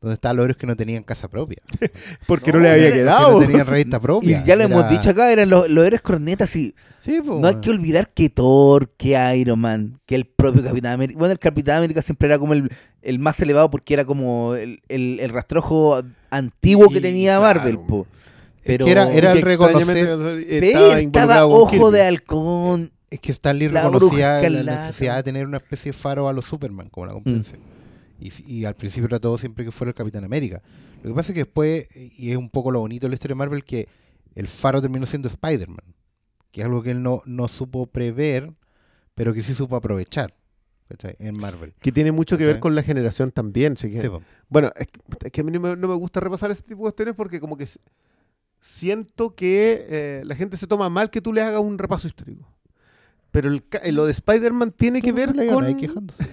donde estaban los héroes que no tenían casa propia. [LAUGHS] Porque no, No, le había Que quedado. no tenían revista [LAUGHS] Y propia. ya lo hemos dicho acá, eran los, los héroes cornetas y Sí, po, no hay que olvidar que Thor, que Iron Man, que el propio Capitán América. Bueno, el Capitán América siempre era como el, el más elevado porque era como el, el, el rastrojo antiguo que Y, tenía claro. Marvel, po. Es Pero que era, era Que el reconocer, estaba estaba ojo Kirby. de halcón. es que Stan Lee La reconocía la necesidad de tener una especie de faro a los Superman, como la competencia. Y, al principio trató siempre que fuera el Capitán América. Lo que pasa es que después, y es un poco lo bonito de la historia de Marvel, que el faro terminó siendo Spider-Man, que es algo que él no, no supo prever, pero que sí supo aprovechar ¿cachai? en Marvel. Que tiene mucho que ver Ok. con la generación también. sí. Bueno, es que, es que a mí no me, no me gusta repasar ese tipo de cuestiones porque como que siento que eh, la gente se toma mal que tú le hagas un repaso histórico. Pero el eh, lo de Spider-Man tiene que ver con... nadie quejándose.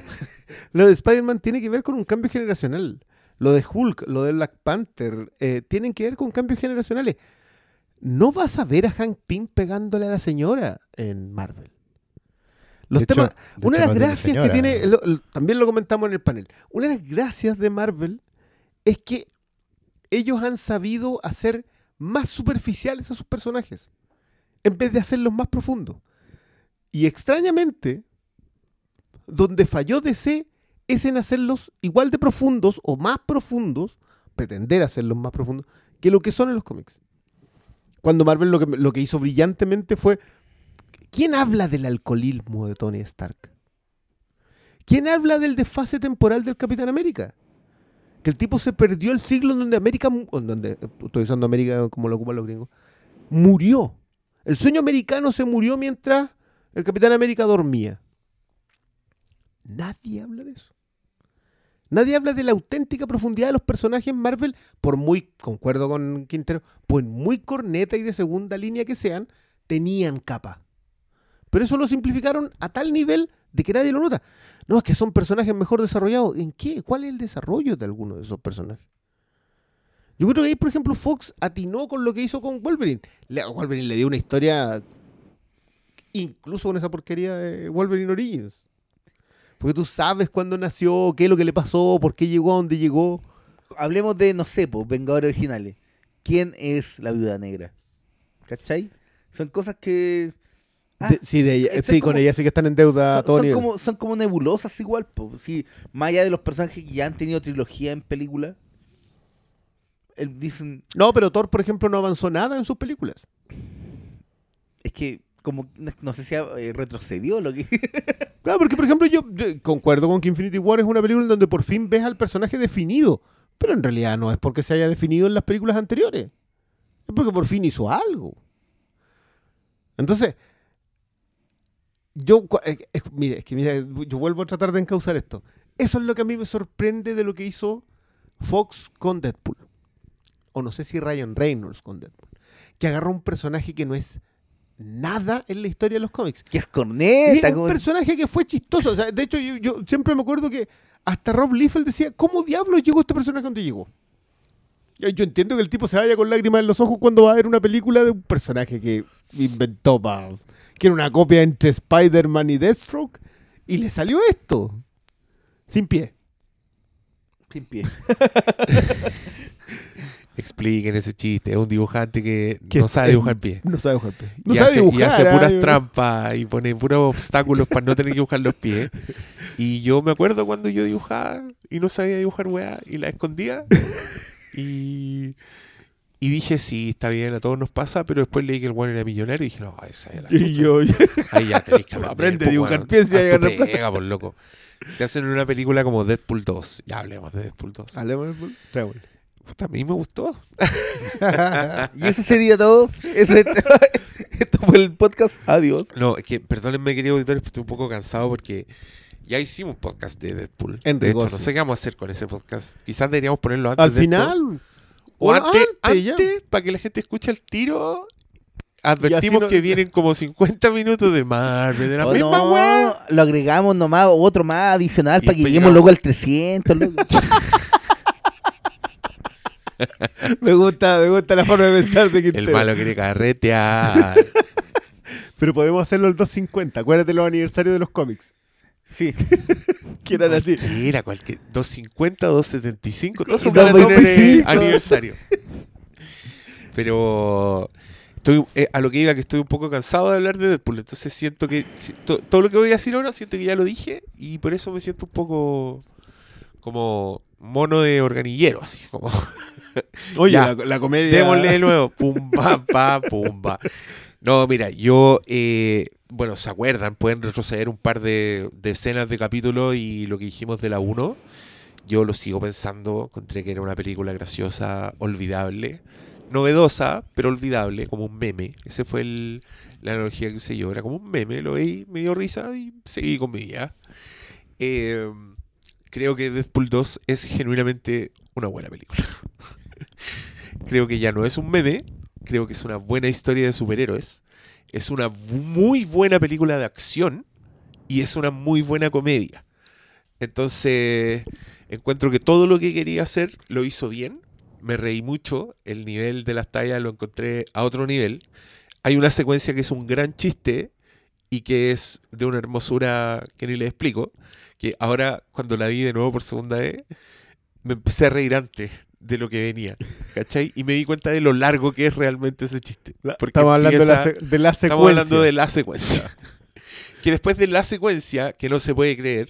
Lo de Spider-Man tiene que ver con un cambio generacional. Lo de Hulk, lo de Black Panther, eh, tienen que ver con cambios generacionales. No vas a ver a Hank Pym pegándole a la señora en Marvel. Los De hecho- temas, de una de las gracias que tiene, lo- lo- también lo comentamos en el panel, una de las gracias de Marvel es que ellos han sabido hacer más superficiales a sus personajes, en vez de hacerlos más profundos. Y extrañamente, donde falló DC es en hacerlos igual de profundos o más profundos, pretender hacerlos más profundos, que lo que son en los cómics. Cuando Marvel lo que, hizo brillantemente fue, ¿quién habla del alcoholismo de Tony Stark? ¿Quién habla del desfase temporal del Capitán América? Que el tipo se perdió el siglo en donde América, donde, estoy usando América como lo ocupan los gringos, murió. El sueño americano se murió mientras el Capitán América dormía. Nadie habla de eso. Nadie habla de la auténtica profundidad de los personajes Marvel, por muy, concuerdo con Quintero, por muy corneta y de segunda línea que sean, tenían capa. Pero eso lo simplificaron a tal nivel de que nadie lo nota. No, es que son personajes mejor desarrollados. ¿En qué? ¿Cuál es el desarrollo de alguno de esos personajes? Yo creo que ahí, por ejemplo, Fox atinó con lo que hizo con Wolverine. Wolverine le dio una historia, incluso con esa porquería de Wolverine Origins. Porque tú sabes cuándo nació, qué es lo que le pasó, por qué llegó a donde llegó. Hablemos de, no sé, pues, Vengadores originales. ¿Quién es la viuda negra? ¿Cachai? Son cosas que. Ah, De- sí, de ella, es sí con ella sí que están en deuda son, todo son como, son como nebulosas igual, po. Sí, más allá de los personajes que ya han tenido trilogía en película. el- dicen, No, pero Thor, por ejemplo, no avanzó nada en sus películas. es que como no, sé si eh, retrocedió lo que [LAUGHS] Claro, porque por ejemplo yo, concuerdo con que Infinity War es una película en donde por fin ves al personaje definido, pero en realidad no es porque se haya definido en las películas anteriores, es porque por fin hizo algo. Entonces, yo, es- mire, es que mira, yo vuelvo a tratar de encauzar esto. Eso es lo que a mí me sorprende de lo que hizo Fox con Deadpool. O no sé si Ryan Reynolds con Deadpool. Que agarró un personaje que no es nada en la historia de los cómics. que es Y corneta, es un personaje que fue chistoso. O sea, de hecho, yo, yo siempre me acuerdo que hasta Rob Liefeld decía, ¿cómo diablos llegó este personaje donde llegó? Yo entiendo que el tipo se vaya con lágrimas en los ojos cuando va a ver una película de un personaje que inventó para... que era una copia entre Spider-Man y Deathstroke, y le salió esto. Sin pie. Sin pie. [LAUGHS] Expliquen ese chiste. Es un dibujante que Que no sabe dibujar pie. No sabe dibujar pie. No y, sabe hace, dibujar. y hace puras trampas y pone puros obstáculos para no tener que dibujar los pies. [LAUGHS] Y yo me acuerdo cuando yo dibujaba y no sabía dibujar weá y la escondía. [LAUGHS] y, y dije, sí, está bien, a todos nos pasa, pero después leí que el weón era millonario y dije, no, esa es la Y chucha. yo, Ahí ya tenéis que [LAUGHS] Aprende a po, dibujar pies y a pega, por loco. Te hacen una película como Deadpool 2. Ya hablemos de Deadpool 2. Hablemos de Travel. A mí me gustó. [LAUGHS] y eso sería todo. [LAUGHS] Esto fue el podcast. Adiós. No, es que perdónenme, queridos auditores, estoy un poco cansado porque ya hicimos un podcast de Deadpool. En de hecho, no sé qué vamos a hacer con ese podcast. Quizás deberíamos ponerlo antes Al de esto. final. O antes, antes antes, para que la gente escuche el tiro. Advertimos no- que vienen como 50 minutos de Marvel, de la Oh, misma no, lo agregamos nomás, otro más adicional para que lleguemos luego al 300. loco. [LAUGHS] [LAUGHS] Me gusta, me gusta la forma de pensar de El Quintero. malo quiere carretear. [LAUGHS] Pero podemos hacerlo el 250. Acuérdate los aniversarios de los cómics. Sí. [LAUGHS] Que eran así. ¿Qué era? Cualquier, 250, 275. Todos son van a tener eh, 225. aniversario. Pero estoy eh, a lo que iba que estoy un poco cansado de hablar de Deadpool. Entonces siento que si- to- todo lo que voy a decir ahora siento que ya lo dije y por eso me siento un poco como mono de organillero, así como [LAUGHS] Oye, Ya. la, la comedia. démosle de nuevo, pumba, pa, pumba. No, mira, yo, eh, bueno, ¿se acuerdan? Pueden retroceder un par de, de escenas de capítulo y lo que dijimos de la 1. Yo lo sigo pensando, encontré que era una película graciosa, olvidable, novedosa, pero olvidable, como un meme. Esa fue el- la analogía que usé yo, era como un meme, lo veí, me dio risa y seguí con mi vida. Eh, creo que Deadpool 2 es genuinamente una buena película. [LAUGHS] creo que ya no es un meme, creo que es una buena historia de superhéroes, es una muy buena película de acción y es una muy buena comedia. Entonces, encuentro que todo lo que quería hacer lo hizo bien, me reí mucho, el nivel de las tallas lo encontré a otro nivel. Hay una secuencia que es un gran chiste y que es de una hermosura que ni le explico, que ahora cuando la vi de nuevo por segunda vez, me empecé a reír antes de lo que venía, ¿cachai? Y me di cuenta de lo largo que es realmente ese chiste. Porque estamos hablando de la, de la secuencia. Estamos hablando de la secuencia. [LAUGHS] que después de la secuencia, que no se puede creer,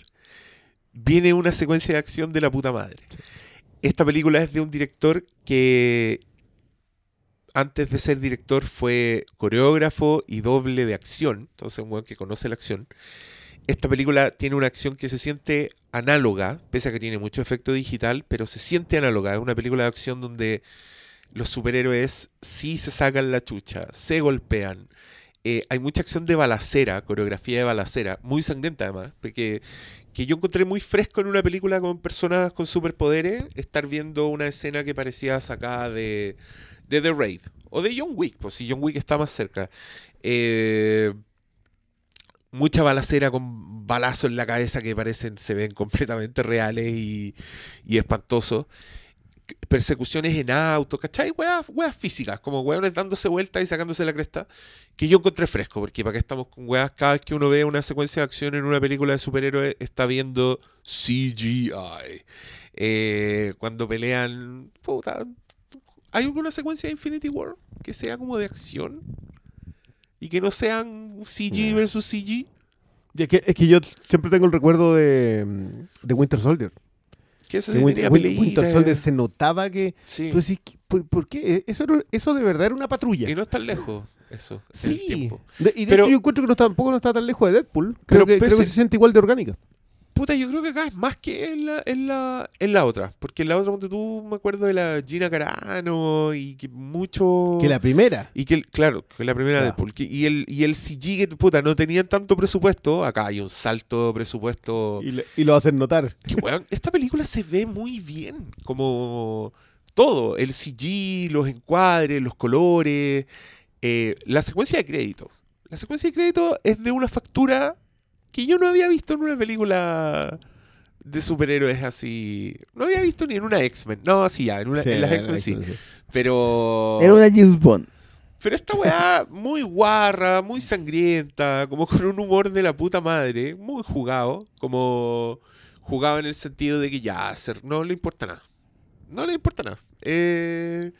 viene una secuencia de acción de la puta madre. Esta película es de un director que antes de ser director fue coreógrafo y doble de acción, entonces un weón que conoce la acción. Esta película tiene una acción que se siente análoga, pese a que tiene mucho efecto digital, pero se siente análoga. Es una película de acción donde los superhéroes sí se sacan la chucha, se golpean. Eh, hay mucha acción de balacera, coreografía de balacera, muy sangrienta además, porque que yo encontré muy fresco en una película con personas con superpoderes, estar viendo una escena que parecía sacada de, de The Raid o de John Wick, pues si John Wick está más cerca. Eh, mucha balacera con balazos en la cabeza que parecen, se ven completamente reales y, y espantosos. Persecuciones en auto, ¿cachai? Weas, weas físicas, como weones dándose vueltas y sacándose la cresta, que yo encontré fresco, porque para qué estamos con weas, cada vez que uno ve una secuencia de acción en una película de superhéroes, está viendo CGI. Eh, cuando pelean, puta, ¿hay alguna secuencia de Infinity War que sea como de acción? Y que no sean CG versus CG. Es, que, es que yo siempre tengo el recuerdo de, de Winter Soldier. Que eso De sí Win- tenía Win- peleita. Winter Soldier se notaba que. Sí. tú decís, ¿qué- ¿por, por qué? Eso, era- eso de verdad era una patrulla. Y no es tan lejos eso. en el Sí. tiempo. De- y de Pero- hecho yo encuentro que no, tampoco no está tan lejos de Deadpool. Creo, Pero que, creo pese- que se siente igual de orgánica. Puta, yo creo que acá es más que en la, en la, en la otra. Porque en la otra, donde tú me acuerdo de la Gina Carano y que mucho. Que la primera. Y que, claro, que la primera de Deadpool. que- y, el, y el CG que, puta, no tenían tanto presupuesto. Acá hay un salto de presupuesto. Y, le- y lo hacen notar. Que, weón, esta película se ve muy bien. Como todo. El CG, los encuadres, los colores. eh, la secuencia de crédito. La secuencia de crédito es de una factura que yo no había visto en una película de superhéroes así. No había visto ni en una X-Men. No, sí, ya, en, una, Sí, en las la X-Men sí. Pero. Era una James Bond. Pero esta weá muy guarra, muy sangrienta, como con un humor de la puta madre, muy jugado, como jugaba en el sentido de que ya, ser, no le importa nada. No le importa nada. Eh,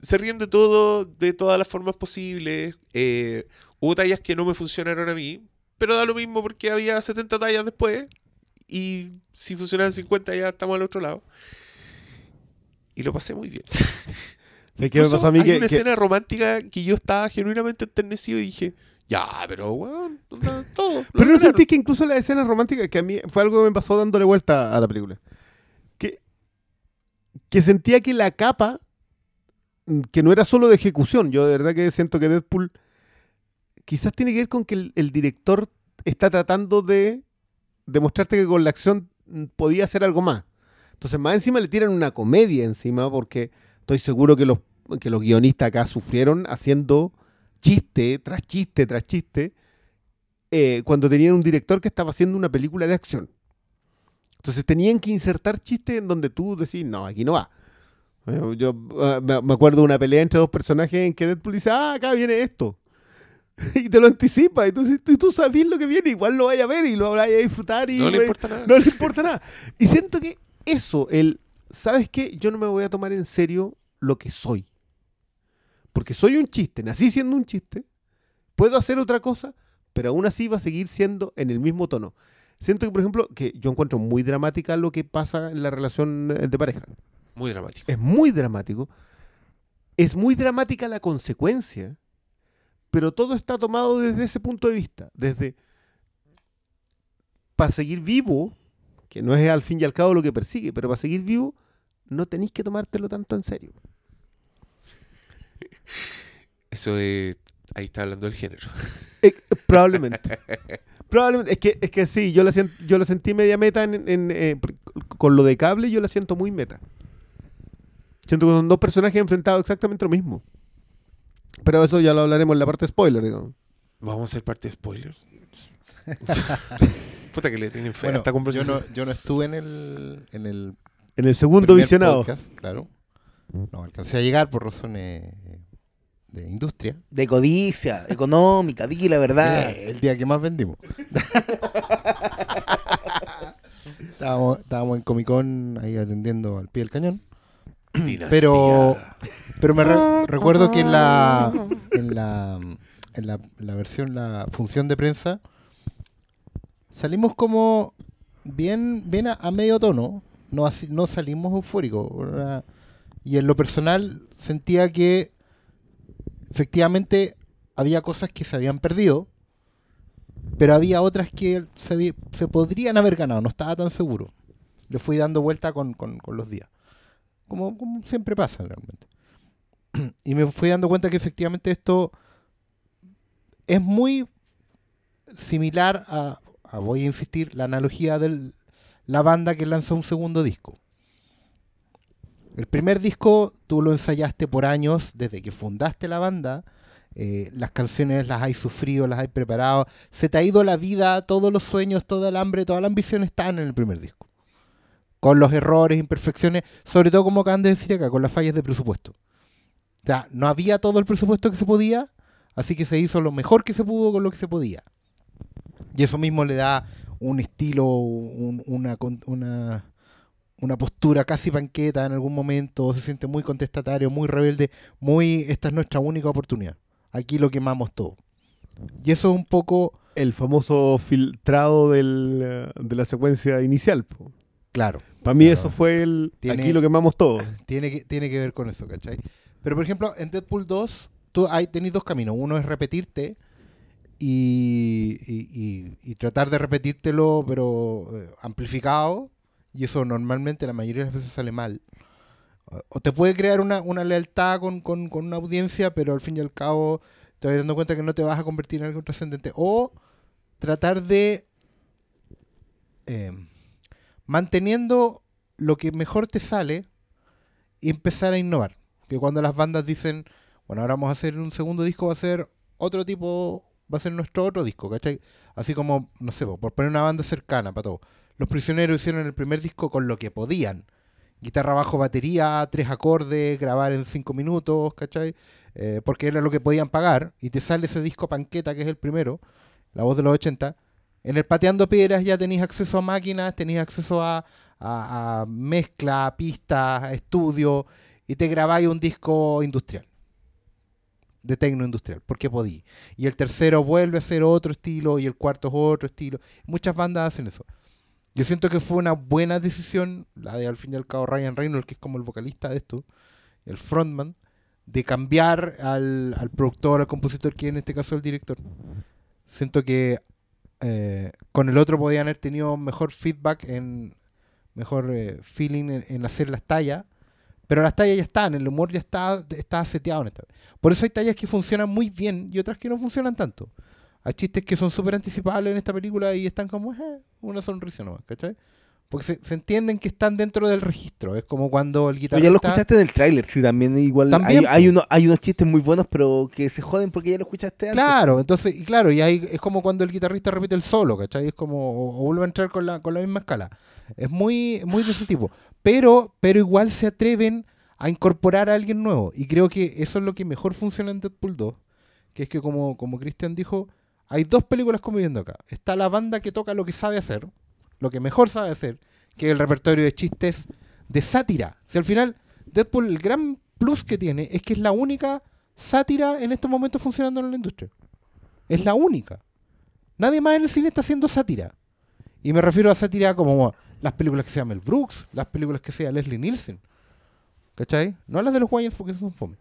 se ríen de todo, de todas las formas posibles. Eh, hubo tallas que no me funcionaron a mí, pero da lo mismo porque había 70 tallas después. Y si funcionaban 50 ya estamos al otro lado. Y lo pasé muy bien. [LAUGHS] ¿Sabes qué me pasó a mí? hay Que, una que- escena romántica que yo estaba genuinamente enternecido y dije, ya, pero weón, onda, todo. Pero no lograron". sentí que incluso las escenas románticas, que a mí fue algo que me pasó dándole vuelta a la película. Que, que sentía que la capa, mm, que no era solo de ejecución, yo de verdad que siento que Deadpool quizás tiene que ver con que el, director está tratando de demostrarte que con la acción podía hacer algo más. Entonces, más encima le tiran una comedia encima, porque estoy seguro que los, que los guionistas acá sufrieron haciendo chiste tras chiste tras chiste eh, cuando tenían un director que estaba haciendo una película de acción. Entonces tenían que insertar chistes en donde tú decís, no, aquí no va. Yo, ah, me acuerdo de una pelea entre dos personajes en que Deadpool dice, ah, acá viene esto. [LAUGHS] y te lo anticipa. Y tú, tú, sabes lo que viene, igual lo vayas a ver y lo vayas a disfrutar. Y No le güey, importa nada. no le importa nada. Y siento que eso, el, ¿sabes qué? Yo no me voy a tomar en serio lo que soy. Porque soy un chiste, nací siendo un chiste, puedo hacer otra cosa, pero aún así va a seguir siendo en el mismo tono. Siento que, por ejemplo, que yo encuentro muy dramática lo que pasa en la relación eh, de pareja. Muy dramático. Es muy dramático. Es muy dramática la consecuencia, pero todo está tomado desde ese punto de vista. Desde para seguir vivo, que no es al fin y al cabo lo que persigue, pero para seguir vivo no tenéis que tomártelo tanto en serio. Eso de... Ahí está hablando del género. [LAUGHS] Eh, probablemente. probablemente. Es que, es que sí, yo la, sien- yo la sentí media meta en, en, eh, con lo de cable, yo la siento muy meta. Siento que son dos personajes enfrentados exactamente lo mismo. Pero eso ya lo hablaremos en la parte spoiler, digamos. Vamos a hacer parte de spoilers. [LAUGHS] Puta que le tienen fe a esta yo conversación. no, yo no estuve en el, en el En el segundo visionado. podcast, claro. No alcancé a llegar por razones de industria. De codicia, económica, di la verdad. Eh, el día que más vendimos. [LAUGHS] estábamos, estábamos en Comic Con ahí atendiendo al pie del cañón. Pero, pero me re- recuerdo que en la, en la en la, versión, la función de prensa, salimos como bien, bien a, medio tono. No, así- no salimos eufóricos. Y en lo personal sentía que efectivamente había cosas que se habían perdido, pero había otras que se, se podrían haber ganado. No estaba tan seguro. Le fui dando vuelta con- con los días. Como, siempre pasa realmente. Y me fui dando cuenta que efectivamente esto es muy similar a, voy a insistir, la analogía de la banda que lanzó un segundo disco. El primer disco tú lo ensayaste por años, desde que fundaste la banda, eh, las canciones las hay sufrido, las hay preparado, se te ha ido la vida, todos los sueños, toda el hambre, toda la ambición están en el primer disco. Con los errores, imperfecciones, sobre todo como acaban de decir acá, con las fallas de presupuesto. O sea, no había todo el presupuesto que se podía, así que se hizo lo mejor que se pudo con lo que se podía. Y eso mismo le da un estilo, un- una, una, una postura casi panqueta en algún momento, se siente muy contestatario, muy rebelde, muy, esta es nuestra única oportunidad. Aquí lo quemamos todo. Y eso es un poco, El famoso filtrado del, de la secuencia inicial. Claro, Para mí Claro. eso fue el... Tiene- Aquí lo quemamos todo. [LAUGHS] tiene que, tiene que ver con eso, ¿cachai? Pero por ejemplo, en Deadpool 2, tú hay, tenés dos caminos. Uno es repetirte y, y- y- y tratar de repetírtelo, pero eh, amplificado. Y eso normalmente la mayoría de las veces sale mal. O- te puede crear una, una lealtad con, con- con una audiencia, pero al fin y al cabo te vas dando cuenta que no te vas a convertir en algo trascendente. O tratar de eh, manteniendo lo que mejor te sale y empezar a innovar. Que cuando las bandas dicen, bueno, ahora vamos a hacer un segundo disco, va a ser otro tipo, va a ser nuestro otro disco, ¿cachai? Así como, no sé, por poner una banda cercana para todo. Los prisioneros hicieron el primer disco con lo que podían. Guitarra bajo batería, tres acordes, grabar en cinco minutos, ¿cachai? Eh, porque era lo que podían pagar. Y te sale ese disco panqueta, que es el primero, la voz de los 80, En el Pateando Piedras ya tenéis acceso a máquinas, tenéis acceso a, a- a mezcla, pistas, a estudio, y te grabáis un disco industrial. De tecno industrial, porque podí. Y el tercero vuelve a ser otro estilo, y el cuarto es otro estilo. Muchas bandas hacen eso. Yo siento que fue una buena decisión, la de al fin y al cabo Ryan Reynolds, que es como el vocalista de esto, el frontman, de cambiar al, al productor, al compositor, que en este caso es el director. Siento que eh, con el otro podían haber tenido mejor feedback, en mejor eh, feeling en, hacer las tallas, pero las tallas ya están, el humor ya está, está seteado en esta. Por eso hay tallas que funcionan muy bien y otras que no funcionan tanto. Hay chistes que son súper anticipables en esta película y están como "Eh", una sonrisa nomás, ¿cachai? Porque se, se entienden que están dentro del registro. Es como cuando el Pero guitarrista... ya lo escuchaste en el tráiler, sí, también igual También, hay, hay, uno- hay unos chistes muy buenos, pero que se joden porque ya lo escuchaste antes. Claro, entonces, y claro, y ahí es como cuando el guitarrista repite el solo, ¿cachai? Es como, o, o vuelve a entrar con la, con la misma escala. Es muy, muy de ese tipo. Pero, pero igual se atreven a incorporar a alguien nuevo. Y creo que eso es lo que mejor funciona en Deadpool 2. Que es que como, como Christian dijo, hay dos películas conviviendo acá. Está la banda que toca lo que sabe hacer, lo que mejor sabe hacer, que el repertorio de chistes de sátira. Si al final, Deadpool, el gran plus que tiene es que es la única sátira en estos momentos funcionando en la industria. Es la única. Nadie más en el cine está haciendo sátira. Y me refiero a sátira como las películas que sea Mel Brooks, las películas que sea Leslie Nielsen. ¿Cachai? No las de los Wayans porque son fome.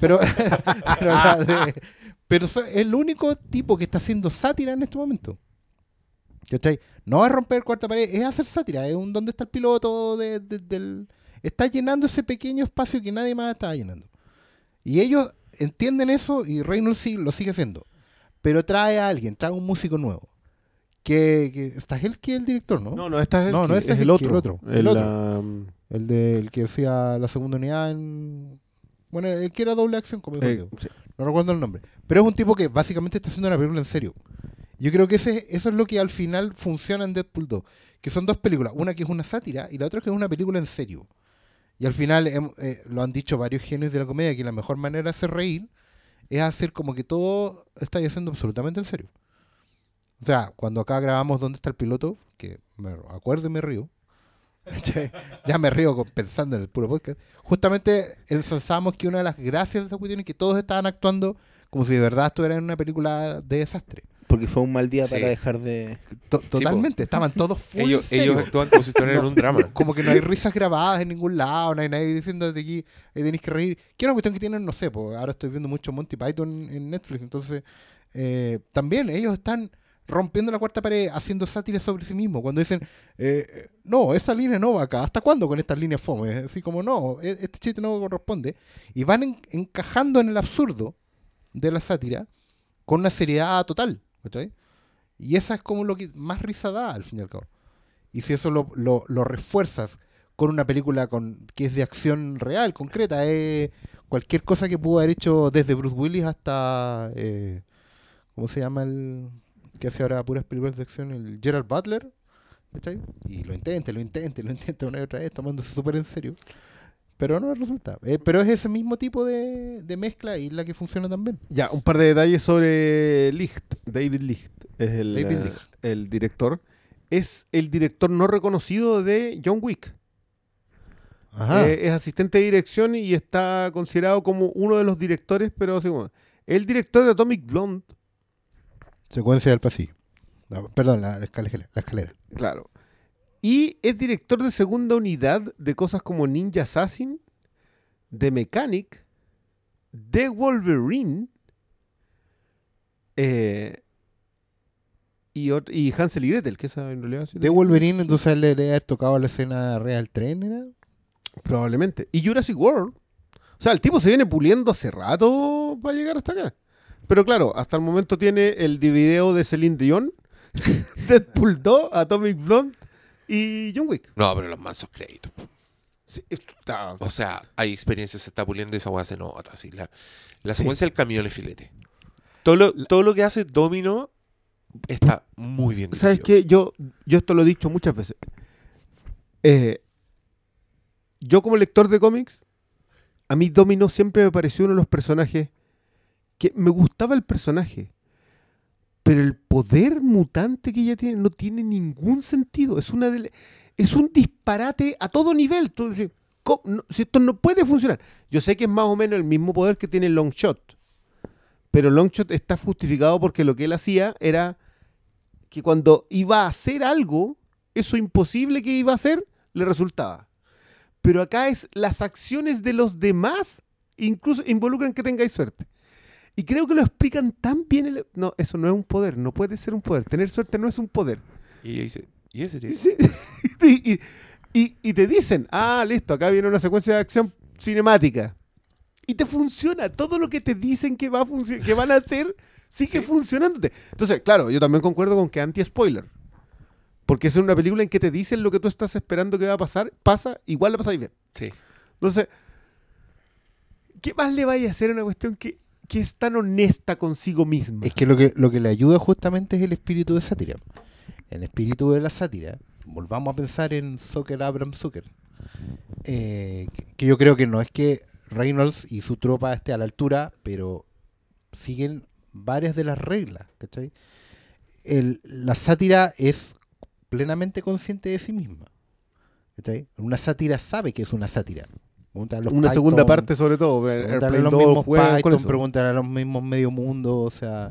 Pero, [LAUGHS] pero, de- pero es el único tipo que está haciendo sátira en este momento. ¿Cachai? No es romper cuarta pared, es hacer sátira. Es un donde está el piloto de- de- del... Está llenando ese pequeño espacio que nadie más está llenando. Y ellos entienden eso y Reynolds sí lo sigue haciendo. Pero trae a alguien, trae a un músico nuevo. Que, que Stahelski es el director, ¿no? No, no, esta es, No, no es este es el el- otro. el otro, El, el otro. ah, El del que hacía la segunda unidad en... Bueno, el que era doble acción, como eh, sí. No recuerdo el nombre. Pero es un tipo que básicamente está haciendo una película en serio. Yo creo que ese, eso es lo que al final funciona en Deadpool 2. Que son dos películas. Una que es una sátira y la otra que es una película en serio. Y al final hem- eh, lo han dicho varios genios de la comedia que la mejor manera de hacer reír es hacer como que todo está haciendo absolutamente en serio. O sea, cuando acá grabamos ¿Dónde está el piloto? Que me acuerdo y me río. [LAUGHS] Ya me río pensando en el puro podcast. Justamente ensalzamos que una de las gracias de esa cuestión es que todos estaban actuando como si de verdad estuvieran en una película de desastre. Porque fue un mal día Sí. para dejar de... To- totalmente, estaban todos full Ellos, serio. ellos actúan como si estuvieran en un drama. [LAUGHS] Como que no hay risas grabadas en ningún lado, no hay nadie diciendo de aquí eh, tenéis que reír. Que es una cuestión que tienen, no sé, porque ahora estoy viendo mucho Monty Python en Netflix, entonces eh, también ellos están rompiendo la cuarta pared, haciendo sátiras sobre sí mismos. Cuando dicen, eh, no, esa línea no va acá, ¿hasta cuándo con estas líneas fome? Así como, no, e- este chiste no corresponde. Y van en- encajando en el absurdo de la sátira con una seriedad total. ¿Cachai? Y esa es como lo que más risa da, al fin y al cabo. Y si eso lo, lo- refuerzas con una película con, que es de acción real, concreta, eh, cualquier cosa que pudo haber hecho desde Bruce Willis hasta, eh, ¿cómo se llama el que hace ahora puras películas de acción? El Gerald Butler. Y lo intenta, lo intenta, lo intenta una y otra vez, tomándose súper en serio. Pero no resulta. Eh, pero es ese mismo tipo de, de mezcla y la que funciona también. Ya, un par de detalles sobre Licht. David Licht es el, David eh, Licht. el director. Es el director no reconocido de John Wick. Eh, es asistente de dirección y está considerado como uno de los directores, pero así como- el director de Atomic Blonde, Secuencia del pasillo. No, perdón, la, la escalera, la escalera. claro. Y es director de segunda unidad de cosas como Ninja Assassin, The Mechanic, The Wolverine eh, y, Hansel y Gretel, que esa en realidad... De Wolverine, entonces le haber tocado la escena real tren, ¿era? Probablemente. Y Jurassic World. O sea, el tipo se viene puliendo hace rato para llegar hasta acá. Pero claro, hasta el momento tiene el video de Celine Dion, [LAUGHS] Deadpool 2, Atomic Blonde y John Wick. No, pero los mansos créditos. Sí, está- O sea, hay experiencias, se está puliendo y esa weá se nota. Así. La, la secuencia del camión es filete. Todo lo, todo lo que hace Domino está muy bien ¿Sabes dirigido. qué? Yo, yo esto lo he dicho muchas veces. Eh, yo como lector de cómics, a mí Domino siempre me pareció uno de los personajes que me gustaba el personaje. Pero el poder mutante que ella tiene no tiene ningún sentido. Es una dele- es un disparate a todo nivel. Si esto no puede funcionar. Yo sé que es más o menos el mismo poder que tiene Longshot. Pero Longshot está justificado porque lo que él hacía era que cuando iba a hacer algo, eso imposible que iba a hacer, le resultaba. Pero acá es las acciones de los demás, incluso involucran que tengáis suerte. Y creo que lo explican tan bien. el- No, eso no es un poder, no puede ser un poder. Tener suerte no es un poder. Y ella dice, ¿y ese es? Sí. [LAUGHS] y, y- y- y te dicen, ah, listo, acá viene una secuencia de acción cinemática. Y te funciona. Todo lo que te dicen que, va a que van a hacer sigue funcionándote. Entonces, claro, yo también concuerdo con que anti-spoiler. Porque es una película en que te dicen lo que tú estás esperando que va a pasar, pasa, igual la pasáis bien. Sí. Entonces, ¿qué más le vaya a hacer a una cuestión que, que es tan honesta consigo misma? Es que lo que lo que le ayuda justamente es el espíritu de sátira. El espíritu de la sátira, volvamos a pensar en Zucker Abraham Zucker. eh, que, yo creo que no es que Reynolds y su tropa esté a la altura, pero siguen varias de las reglas. la sátira es plenamente consciente de sí misma. Una sátira sabe que es una sátira. Pregúntale a los una segunda parte, sobre todo. Pregúntale Airplane a los 2 mismos Python, eso. pregúntale a los mismos Medio Mundo, o sea,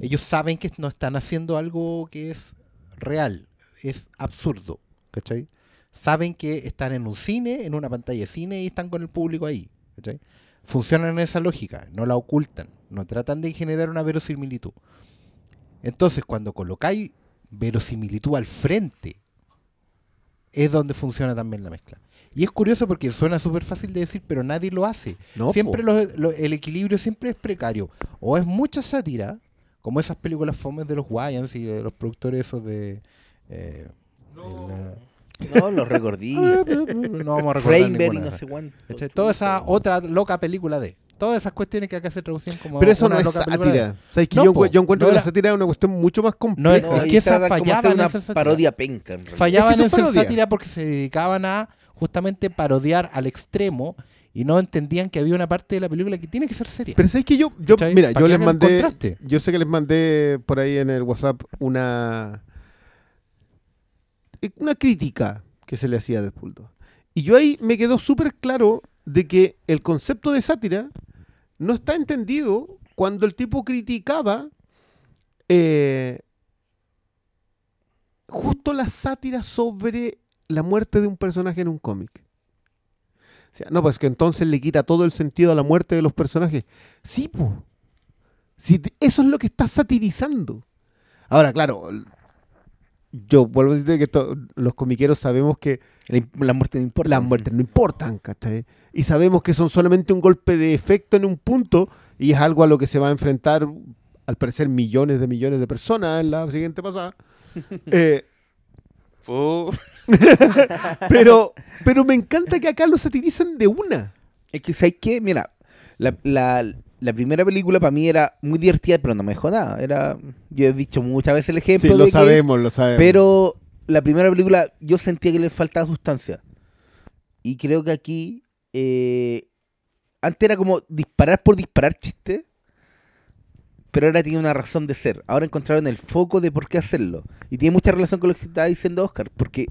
ellos saben que no están haciendo algo que es real, es absurdo, ¿cachai? Saben que están en un cine, en una pantalla de cine y están con el público ahí, ¿cachai? Funcionan en esa lógica, no la ocultan, no tratan de generar una verosimilitud. Entonces, cuando colocáis verosimilitud al frente, es donde funciona también la mezcla. Y es curioso porque suena súper fácil de decir, pero nadie lo hace. No, siempre po. lo- lo- el equilibrio siempre es precario. O es mucha sátira, como esas películas fomes de los Wayans y de los productores esos de... eh, de No, los recordí. la- [LAUGHS] no vamos a recordar ninguna no sé cuánto. ¿Cachai? Toda esa otra loca película de... Todas esas cuestiones que acá se traducían como Pero eso una no es de- sátira. ¿Sabes que No, yo, po, yo encuentro no que la sátira es una cuestión mucho más No, compleja. es y que esa fallaba en una parodia penca. en fallaban Es que en ser sátira porque se dedicaban a justamente parodiar al extremo y no entendían que había una parte de la película que tiene que ser seria. Pero sabes que yo, yo ¿Cachai? mira, ¿Para yo les mandé, contraste? yo sé que les mandé por ahí en el WhatsApp una eh, una crítica que se le hacía a Deadpool 2. Y yo ahí me quedó súper claro de que el concepto de sátira no está entendido cuando el tipo criticaba eh, justo la sátira sobre la muerte de un personaje en un cómic. O sea, no, pues que entonces le quita todo el sentido a la muerte de los personajes. Sí, po. Si te- eso es lo que está satirizando. Ahora, claro, yo vuelvo a decirte que los comiqueros sabemos que La, la muerte no importa. las muertes no importan, ¿cachai? Y sabemos que son solamente un golpe de efecto en un punto y es algo a lo que se va a enfrentar, al parecer, millones de millones de personas en la siguiente pasada. [LAUGHS] Eh, [LAUGHS] pero, pero me encanta que acá lo satirizan de una. Es que, ¿sabes qué? Mira, la, la, la primera película para mí era muy divertida, pero no me dejó nada. Era, yo he dicho muchas veces el ejemplo. Sí, lo de que- sabemos, lo sabemos. Pero la primera película yo sentía que le faltaba sustancia. Y creo que aquí, eh, antes era como disparar por disparar chiste, pero ahora tiene una razón de ser. Ahora encontraron el foco de por qué hacerlo. Y tiene mucha relación con lo que estaba diciendo Oscar, porque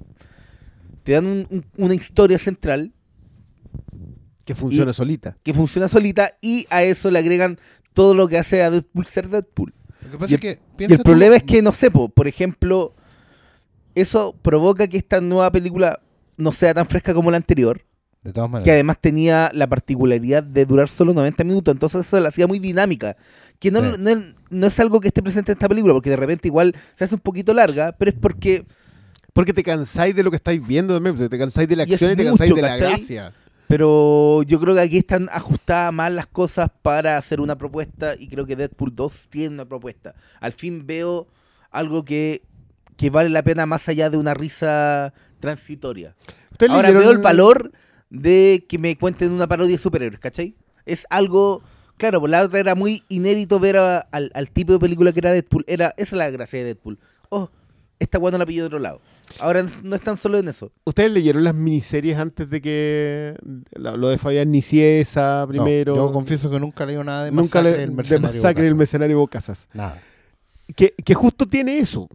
te dan un- un- una historia central que funciona y- solita. que funciona solita y a eso le agregan todo lo que hace a Deadpool ser Deadpool. Lo que pasa Y es que, Y el tú- problema es que, no sé, po, por ejemplo, eso provoca que esta nueva película no sea tan fresca como la anterior, De todas maneras. que además tenía la particularidad de durar solo 90 minutos, entonces eso la hacía muy dinámica, que no, Sí. no, es- no es algo que esté presente en esta película, porque de repente igual se hace un poquito larga, pero es porque Porque te cansáis de lo que estáis viendo también. pues, Te cansáis de la acción y te cansáis de la gracia. Pero yo creo que aquí están ajustadas más las cosas para hacer una propuesta y creo que Deadpool 2 tiene una propuesta. Al fin veo algo que, que vale la pena más allá de una risa transitoria. ¿Ustedes Ahora veo el valor de que me cuenten una parodia de superhéroes, ¿cachai? Es algo... Claro, pues la otra era muy inédito ver a- al, al tipo de película que era Deadpool. Era, esa es la gracia de Deadpool. Oh, esta guay no la pilló de otro lado. Ahora no están solo en eso. ¿Ustedes leyeron las miniseries antes de que lo de Fabián Niciesa No, primero? yo confieso que nunca leí nada de Nunca Masacre le, del de Mercenario Masacre del Bocazas. Mercenario Bocasas. Nada. que, que justo tiene eso.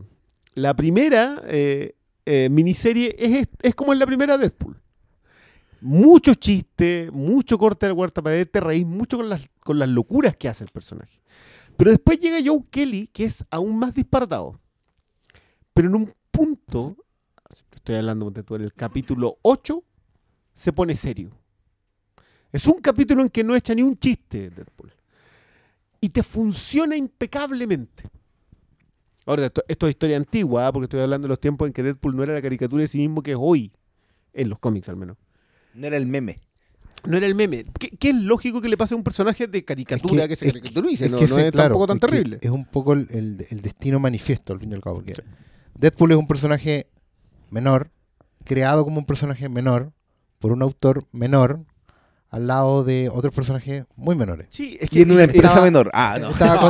La primera eh, eh, miniserie es, es como en la primera Deadpool. Mucho chiste, mucho corte de la cuarta pared, te reís mucho con las, con las locuras que hace el personaje. Pero después llega Joe Kelly, que es aún más disparatado. Pero en un punto, estoy hablando ponte tú, el capítulo 8, se pone serio. Es un capítulo en que no echa ni un chiste Deadpool. Y te funciona impecablemente. Ahora, esto, esto es historia antigua, ¿ah? porque estoy hablando de los tiempos en que Deadpool no era la caricatura de sí mismo que es hoy, en los cómics al menos. No era el meme. No era el meme. Que, que es lógico que le pase a un personaje de caricatura que, se es caricaturice, es no, que no ese, es claro, tampoco tan es que terrible. Es un poco el, el- el destino manifiesto, al fin y al cabo. Porque Deadpool es un personaje menor, creado como un personaje menor, por un autor menor, al lado de otros personajes muy menores. Sí, es Y en una empresa estaba- menor. Ah, no. estaba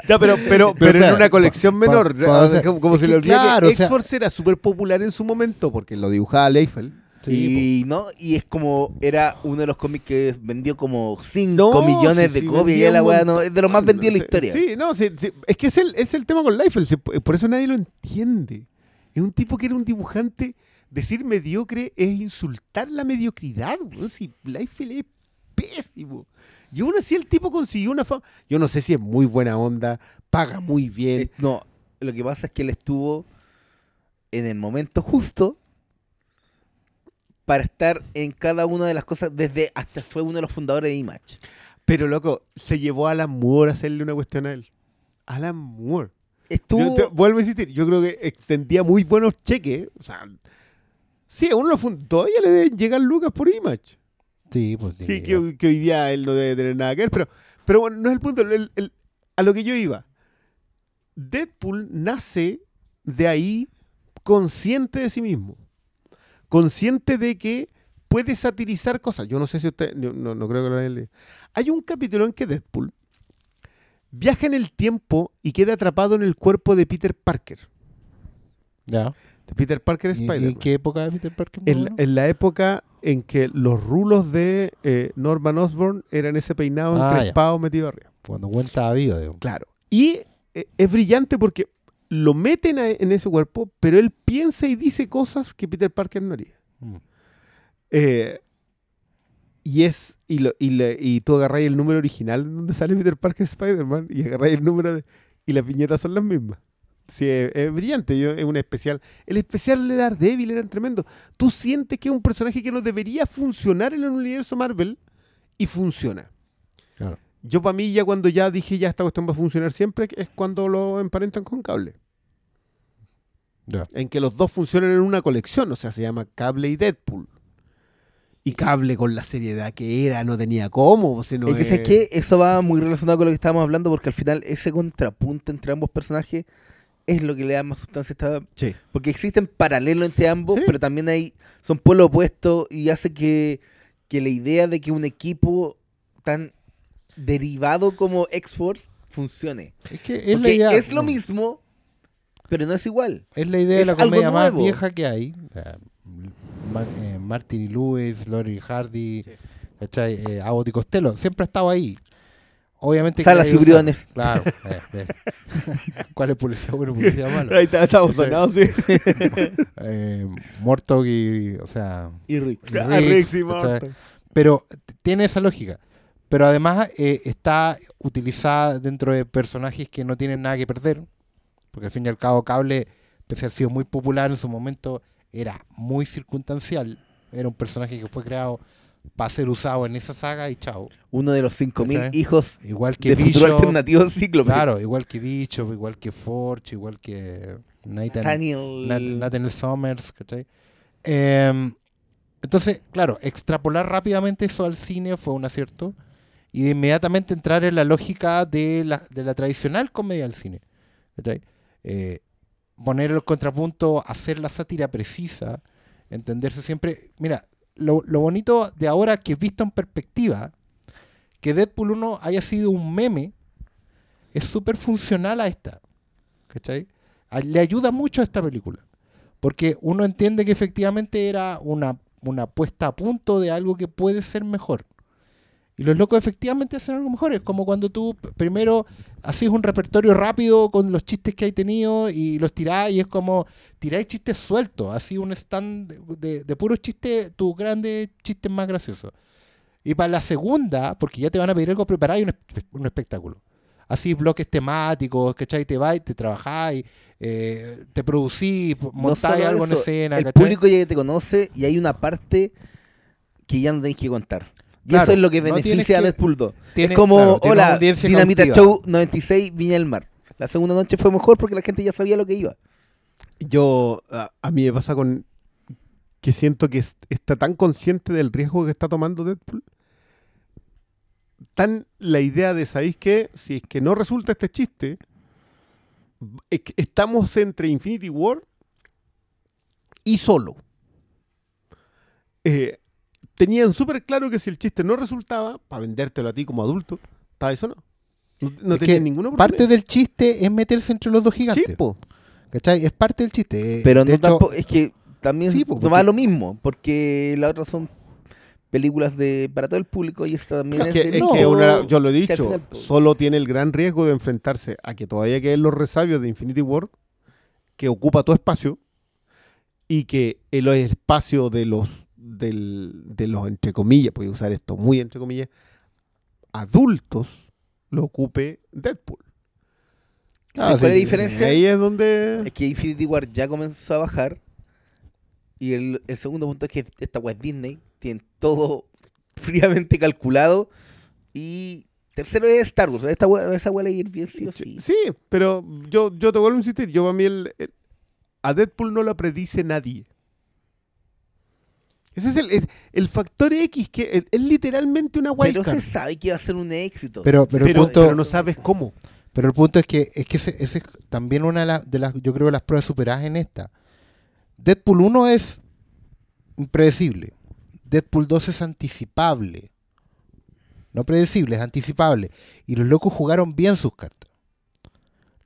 [LAUGHS] [LAUGHS] Ya, pero, pero, pero en claro, una colección menor. como se que le olvida claro, que o sea- X-Force era súper popular en su momento porque lo dibujaba Leifel. Sí, y no, y es como era uno de los cómics que vendió como 5 No, millones sí, de sí, copias y la weá no, es de lo más vendido en la historia. Sí, no, es que es el, es el tema con Leifel, sí, por eso nadie lo entiende. Es un tipo que era un dibujante. Decir mediocre es insultar la mediocridad, weón. Si Leifel es pésimo. Y aún así el tipo consiguió una fama. Yo no sé si es muy buena onda, paga muy bien. Eh, No, lo que pasa es que él estuvo en el momento justo para estar en cada una de las cosas desde hasta fue uno de los fundadores de Image. Pero loco, se llevó a Alan Moore a hacerle una cuestión a él. Alan Moore. Estuvo Yo te- vuelvo a insistir, yo creo que extendía muy buenos cheques. O sea, sí, a uno lo fund- todavía le deben llegar lucas por Image. Sí, pues Que, sí, que- que hoy día él no debe tener nada que ver. Pero, pero bueno, no es el punto. el- el- a lo que yo iba. Deadpool nace de ahí consciente de sí mismo. Consciente de que puede satirizar cosas. Yo no sé si usted. no, no creo que lo hayan leído. Hay un capítulo en que Deadpool viaja en el tiempo y queda atrapado en el cuerpo de Peter Parker. Ya. De Peter Parker ¿Y- ¿Y, Spider. en qué época de Peter Parker? En, en la época en que los rulos de eh, Norman Osborn eran ese peinado Ah, ya. encrespado metido arriba. Cuando Gwen estaba vivo, digo. Claro. Y eh, es brillante porque lo meten a- en ese cuerpo, pero él piensa y dice cosas que Peter Parker no haría. Mm. Eh, y es y, lo, y, le- y tú agarráis el número original donde sale Peter Parker Spider-Man y agarráis el número de, y las viñetas son las mismas. Sí, es, es brillante, yo- es un especial. El especial de Daredevil era tremendo. Tú sientes que es un personaje que no debería funcionar en el universo Marvel y funciona. Claro. Yo para mí ya cuando ya dije ya esta cuestión va a funcionar siempre es cuando lo emparentan con cable. Ya. En que los dos funcionan en una colección, o sea, se llama Cable y Deadpool. Y Cable con la seriedad que era, no tenía cómo. si no es que, es- ¿sabes qué? Eso va muy relacionado con lo que estábamos hablando, porque al final ese contrapunto entre ambos personajes es lo que le da más sustancia a esta. Sí. Porque existen paralelos entre ambos, Sí. pero también hay son polos opuestos y hace que, que la idea de que un equipo tan derivado como X-Force funcione. Es que es la idea. es lo mismo, pero no es igual. Es la idea de Es la algo comedia más vieja que hay. O sea, Ma- eh, Martin y Lewis, Laurie Hardy, ¿cachai? Eh, Abbott y Costello. Siempre ha estado ahí. Obviamente Salas la y Briones. Claro. eh, eh. [LAUGHS] ¿Cuál es publicidad buena y publicidad mala? Ahí está, estamos Sí. sonados, sí. [LAUGHS] Mortog y. O sea. Y Rick. y Ah, y ¿cachai? Morton. Pero tiene esa lógica. Pero además eh, está utilizada dentro de personajes que no tienen nada que perder. Porque al fin y al cabo, Cable, pese a sido muy popular en su momento, era muy circunstancial. Era un personaje que fue creado para ser usado en esa saga y chao. Uno de los 5.000 ¿Cachai? hijos Igual que de futuro Bishop, alternativo Cíclope. Claro, igual que Bishop, igual que Forge, igual que Nathan, Nathaniel- Nat- Nathaniel Summers, ¿cachai? Em, entonces, claro, extrapolar rápidamente eso al cine fue un acierto y de inmediatamente entrar en la lógica de la, de la tradicional comedia del cine. Eh, poner el contrapunto, hacer la sátira precisa, entenderse siempre. Mira, lo, lo bonito de ahora que visto en perspectiva, que Deadpool 1 haya sido un meme, es súper funcional a esta. ¿Cachai? Le ayuda mucho a esta película. Porque uno entiende que efectivamente era una, una puesta a punto de algo que puede ser mejor. Y los locos efectivamente hacen algo mejor. Es como cuando tú primero haces un repertorio rápido con los chistes que hay tenido y los tirás y es como tiráis chistes sueltos. Así un stand de, puros chistes, tus grandes chistes más graciosos. Y para la segunda, porque ya te van a pedir algo, un, espe- un espectáculo. Así bloques temáticos, ¿cachai? Te vais, te trabajáis, eh, te producís, montáis algo en escena, El ¿cachai? público ya te conoce y hay una parte que ya no tenéis que contar. Y Claro, eso es lo que no beneficia a Deadpool 2. tiene- es como, claro, hola, Dinamita cautiva. Show 96, Viña del Mar. La segunda noche fue mejor porque la gente ya sabía lo que iba. Yo, a, a mí me pasa con que siento que es- está tan consciente del riesgo que está tomando Deadpool. Tan la idea de, ¿sabéis qué? Si es que no resulta este chiste, es que estamos entre Infinity War y solo. Eh, tenían súper claro que si el chiste no resultaba, para vendértelo a ti como adulto, estaba eso no. No, no que ninguna Parte del chiste es meterse entre los dos gigantes. Sí, po. ¿Cachai? Es parte del chiste. Eh, Pero de no hecho, tampoco, es que también Sí, po, no va lo mismo, porque las otras son películas de para todo el público y esta también Es es, que, de es nicho, que una- yo lo he dicho, final, solo tiene el gran riesgo de enfrentarse a que todavía queden los resabios de Infinity War, que ocupa todo espacio, y que el espacio de los, del- de los, entre comillas, voy a usar esto muy entre comillas, adultos, lo ocupe Deadpool. ¿sabes Ah, cuál es la diferencia? Ahí es donde... Es que Infinity War ya comenzó a bajar. Y el, el segundo punto es que esta web Disney tiene todo [LAUGHS] fríamente calculado. Y tercero es Star Wars. Esta wea- esa huele a ir bien sí o sí. Sí, pero yo, yo te vuelvo a insistir, yo para mí el, el- a Deadpool no lo predice nadie. Ese es el, el, el factor X que es, es literalmente una Pero wildcard. se sabe que va a ser un éxito. Pero, pero, el Pero, punto, pero no sabes cómo. pero el punto es que es que ese, ese es también una de, las- de las, yo creo, las pruebas superadas en esta. Deadpool 1 es impredecible. Deadpool 2 es anticipable. No predecible, es anticipable. Y los locos jugaron bien sus cartas.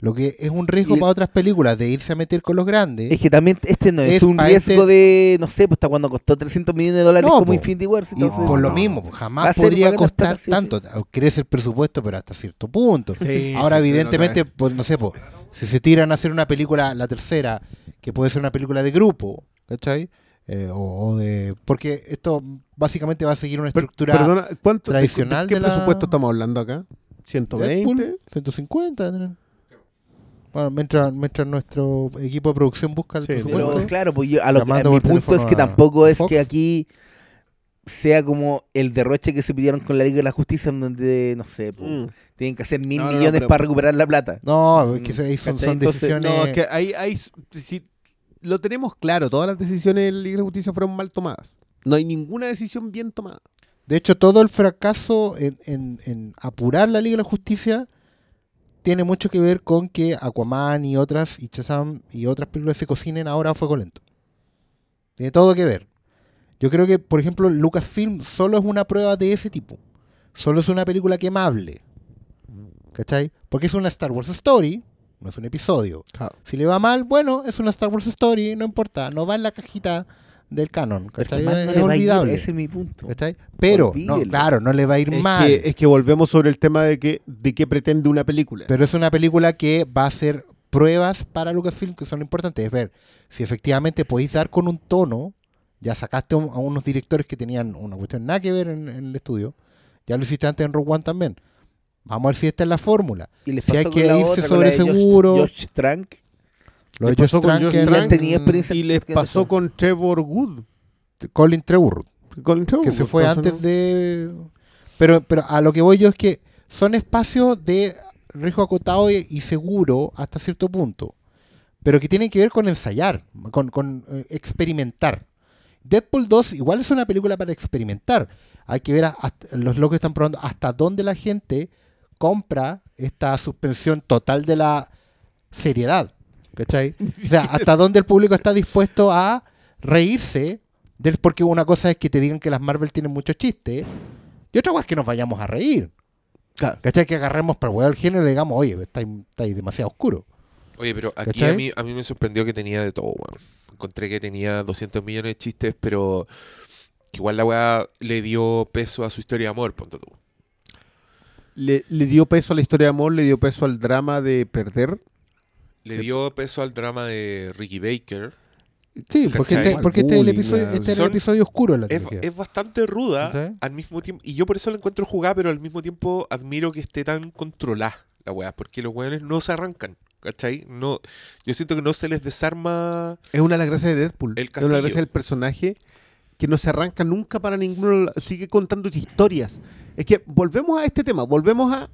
Lo que es un riesgo Y- para otras películas de irse a meter con los grandes. Es que también este no es, Es un riesgo este- de, no sé, pues hasta cuando costó 300 millones de dólares No, como po. Infinity War. Y por lo mismo, pues, jamás podría costar tanto. Crece el presupuesto, pero hasta cierto punto. Sí, Ahora, sí, evidentemente, pero pues no sé, pues, si se tiran a hacer una película, la tercera, que puede ser una película de grupo, ¿cachai? Eh, o, o de. Porque esto básicamente va a seguir una estructura. Perdona, ¿cuánto, de- tradicional ¿de qué de la- presupuesto estamos hablando acá? ¿120? Deadpool, 150. Bueno, mientras, mientras nuestro equipo de producción busca el Sí, presupuesto. Pero claro, pues yo, a lo que, mi punto es que tampoco es Fox. que aquí sea como el derroche que se pidieron con la Liga de la Justicia, en donde, no sé, pues, Mm. tienen que hacer mil No, no, no, millones pero- para recuperar la plata. No, es que ahí son, ¿Cachai? son Entonces, decisiones. No, es que ahí, ahí si lo tenemos claro, todas las decisiones de la Liga de Justicia fueron mal tomadas. No hay ninguna decisión bien tomada. De hecho, todo el fracaso en, en- en apurar la Liga de la Justicia tiene mucho que ver con que Aquaman y otras, y Shazam y otras películas se cocinen ahora a fuego lento. Tiene todo que ver. Yo creo que, por ejemplo, Lucasfilm solo es una prueba de ese tipo. Solo es una película quemable. ¿Cachai? Porque es una Star Wars Story, no es un episodio. Claro. Si le va mal, bueno, es una Star Wars Story, no importa, no va en la cajita del canon. Pero es que ¿cachai? no Es le va a ir, olvidable. ese es mi punto. ¿cachai? Pero, no, claro, no le va a ir Es mal. que, es que volvemos sobre el tema de que de qué pretende una película. Pero es una película que va a hacer pruebas para Lucasfilm que son importantes. Es ver si efectivamente podéis dar con un tono. Ya sacaste un- a unos directores que tenían una cuestión nada que ver en, en el estudio. Ya lo hiciste antes en Rogue One también. Vamos a ver si esta es la fórmula. Y Si hay que irse sobre la de Josh- seguro. Josh Trank. Lo de Les pasó Josh con Josh Trank tenía y les pasó con Trevor Wood. Colin Trevor que se fue antes de... Pero, pero a lo que voy yo es que son espacios de riesgo acotado y, y seguro hasta cierto punto, pero que tienen que ver con ensayar, con, con, eh, experimentar. Deadpool 2 igual es una película para experimentar. Hay que ver, a- los locos están probando hasta dónde la gente compra esta suspensión total de la seriedad. ¿Cachai? [LAUGHS] O sea, hasta dónde el público está dispuesto a reírse del, porque una cosa es que te digan que las Marvel tienen muchos chistes y otra cosa es que nos vayamos a reír. ¿Cachai? Que agarremos para el huevo género y le digamos, oye, está, ahí- está ahí demasiado oscuro. Oye, pero aquí ¿Cachai? a mí, a mí me sorprendió que tenía de todo, weón. Encontré que tenía 200 millones de chistes, pero Que igual la weá le dio peso a su historia de amor, ponte tú. Le, le dio peso a la historia de amor, le dio peso al drama de perder. Le dio peso al drama de Ricky Baker. Sí, porque este, porque este es el episodio, este es el episodio oscuro de la Es, es bastante ruda ¿Sí? al mismo tiempo. Y yo por eso la encuentro jugada, pero al mismo tiempo admiro que esté tan controlada la weá. Porque los weones no se arrancan. ¿Cachai? No, yo siento que no se les desarma. Es una de las gracias de Deadpool. El es una de las gracias del personaje que no se arranca nunca para ninguno. Sigue contando historias. Es que volvemos a este tema, volvemos a.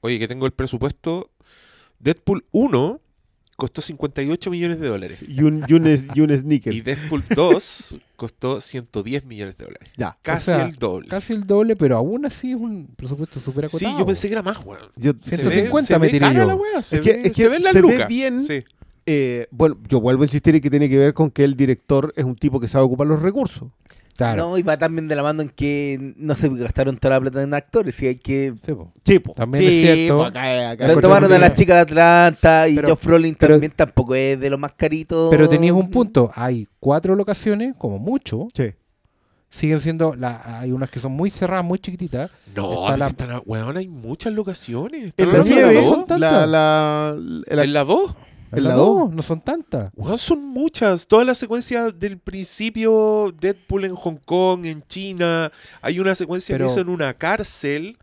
Oye, que tengo el presupuesto. Deadpool 1 costó 58 millones de dólares. Y un, y un, y un sneaker. Y Deadpool 2 costó 110 millones de dólares. Ya. Casi O sea, el doble. Casi el doble, pero aún así es un presupuesto súper Sí, acotado. yo pensé que era más, weón. Yo- Se 150 ve, me se ve tiré yo. la weá, se Es que- ve, que se las se ve lucas. bien. Sí. Eh, bueno, yo vuelvo a insistir en que tiene que ver con que el director es un tipo que sabe ocupar los recursos. Claro. No, y va también de la mano en que no se gastaron toda la plata en actores y hay que... Sí, po. Sí, po. También Sí, es cierto. acá- tomaron a que- la chica de Atlanta y Brolin pero- también tampoco es de los más caritos. Pero tenías un punto. Hay cuatro locaciones, como mucho. Sí. Siguen siendo. La, hay unas que son muy cerradas, muy chiquititas. No, Está la- están a- weón, hay muchas locaciones. En ¿Están la hablando de nieve, la son dos? tantas. la, la, la- ¿En la 2? ¿En la la dos? dos, no son tantas. Son muchas. Toda la secuencia del principio, Deadpool en Hong Kong, en China. Hay una secuencia Pero- que hizo en una cárcel.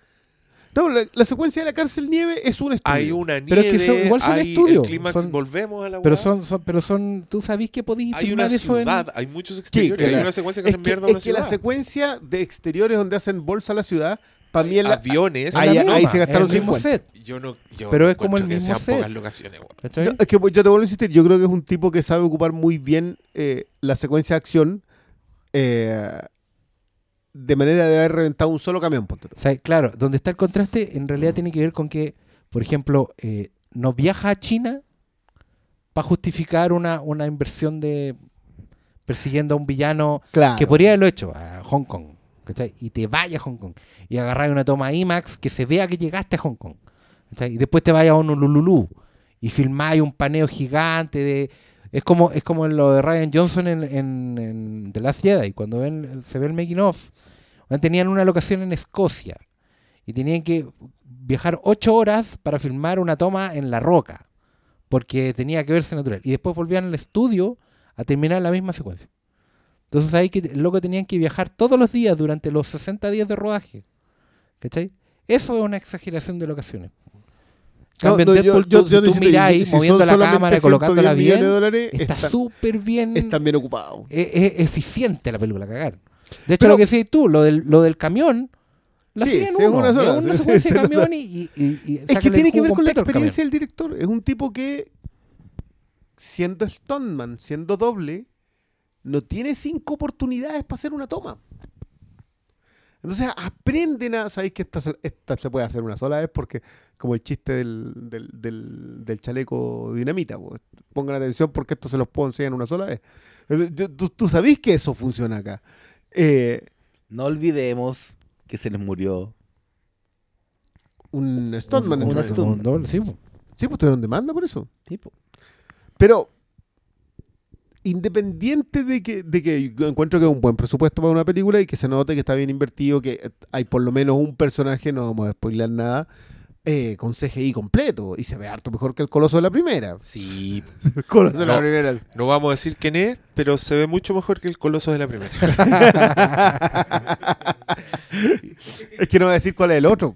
No, la, la secuencia de la cárcel nieve es un estudio. Hay una Pero es nieve. que son- igual son hay estudios, El clímax, son- volvemos a la Pero son, son, pero son. Tú sabés que podéis Hay filmar una eso en- ciudad, hay muchos exteriores. que hay la- una secuencia que Es hacen que, mierda a es una que la ciudad. secuencia de exteriores donde hacen bolsa a la ciudad, Aviones. Ahí- ahí se gastaron en el mismo 50. set, Yo no. Yo Pero no es como el que mismo sean set. pocas locaciones. Yo- es que yo te vuelvo a insistir, yo creo que es un tipo que sabe ocupar muy bien eh, la secuencia de acción eh, de manera de haber reventado un solo camión. ponte tú. O sea, claro, donde está el contraste en realidad tiene que ver con que, por ejemplo, eh, no viaja a China para justificar una, una inversión de persiguiendo a un villano Claro. que podría haberlo hecho a Hong Kong. Y te vaya a Hong Kong. Y agarrar una toma IMAX que se vea que llegaste a Hong Kong. Y después te vayas a Honolulu y filmáis un paneo gigante de... Es como, es como lo de Ryan Johnson en, en, en The Last Jedi, cuando ven, se ve el making of. Tenían una locación en Escocia y tenían que viajar ocho horas para filmar una toma en la roca, porque tenía que verse natural. Y después volvían al estudio a terminar la misma secuencia. Entonces ahí que loco tenían que viajar todos los días durante los 60 días de rodaje. ¿Cachai? Eso es una exageración de locaciones. No, no, yo- Deadpool, yo- tú- yo tú miráis, si moviendo la cámara, 110 colocándola bien, de dólares, está súper bien Están bien ocupados. es, es eficiente la película, cagar. De hecho, Pero- lo que decís tú, lo del, lo del camión, la Sí, sí, es uno, una sola, es una sí, secuencia sí, de se camión nota. y, y, y- y Es que tiene que ver con la experiencia del director. Es un tipo que, siendo stuntman, siendo doble, no tiene cinco oportunidades para hacer una toma. Entonces aprenden a. Sabéis que esta, se- esta se puede hacer una sola vez porque, como el chiste del, del, del- del chaleco dinamita, pues, pongan atención porque esto se los puedo enseñar una sola vez. Tú, tú sabéis que eso funciona acá. Eh, No olvidemos que se les murió. un stuntman en un. Un doble, sí, po. Sí, pues tuvieron demanda por eso. Tipo. Pero, independiente de que, de que yo encuentro que es un buen presupuesto para una película y que se note que está bien invertido, que hay por lo menos un personaje, no vamos a spoiler nada, eh, con CGI completo y se ve harto mejor que el coloso de la primera. Sí. [LAUGHS] El coloso de la No. primera. No vamos a decir quién es, pero se ve mucho mejor que el coloso de la primera. [LAUGHS] es que no voy a decir cuál es el otro.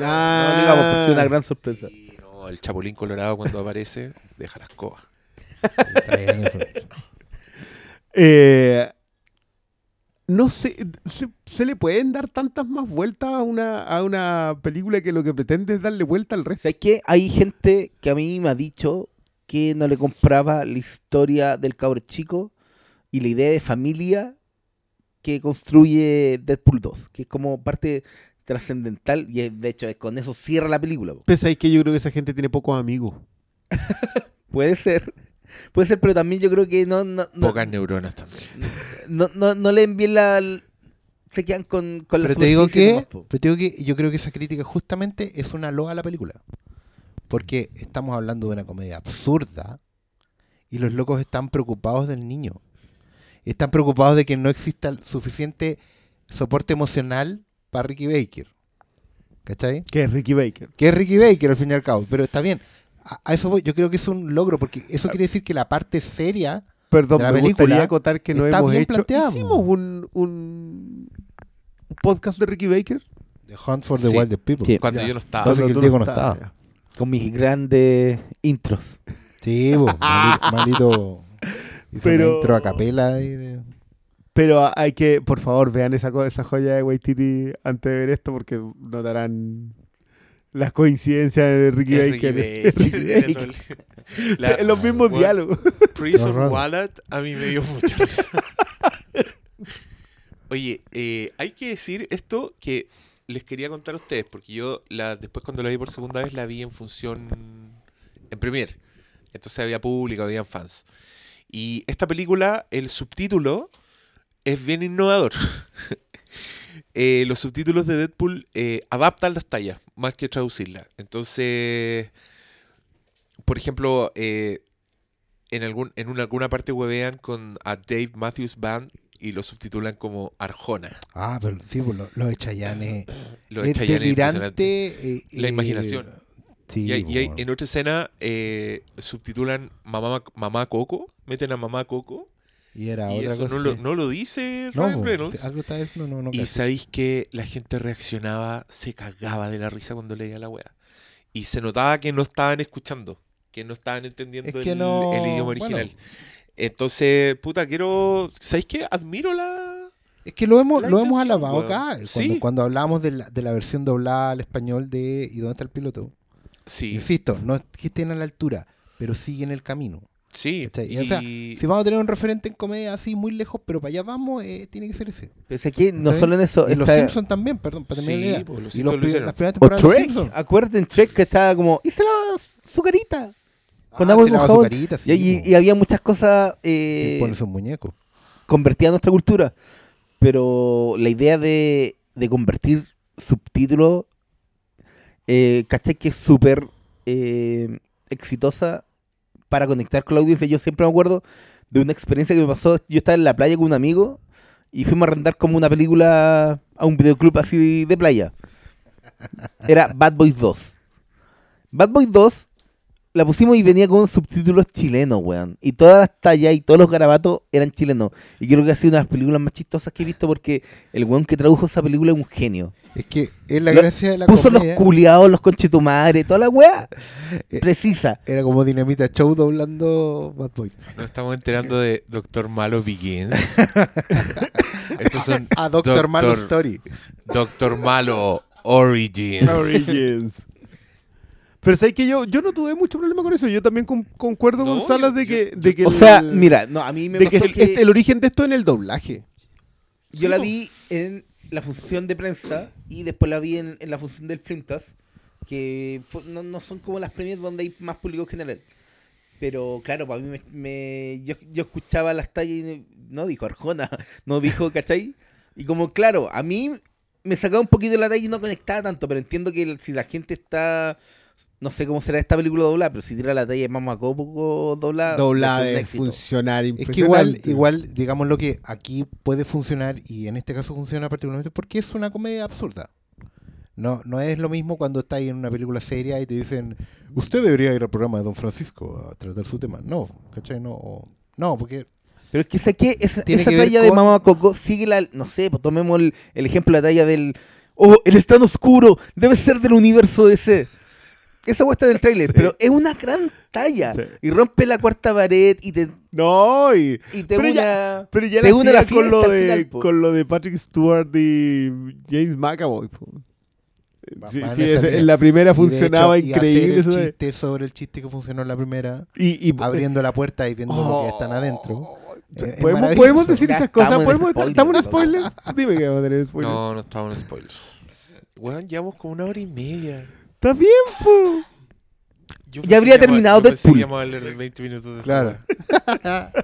Ah. No digamos, porque es una gran sorpresa. Sí, no, el chapulín colorado cuando aparece, deja las cobas. [LAUGHS] Eh, no sé, se, se le pueden dar tantas más vueltas a una, a una película que lo que pretende es darle vuelta al resto. ¿Sabes qué? Hay gente que a mí me ha dicho que no le compraba la historia del cabro chico y la idea de familia que construye Deadpool 2, que es como parte trascendental y es- de hecho es con eso cierra la película. Pensáis que yo creo que esa gente tiene pocos amigos. [LAUGHS] Puede ser, puede ser, pero también yo creo que no, no, no, Pocas neuronas también. no, no, no leen bien la... Se quedan con, con la Pero te digo que, nomás, pero te digo que yo creo que esa crítica justamente es una loa a la película. Porque estamos hablando de una comedia absurda y los locos están preocupados del niño. están preocupados de que no exista suficiente soporte emocional para Ricky Baker. ¿Cachai? Que es Ricky Baker. Que es Ricky Baker al fin y al cabo. Pero está bien. A, a eso voy. Yo creo que es un logro porque eso quiere decir que la parte seria Perdón, de la me película gustaría acotar que no hemos hecho. planteado. Hicimos un, un, podcast de Ricky Baker. The Hunt for the Sí. Wildest People. Cuando Ya. yo no estaba. Que el Diego no estaba. Con mis grandes intros. Sí, bo, [LAUGHS] malito, Pero- intro a capela. y de- Pero hay que, por favor, vean esa, esa joya de Waititi antes de ver esto porque notarán las coincidencias de Ricky Es Baker. Ricky [LAUGHS] Ricky Baker, Baker. [LAUGHS] La- Sí, los mismos diálogos. Prison. Wallet a mí me dio mucha risa. [LAUGHS] Oye, eh, hay que decir esto que les quería contar a ustedes, porque yo la, después cuando la vi por segunda vez la vi en función en Premiere. Entonces había público, habían fans. Y esta película, el subtítulo es bien innovador. Eh, los subtítulos de Deadpool eh, adaptan las tallas más que traducirlas. Entonces, por ejemplo, eh, en, algún, en una, alguna parte huevean con a Dave Matthews Band y lo subtitulan como Arjona. Ah, pero sí, pues, lo, lo de Chayanne. [CLEARS THROAT] Lo de eh, La eh, imaginación. Sí, Y, hay- y hay- bueno. en otra escena eh, subtitulan mamá, mamá Coco, meten a mamá Coco. Y era Y otra eso cosa. no lo, sí. no lo dice No, Ryan Reynolds. algo está diciendo, no, no Y sabéis que la gente reaccionaba, se cagaba de la risa cuando leía la wea. Y se notaba que no estaban escuchando, que no estaban entendiendo Es que el, no- el idioma bueno. original. Entonces, puta, quiero. ¿Sabéis qué? Admiro la. Es que lo hemos, La lo hemos alabado acá. Cuando, Sí. cuando hablamos de la, de la versión doblada al español de ¿Y dónde está el piloto? Sí, Insisto, no es que estén a la altura, pero siguen el camino. Sí. Y, O sea, Si vamos a tener un referente en comedia así muy lejos, pero para allá vamos, eh, tiene que ser ese. Pero es que no solo en eso. Los Simpsons también, perdón, para Sí, idea. pues, los y Simpsons los lo las primeras O temporadas de los Trek, Simpsons. acuerden Trek que estaba como, hice la su carita. Con Ah, agua jabón. sí, y, y- po. y había muchas cosas Y eh, pone sus muñecos. convertidas a nuestra cultura. Pero la idea de, de convertir subtítulos, eh, ¿cachai? Que es súper eh, exitosa para conectar con la audiencia. Yo siempre me acuerdo de una experiencia que me pasó. Yo estaba en la playa con un amigo y fuimos a rentar como una película a un videoclub así de playa. Era Bad Boys 2. Bad Boys 2 la pusimos y venía con subtítulos chilenos, weón. Y todas las tallas y todos los garabatos eran chilenos. Y creo que ha sido una de las películas más chistosas que he visto porque el weón que tradujo esa película es un genio. Es que es la Lo- gracia de la Puso comedia. los culiados, los conchetumadres, toda la weá. [LAUGHS] Eh, Precisa. Era como Dinamita Show doblando Bad Boys. nos estamos enterando de Doctor Malo Begins. [LAUGHS] Estos son A Doctor Malo Doctor- Story. Doctor Malo Origins. Origins. Pero sabes que yo, yo no tuve mucho problema con eso. Yo también con- concuerdo No, con Salas de yo- que, de que O el- sea, mira, no, a mí me de que, pasó el, que este- el origen de esto en el doblaje. yo la vi en la función de prensa y después la vi en, en la función del Filmcast, que no, no son como las premias donde hay más público en general. Pero claro, para mí me, me- yo, yo escuchaba las tallas y no dijo Arjona, [LAUGHS] no dijo, ¿cachai? Y como claro, a mí me sacaba un poquito de la talla y no conectaba tanto, pero entiendo que si la gente está, no sé cómo será esta película doblada, pero si tira la talla de Mamá Coco doblada, Doblada de funcionar Es que igual, igual, digamos lo que aquí puede funcionar y en este caso funciona particularmente porque es una comedia absurda. No, no es lo mismo cuando estás en una película seria y te dicen, usted debería ir al programa de Don Francisco a tratar su tema. No, ¿cachai? No, o- no porque Pero es que esa, que talla de con- Mamá Coco sigue la. No sé, pues tomemos el, el ejemplo de la talla del. Oh, él es tan oscuro, debe ser del universo DC. Esa hueá está en el trailer, [LAUGHS] Sí. pero es una gran talla. Sí. Y rompe la cuarta pared y te, No, y, y te Pero une ya- pero ya te la une la con lo, de, final, con lo de Patrick Stewart y James McAvoy. po. Sí, sí, en la primera funcionaba hecho, y hacer increíble el eso de- chiste sobre el chiste que funcionó en la primera, y, y- abriendo la puerta y viendo lo que Oh. están adentro. Eh, es ¿Podemos, decir Ya esas cosas? estamos en ¿Podemos, ¿Estamos en spoiler? Dime que vamos a tener spoiler. No, no estamos en spoilers. Weón, llevamos como una hora y media. Está bien, po. Yo Ya habría terminado Deadpool. íbamos a hablar 20 minutos de Claro. [LAUGHS]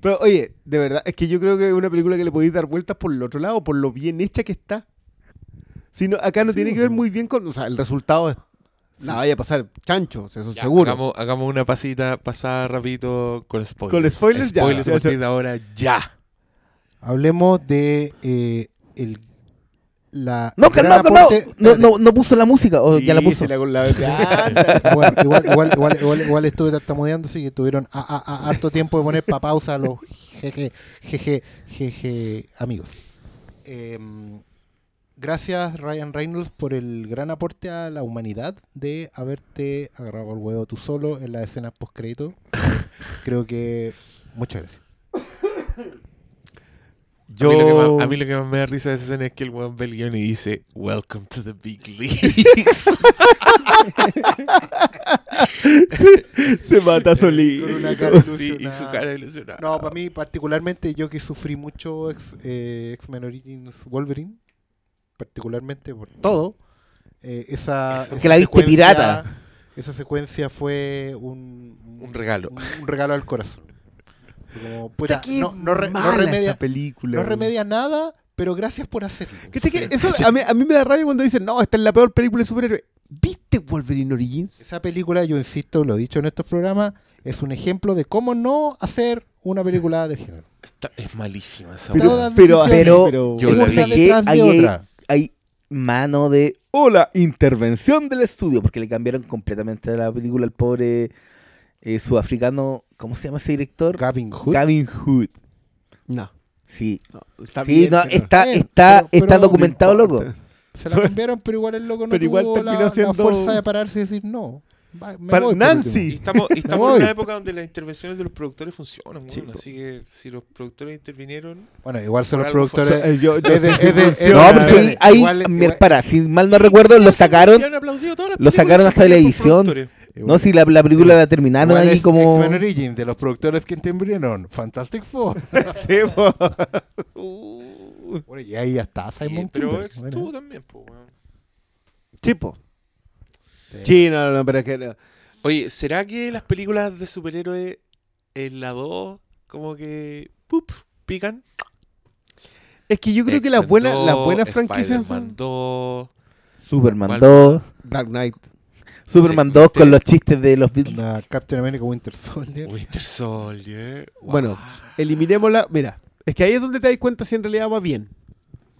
Pero oye, de verdad, es que yo creo que es una película que le podéis dar vueltas por el otro lado, por lo bien hecha que está. Si no, acá no tiene que ver muy bien con. O sea, el resultado es La vaya a pasar chancho, o sea, eso Ya, seguro. Hagamos, hagamos una pasita, pasada rapidito con spoilers. Con spoilers, ya. Spoilers a partir de ahora, ya. Hablemos de eh, el, la. No, el gran calma, calma. aporte- No, no, no puso la música, o ya la Sí, puso. la- la- [LAUGHS] Bueno, igual, igual, igual, igual, igual estuve tartamudeando, así que tuvieron a, a- a- harto tiempo de poner pa' pausa a los jeje, jeje, jeje amigos. Em, gracias Ryan Reynolds por el gran aporte a la humanidad de haberte agarrado el huevo tú solo en las escenas post crédito. Creo que muchas gracias. A, mí lo que más, a mí lo que más me da risa de esa escena es que el weón ve el guion y dice, Welcome to the big leagues. [LAUGHS] Se mata solito. Con una cara sí, y su ilusionada. cara ilusionada. No, para mí particularmente yo que sufrí mucho X- eh, X-Men Origins Wolverine, particularmente por todo, eh, esa, Eso. esa Que la viste secuencia- pirata. Esa secuencia fue un, Un regalo. Un, un regalo al corazón. Como, puta, qué no, no, re- no mala remedia, esa película. no remedia nada, pero gracias por hacerlo. ¿Qué te- qué- eso a, mí, a mí me da rabia cuando dicen, no, esta es la peor película de superhéroes. ¿Viste Wolverine Origins? Esa película, yo insisto, lo he dicho en estos programas, es un ejemplo de cómo no hacer una película del género. Es malísima esa Pero-. Todas pero- decisiones, pero- pero- Yo la vi. detrás de Ahí hay- otra. hay mano de hola intervención del estudio porque le cambiaron completamente la película al pobre eh, sudafricano ¿cómo se llama ese director? Gavin Hood. Gavin Hood No. sí no, está sí bien, no, pero- está está pero- pero- está documentado loco Se la [LAUGHS] cambiaron, pero igual el loco no Pero igual tuvo la, terminó la siendo- fuerza de pararse y decir no. Va- me Para voy por Nancy. Y estamos, y [LAUGHS] estamos voy. en una época donde las intervenciones de los productores funcionan, Sí, weón, po. así que si los productores intervinieron, Bueno, igual son Por los algo fue- O productores. yo, yo Es de- sé si es de- es de- funciona. no pero sí, ahí igual- mira, igual- para si mal no recuerdo lo sacaron lo sacaron hasta de la edición. No si la, la película la terminaron ahí es como X-Men Origins, de los productores que intervinieron. Fantastic Four. [LAUGHS] Sí, po. bueno, y ahí ya está Simon Y- pero ex bueno. tú también, po, weón. Sí, po. Sí. Sí, no, no, pero es que... no. Oye, ¿será que las películas de superhéroes en la 2 como que pup, pican? Es que yo creo que las buenas, las 2, buenas franquicias son 2, Superman ¿Cuál 2 Dark Knight. Superman Sí, 2 usted- con los chistes de los Beatles La Captain America Winter Soldier. Winter Soldier. wow. Bueno, eliminémosla. Mira, es que ahí es donde te das cuenta si en realidad va bien.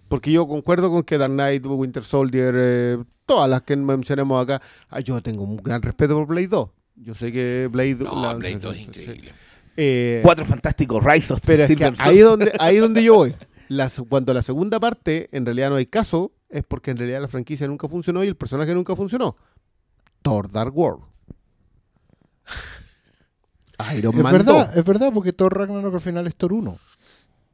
Porque yo concuerdo con que Dark Knight, Winter Soldier, eh, todas las que mencionemos acá, ah, yo tengo un gran respeto por Blade 2. Yo sé que Blade, no, la- Blade 2 es increíble. Eh, Cuatro Fantásticos, Rise of pero es que Silver ahí donde, ahí donde yo voy. [LAUGHS] Se- cuando la segunda parte en realidad no hay caso, es porque en realidad la franquicia nunca funcionó y el personaje nunca funcionó. Thor Dark World. [LAUGHS] Iron Es Man verdad, 2. es verdad, porque Thor Ragnarok al final es Thor 1.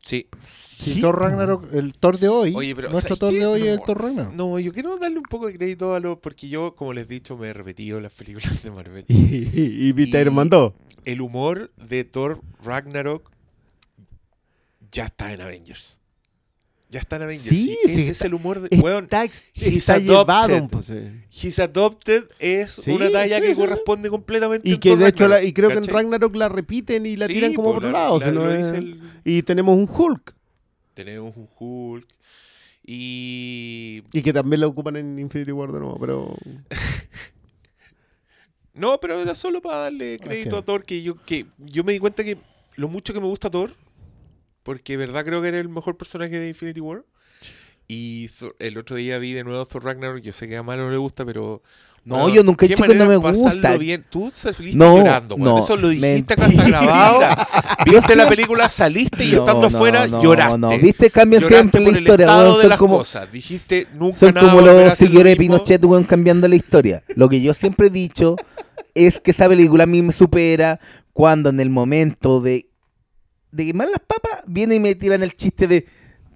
Sí. Si Sí, Thor. Ragnarok, el Thor de hoy, Oye, pero nuestro ¿sabes Thor de hoy es el. Thor Ragnarok. No, yo quiero darle un poco de crédito a lo. Porque yo, como les he dicho, me he repetido las películas de Marvel. [LAUGHS] Y, y, Y- Iron Man 2. El humor de Thor Ragnarok ya está en Avengers. Ya está en Avengers. Sí, sí, ese está- es el humor de. Weón, Está, ex- he's está llevado. adopted. pues, eh. He's Adopted es Sí, una talla que corresponde completamente Y que de hecho, la- y creo que en. Ragnarok la repiten y la tiran como po, por otro la- lado. la- o sea, no lo es- dice el- Y tenemos un Hulk. Tenemos un Hulk. Y. Y que también la ocupan en Infinity War de nuevo, pero. [LAUGHS] No, pero era solo para darle crédito Ok. a Thor, que yo, que yo me di cuenta que lo mucho que me gusta Thor, porque de verdad creo que era el mejor personaje de Infinity War. Y Thor- el otro día vi de nuevo Thor Ragnarok, yo sé que a Malo no le gusta, pero... No, weón, yo nunca he dicho que no me gusta. bien. Tú saliste No, llorando, no, Eso lo dijiste acá, grabado. [LAUGHS] Viste la película, saliste y No, estando no, afuera no, lloraste. no, viste, cambian siempre la historia, de son las como- cosas. Dijiste, nunca Son nada como los seguidores de. Pinochet, weón, cambiando la historia. Lo que yo siempre he dicho es que esa película a mí me supera cuando en el momento de, de quemar las papas, viene y me tiran el chiste de,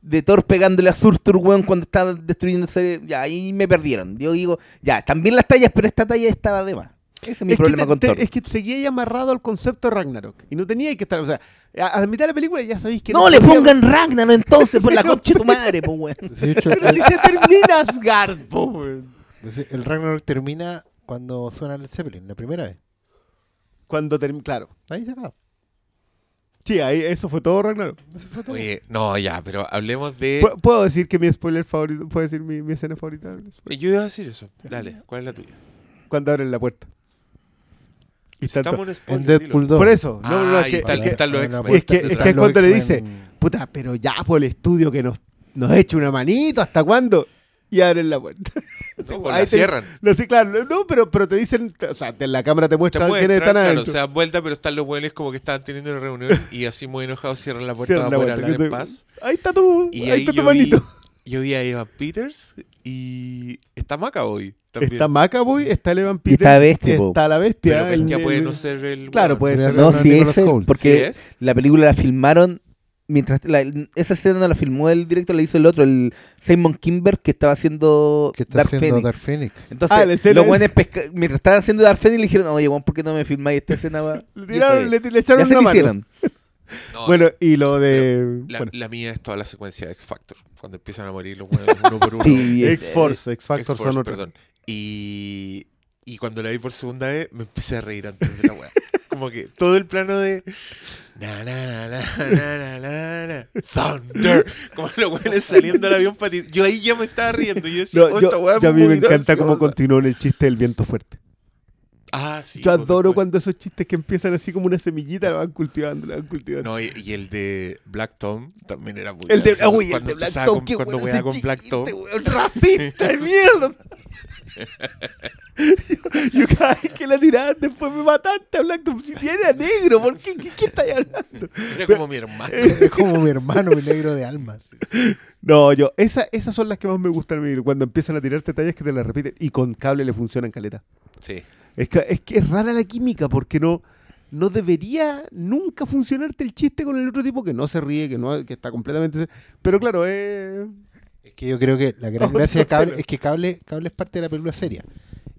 de Thor pegándole a Surtur, weón, cuando está destruyendo ese- Ya, ahí me perdieron. Yo digo, ya, también las tallas, pero esta talla estaba de más. Ese es mi es, problema te- con te- Thor. es que seguía ahí amarrado al concepto de Ragnarok. Y no tenía que estar. O sea, a, a la mitad de la película ya sabéis que. No le podía- pongan Ragnarok entonces, por la [LAUGHS] concha de tu madre, pues, weón. [LAUGHS] Hecho, Pero el, si se termina Asgard, po, weón. el Ragnarok termina cuando suena el Zeppelin, la primera vez. Cuando termina. Claro. Ahí se acaba. Sí, ahí, eso fue todo Ragnarok. Oye, no, ya, pero hablemos de... ¿Pu- ¿Puedo decir que mi spoiler favorito? ¿Puedo decir mi, mi escena favorita? Yo iba a decir eso. Dale, ¿cuál es la tuya? Cuando abren la puerta. Y están Estamos en En spoiler, Deadpool dilo. 2. Por eso, no, no, es y que, están- es que- están los es que- es que cuando le dice, puta, pero ya por el estudio que nos, nos echa una manito, ¿hasta cuándo? Y abren la puerta. [LAUGHS] Sí, No, pues ahí la te- cierran. No, sí, claro, no, pero, pero te dicen, o sea, te- la cámara te muestra muestran, quiénes están claro, adentro. se dan vuelta, pero están los buenos como que estaban teniendo una reunión y así muy enojados cierran la puerta Cierran la para poder puerta, hablar que en te- paz. Ahí está tu, Y ahí ahí está tu yo vi, manito. yo vi a Evan Peters y está Macaboy también. Está Macaboy, está el Evan Y Peters, está Bestia, está la bestia. pero Bestia el- puede el- no ser el Claro, weón. puede ser. No, sí Nicolas es porque ¿Sí es? la película la filmaron mientras la- esa escena no la filmó el director, la hizo el otro, el Simon Kimber que estaba haciendo Que está Dark haciendo Phoenix. Dark Phoenix. Entonces, Ah, la escena los buenos mientras estaban haciendo Dark Phoenix le dijeron, oye, Juan, ¿por qué no me filmáis esta escena? va?" [LAUGHS] Le, tiraron- le, echaron una mano. hicieron. [LAUGHS] No, Bueno, y lo de... la, bueno, la mía es toda la secuencia de X Factor. Cuando empiezan a morir los buenos uno por [LAUGHS] uno. Sí, X-Factor X-Force, son otros. perdón. Y, y cuando la vi por segunda vez, me empecé a reír antes de la weá. Como que todo el plano de. Na, na, na, na, na, na, na, Thunder. Como los weones saliendo del avión para. Yo ahí ya me estaba riendo. Yo decía, No, "Oh, yo, es yo a mí me encanta cómo graciosa". continuó en el chiste del viento fuerte. Ah, sí. yo pues, adoro cuando esos chistes que empiezan así como una semillita la van cultivando, la van cultivando. No, y, y el de Black Tom también era muy el de, gracioso. uy, el de Black Tom, con- qué Cuando bueno ese con Black Tom. weón, racista de mierda. [LAUGHS] yo, yo vez que la tiraban después me mataste Tom. Si era negro, ¿por qué? ¿Qué, qué estáis hablando? Era como mi hermano. [LAUGHS] Es como mi hermano, mi negro de alma. No, yo, esa, esas son las que más me gustan a mí, cuando empiezan a tirarte tallas que te las repiten y con cable le funcionan caleta. Sí. Es que, es que es rara la química porque no, no debería nunca funcionarte el chiste con el otro tipo que no se ríe, que no que está completamente... Pero claro, eh, Es que yo creo que la gran [LAUGHS] gracia de Cable es que Cable, Cable es parte de la película seria.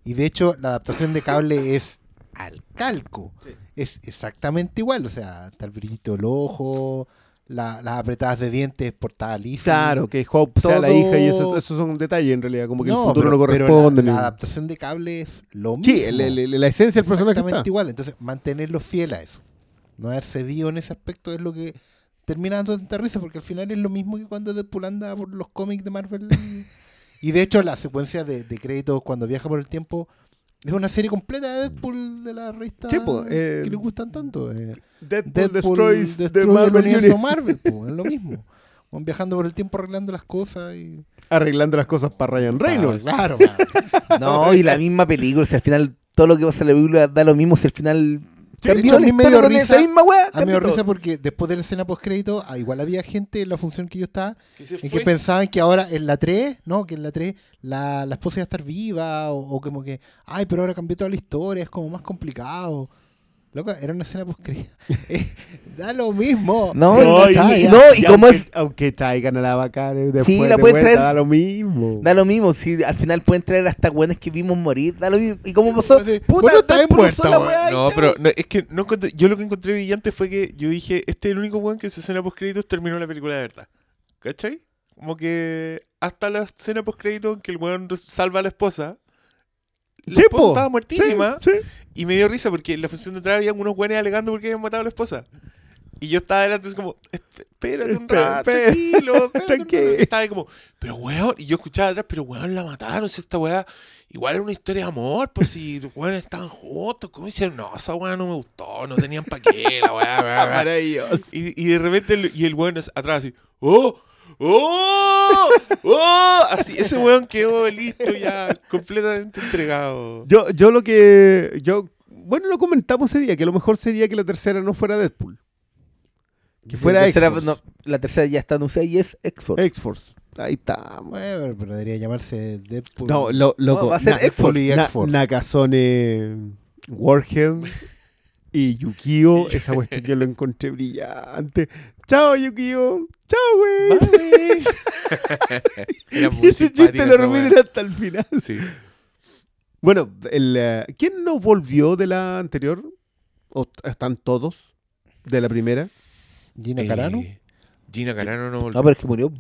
Y de hecho, la adaptación de Cable es al calco. Es exactamente igual. O sea, está el brillito del ojo, la- las apretadas de dientes portada lisa. claro, que Hope sea la Todo- hija y eso, esos son detalles en realidad, como que el futuro pero- no pero corresponde. la, ni- la adaptación de Cable es lo mismo. sí, el- el- la esencia del personaje Exactamente está. igual. Entonces, mantenerlo fiel a eso. No haber cedido en ese aspecto es lo que termina dando tanta risa, porque al final es lo mismo que cuando Deadpool anda por los cómics de Marvel. Y de hecho, la secuencia de, de créditos cuando viaja por el tiempo es una serie completa de Deadpool de la revista Sí, po, eh, que le gustan tanto. eh. Deadpool, Deadpool destroys the el Marvel universo. Marvel, po, es lo mismo. Van viajando por el tiempo arreglando las cosas y... Arreglando las cosas para Ryan Reynolds. Ah, claro, claro. [LAUGHS] No, y la misma película, si al final todo lo que pasa en la película da lo mismo, si al final cambió hecho, a la mí me historia dio con esa risa- misma weá. A mí me risa porque después de la escena post crédito, igual había gente en la función que yo estaba ¿Qué se en que pensaban que ahora en la 3, ¿no? Que en la 3 la, la esposa iba a estar viva o, o como que, ay, pero ahora cambió toda la historia, es como más complicado. Loco, era una escena post [LAUGHS] da lo mismo. No, No, y, y- no, y como aunque, es, aunque traigan a la bacana después Sí, la de pueden vuelta, traer. da lo mismo. da lo mismo, si al final pueden traer hasta weones que vimos morir, da lo mismo. Y como pasó, Sí, puta, bueno, está muerta, la No, ya. pero no, es que no encontré- yo lo que encontré brillante fue que yo dije, este es el único weón que su escena post créditos terminó la película de verdad. ¿Cachai? Como que hasta la escena post créditos en que el weón salva a la esposa. La Sí, esposa po. estaba muertísima. Sí, sí. Y me dio risa porque en la función de atrás había unos weones alegando porque habían matado a la esposa. Y yo estaba adelante así como, "Esp- espérate un rato, tranquilo, Tranquilo. rato". Y estaba ahí como, pero weón, y yo escuchaba atrás, pero weón, la mataron, si esta weá, igual era una historia de amor, pues si los weones estaban juntos, ¿cómo hicieron? No, esa weá no me gustó, no tenían pa' qué, la weá, bla, bla, bla". Maravilloso. Y, y de repente, el, y el weón es- atrás así, ¡oh! ¡Oh! ¡Oh! Así, ese weón quedó listo ya, completamente entregado. Yo, yo lo que. Yo, bueno, lo comentamos ese día, que lo mejor sería que la tercera no fuera Deadpool. Que fuera la tercera, no, la tercera ya está anunciada y es X-Force. X-Force. Ahí está. Bueno, pero debería llamarse Deadpool. No, lo, loco. No, va a ser X-Force y Na- X-Force. Nakazone Warhead [LAUGHS] y Yukio. [LAUGHS] Esa cuestión yo lo encontré brillante. Chao, Yukio. Chao, güey. [LAUGHS] [LAUGHS] Y ese chiste lo repiten hasta el final. Sí. Bueno, el, eh, ¿quién no volvió de la anterior? ¿O están todos de la primera? Gina Carano. Eh, Gina Carano no volvió. No, pero es que murió.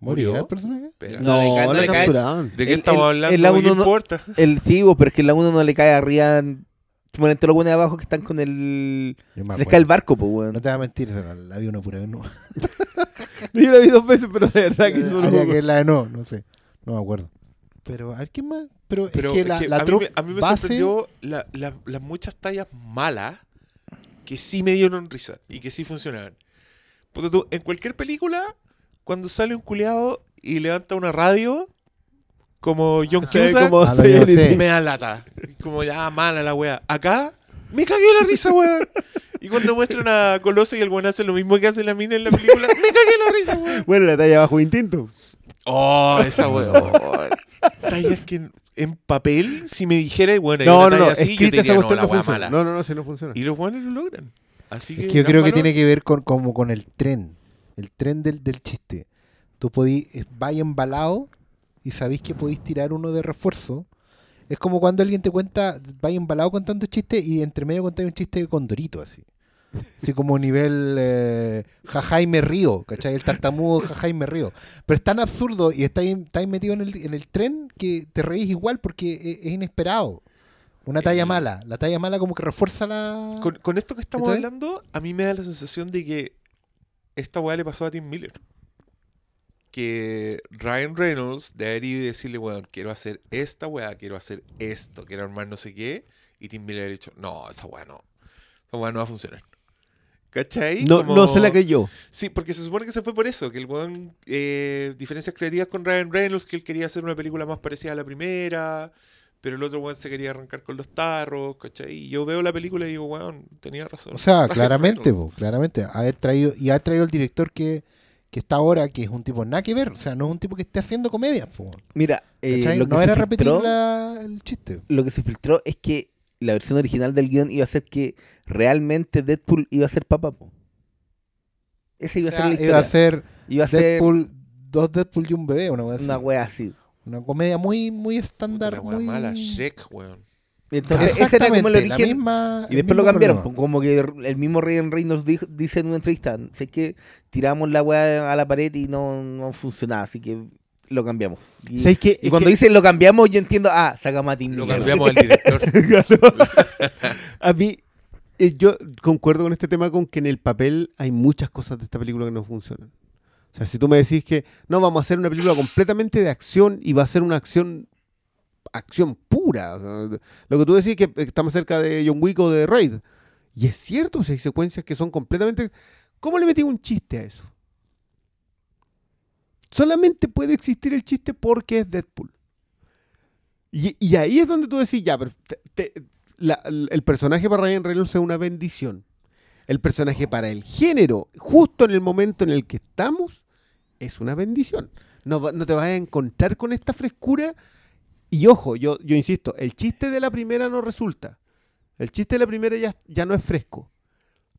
¿Moría ¿murió? el personaje? No, le no la le cae- capturaron. ¿De qué El- estamos el- hablando? el la ¿Qué uno no- importa? El sí, pero es que la 1 no le cae arriba. Todos los buenos de abajo que están con el. Se les cae el barco, pues, weón. No te voy a mentir, la, la vi una pura vez, no. [LAUGHS] Yo la vi dos veces, pero de verdad que Haría no- que es la de no, no sé. No me acuerdo. Pero, a ver, ¿quién más? Pero, Pero es que es la, que la a, mí me, a mí me base- sorprendió la- la- las muchas tallas malas que sí me dieron risa y que sí funcionaban. Porque tú, en cualquier película, cuando sale un culeado y levanta una radio, como John Cusack, como Ah, me da lata. Como ya mala la wea. Acá me cagué la risa, weón. Y cuando muestran a Coloso y el weón hace lo mismo que hace la mina en la película, me cagué la risa, weón. Bueno, la talla bajo instinto. Oh, esa weón. [LAUGHS] Tallas que en, papel, si me dijera, bueno, hay No, no, no, así, yo te diría, no, la no wea funciona. mala. No, no, no, sí no funciona. Y los buenos lo logran. Así que, Es que yo creo que tiene que ver con, como con el tren, el tren del, del chiste. Tú podís, eh, vais embalado y sabéis que podéis tirar uno de refuerzo. Es como cuando alguien te cuenta, vais embalado contando chistes y entre medio contáis un chiste con Dorito, así. Así como [LAUGHS] nivel eh, jaja y me río, ¿cachai? El tartamudo jaja y me río. Pero es tan absurdo y estáis, estáis metido en el, en el tren que te reís igual porque e- es, inesperado. Una talla El- mala. La talla mala como que refuerza la... Con, con esto que estamos hablando, a mí me da la sensación de que esta weá le pasó a Tim Miller. Que Ryan Reynolds debería decirle, weón, quiero hacer esta weá, quiero hacer esto, quiero armar no sé qué. Y Tim Miller ha dicho, no, esa weá no. Esa weá no va a funcionar. ¿Cachai? No, Como- no se la creyó. Sí, porque se supone que se fue por eso, que el weón, eh, diferencias creativas con Ryan Reynolds, que él quería hacer una película más parecida a la primera, pero el otro weón se quería arrancar con los tarros, ¿cachai? Y yo veo la película y digo, weón, tenía razón. O sea, [LAUGHS] Ryan claramente, po, claramente. Haber traído, y haber traído el director que, que está ahora, que es un tipo nada que ver. O sea, no es un tipo que esté haciendo comedia. po, Mira, eh, lo que no se era repetir la- el chiste. lo que se filtró es que la versión original del guion iba a ser que realmente Deadpool iba a ser papá. po. Esa iba O a ser la historia. iba a ser Iba a ser Deadpool, dos Deadpool y un bebé, una wea así. una wea así. Una comedia muy, muy estándar. muy... mala, Shrek, weón. Entonces, ese era como el origen. misma- Y después lo cambiaron. problema. Como que el mismo Ryan Reynolds dijo- dice en una entrevista: sé que tiramos la weá a la pared y no, no funcionaba, así que lo cambiamos. Y, ¿Sabes qué? y Es cuando que dice lo cambiamos, yo entiendo, ah, sacamos a Tim Lo cambiamos al [LAUGHS] director. A mí, eh, yo concuerdo con este tema con que en el papel hay muchas cosas de esta película que no funcionan. O sea, si tú me decís que no, vamos a hacer una película completamente de acción y va a ser una acción acción pura. lo que tú decís que estamos cerca de John Wick o de Raid. Y es cierto, sea, hay secuencias que son completamente... ¿Cómo le metí un chiste a eso? Solamente puede existir el chiste porque es Deadpool. Y, ahí es donde tú decís, ya, pero el personaje para Ryan Reynolds es una bendición. El personaje para el género, justo en el momento en el que estamos, es una bendición. No te vas a encontrar con esta frescura. Y ojo, yo, yo insisto, el chiste de la primera no resulta. El chiste de la primera ya, ya no es fresco.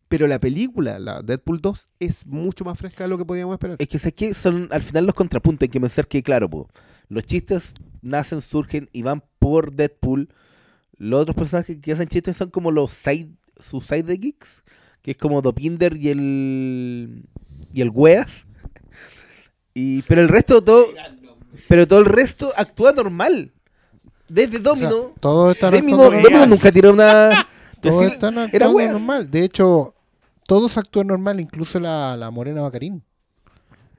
Pero la película, la Deadpool 2, es mucho más fresca de lo que podíamos esperar. Es que sé que son al final los contrapuntos. Hay que pensar que, claro, po, los chistes nacen, surgen y van por Deadpool. Los otros personajes que hacen chistes son como los side, sus side geeks, que es como Dopinder y el y el Weas. Y, pero el resto todo, pero todo el resto actúa normal. Desde O sea, Domino, todos están Domino, nunca tiró una. Todos decir- están era actuando weas. normal. De hecho, todos actúan normal, incluso la, la Morena Bacarín.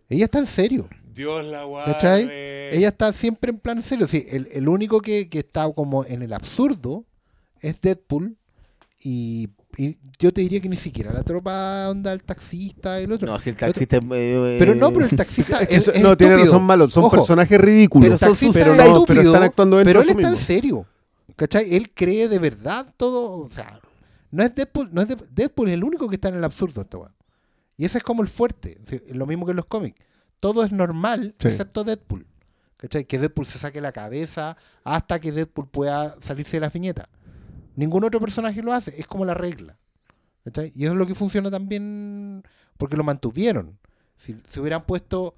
Ella está en serio. Dios la guarde. ¿Cachai? Ella está siempre en plan serio. Sí, el, el único que, que está como en el absurdo es Deadpool. Y, y yo te diría que ni siquiera la tropa onda el taxista el otro. No, si el El otro- taxista. eh, Pero no, pero el taxista [LAUGHS] Es que es, eso- es no, tiene estúpido. razón malo, son Ojo, personajes ridículos. Pero, taxista no, pero están actuando dentro Pero él está en serio. ¿Cachai? Él cree de verdad todo. O sea, no es Deadpool, no es Deadpool, Deadpool es el único que está en el absurdo, esta. Y ese es como el fuerte. Lo mismo que en los cómics. Todo es normal, Sí. excepto Deadpool. ¿Cachai? Que Deadpool se saque la cabeza hasta que Deadpool pueda salirse de la viñeta. Ningún otro personaje lo hace. Es como la regla. Y eso es lo que funciona también porque lo mantuvieron. Si se hubieran puesto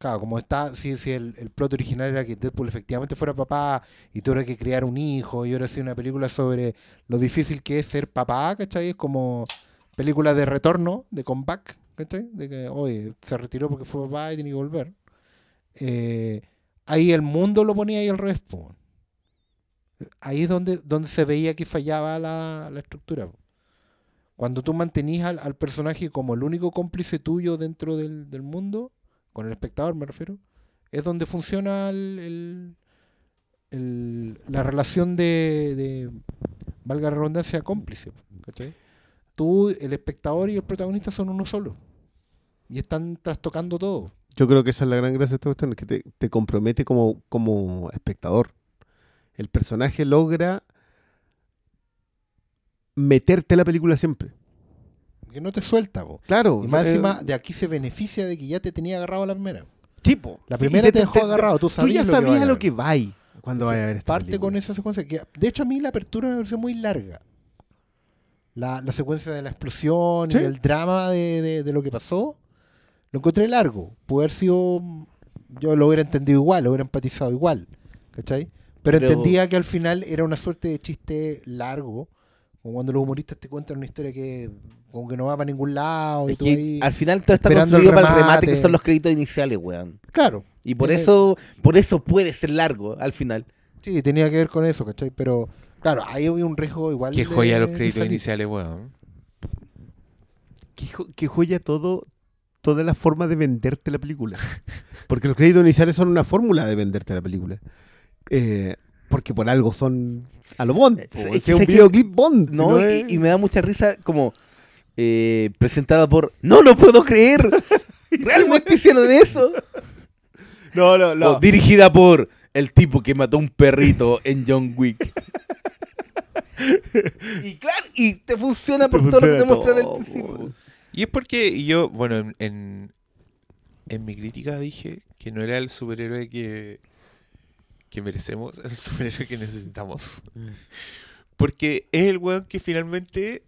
Claro, como está, si, si el, el plot original era que Deadpool efectivamente fuera papá y tuviera que criar un hijo y ahora sí una película sobre lo difícil que es ser papá, ¿cachai? Es como película de retorno, de comeback, ¿cachai? De que, oye, se retiró porque fue papá y tiene que volver. Eh, ahí el mundo lo ponía ahí al revés, po. Ahí es donde, donde se veía que fallaba la, la estructura. Cuando tú mantenías al, al personaje como el único cómplice tuyo dentro del, del mundo, con el espectador me refiero, es donde funciona el, el- la relación de, de, valga la redundancia, cómplice. ¿cachai? Tú, el espectador y el protagonista son uno solo. Y están trastocando todo. Yo creo que esa es la gran gracia de esta cuestión, es que te, te compromete como, como espectador. El personaje logra meterte en la película siempre. Que no te suelta, po. Claro. Y más eh, encima, de aquí se beneficia de que ya te tenía agarrado la primera. tipo. La primera te dejó agarrado, tú ya sabías a lo que va cuando vaya a ver esta Parte película. con esa secuencia. Que, de hecho, a mí la apertura me pareció muy larga. La, la secuencia de la explosión Sí. y el drama de, de- de lo que pasó, lo encontré largo. Puede haber sido. Yo lo hubiera entendido igual, lo hubiera empatizado igual. ¿Cachai? Pero, Pero- entendía que al final era una suerte de chiste largo. Como cuando los humoristas te cuentan una historia que como que no va para ningún lado. y tú que ahí- al final todo está esperando el construido para el remate que son los créditos iniciales, weón. Claro. Y por Tiene- eso, por eso puede ser largo al final. Sí, tenía que ver con eso, ¿cachai? Pero claro, ahí había un riesgo igual. Qué de- joya los créditos iniciales, weón. Qué, jo- qué joya todo, toda la forma de venderte la película. Porque los créditos iniciales son una fórmula de venderte la película. Eh, porque por algo son a lo Bond. po, Es- es, es un videoclip Bond. si No, y, me da mucha risa como eh, presentada por ¡No lo puedo creer! [LAUGHS] ¿Realmente hicieron eso? [LAUGHS] no, no, no. O dirigida por el tipo que mató un perrito en John Wick. [LAUGHS] y claro, y te funciona por todo lo que te funciona mostraron al todo, principio. Y es porque yo, bueno, en, en, en mi crítica dije que no era el superhéroe que, que merecemos, el superhéroe que necesitamos. Porque es el weón que finalmente,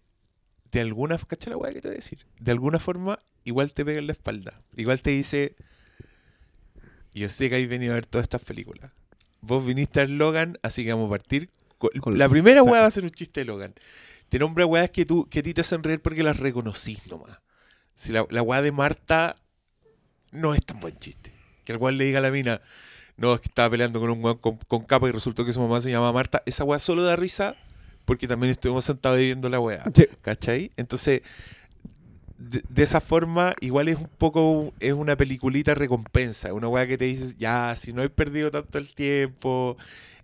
de alguna ¿cacha la weá que te voy a decir? De alguna forma, igual te pega en la espalda. Igual te dice, yo sé que habéis venido a ver todas estas películas. Vos viniste a ver Logan, así que vamos a partir. con- la primera weá va a ser un chiste de Logan. Te nombra weas que, tú, que a ti te hacen reír porque las reconocís nomás. Si la, la weá de Marta no es tan buen chiste. Que el weón le diga a la mina, no, es que estaba peleando con un weón con, con capa y resultó que su mamá se llamaba Marta. Esa weá solo da risa porque también estuvimos sentados viendo la weá. Sí. ¿Cachai? Entonces, de, de esa forma, igual es un poco, es una peliculita recompensa. Una weá que te dices, ya, si no he perdido tanto el tiempo,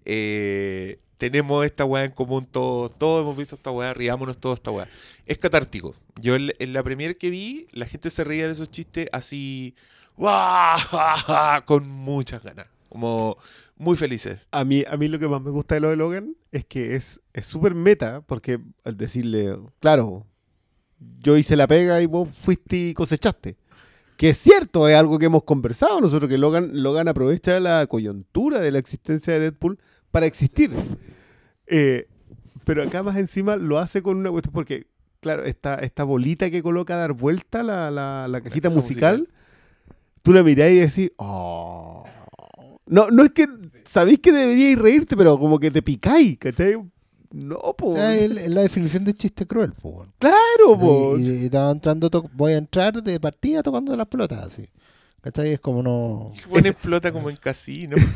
eh, tenemos esta weá en común todos, todos hemos visto esta weá, riámonos todos esta weá. Es catártico. Yo en, en la premier que vi, la gente se reía de esos chistes así, ¡guau! [LAUGHS] con muchas ganas. Como muy felices. A mí, a mí lo que más me gusta de lo de Logan es que es es súper meta, porque al decirle, claro, yo hice la pega y vos fuiste y cosechaste. Que es cierto, es algo que hemos conversado nosotros, que Logan, Logan aprovecha la coyuntura de la existencia de Deadpool para existir. Eh, pero acá más encima lo hace con una cuestión, porque, claro, esta, esta bolita que coloca a dar vuelta la, la, la cajita cajita musical, tú la mirás y decís, oh. No, no es que sabéis que deberíais reírte, pero como que te picáis, ¿cachai? No, sea, es la definición de chiste cruel, po, weón. Claro, po. Y, y estaba entrando, voy a entrar de partida tocando las pelotas, así. ¿Cachai? Es como no. Explota como en casino. [LAUGHS]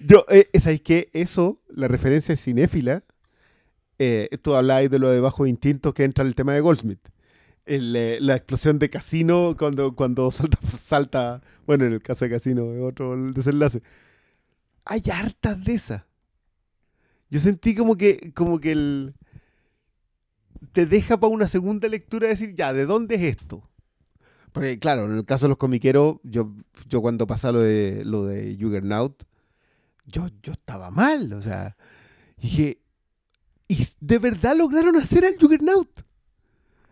Yo, eh, ¿sabéis qué? Eso, la referencia es cinéfila. Eh, tú hablabais de lo de bajo instinto que entra el tema de Goldsmith. Eh, la explosión de casino cuando, cuando [LAUGHS] salta, bueno, en el caso de casino es otro desenlace. Hay hartas de esas. Yo sentí como que, como que el te deja para una segunda lectura decir, ya, ¿de dónde es esto? Porque claro, en el caso de los comiqueros, yo, yo cuando pasa lo de lo de Juggernaut, yo, yo estaba mal, o sea, dije, ¿y de verdad lograron hacer al Juggernaut?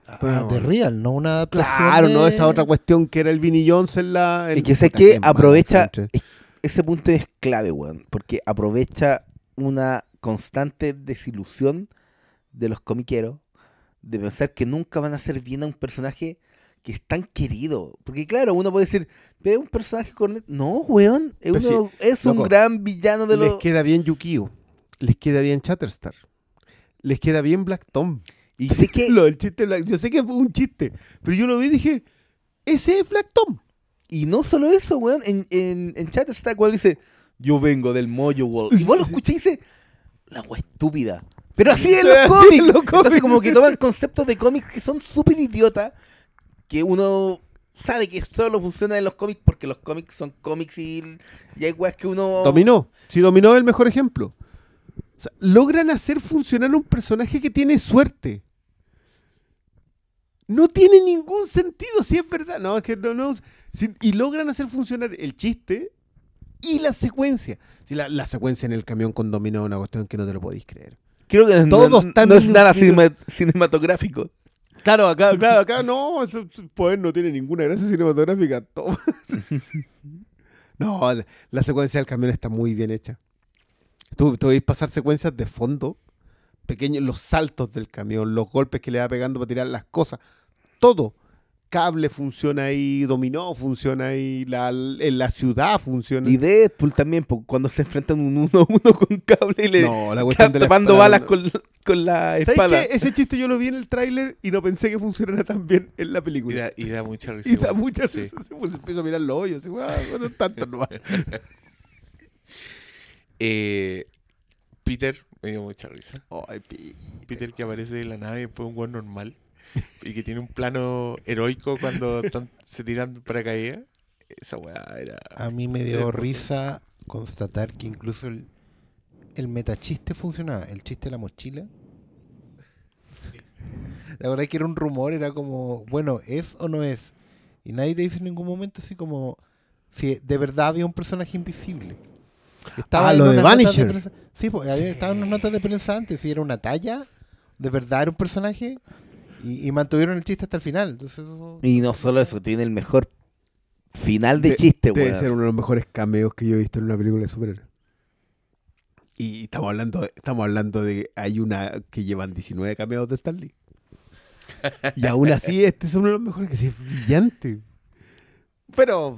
Ah, de Real, no una adaptación. Claro, no esa otra cuestión que era el Vinny Jones en la... en- Y que sé que aprovecha, ese punto es clave, weón, porque aprovecha una constante desilusión de los comiqueros de pensar que nunca van a hacer bien a un personaje que es tan querido. Porque claro, uno puede decir, es un personaje cornet. No, weón, es, Pero sí, uno- es un gran villano de Les los... queda bien Yukio, les queda bien Chatterstar, les queda bien Black Tom. Y [LAUGHS] sé que... Lo del chiste Black, yo sé que fue un chiste, pero yo lo vi y dije, ese es Black Tom. Y no solo eso, weón, en, en, en Chatterstar cuando dice, yo vengo del Mojo World. Y vos lo [LAUGHS] escuchás y dice, la wea estúpida. Pero así es [LAUGHS] los cómics. los Entonces cómics. como que toman conceptos de cómics que son súper idiotas, que uno sabe que solo funciona en los cómics porque los cómics son cómics y, y hay weas que uno... Dominó. Si dominó es el mejor ejemplo. O sea, logran hacer funcionar un personaje que tiene suerte. No tiene ningún sentido, si es verdad. No, es que no, no. si- y logran hacer funcionar el chiste y la secuencia. Si la, la secuencia en el camión con dominó es una cuestión que no te lo podéis creer. Creo que Todos no, no es nada cinema- cinematográfico. Claro, acá, claro, acá no, ese poder no tiene ninguna gracia cinematográfica. Toma. [LAUGHS] No, la, la secuencia del camión está muy bien hecha. Tú, tú veis pasar secuencias de fondo, pequeños, los saltos del camión, los golpes que le va pegando para tirar las cosas, todo. Cable funciona ahí, dominó funciona ahí, la, en la ciudad funciona. Y Deadpool también, po, cuando se enfrentan un uno a uno con cable y le No, la cuestión de la tapando espada, balas no. con, con la ¿Sabes espada. qué? Ese chiste yo lo vi en el tráiler y no pensé que funcionara tan bien en la Y película. da, y da mucha risa. Y da igual. muchas Sí. pues, empiezo a mirar los hoyos. Y, "Ah, bueno, tanto nomás". [LAUGHS] Eh, Peter me dio mucha risa. Ay, Peter que aparece de la nave después de un buen normal y que tiene un plano heroico cuando están- se tiran para caer. Esa weá era. A mí me dio risa constatar que incluso el, el metachiste funcionaba. El chiste de la mochila. La verdad que era un rumor, era como, bueno, ¿es o no es? Y nadie te dice en ningún momento así como si de verdad había un personaje invisible. Ah, en lo de Vanisher. Sí, pues había, estaban unas notas de prensa antes, si era una talla, de verdad era un personaje, y, y mantuvieron el chiste hasta el final. Entonces, eso- Y no solo eso, tiene el mejor final de, De- chiste, Debe weón. ser uno de los mejores cameos que yo he visto en una película de superhéroes. Y estamos hablando, de, estamos hablando de que hay una que llevan 19 cameos de Stanley. Y aún así, este es uno de los mejores que sí es brillante. Pero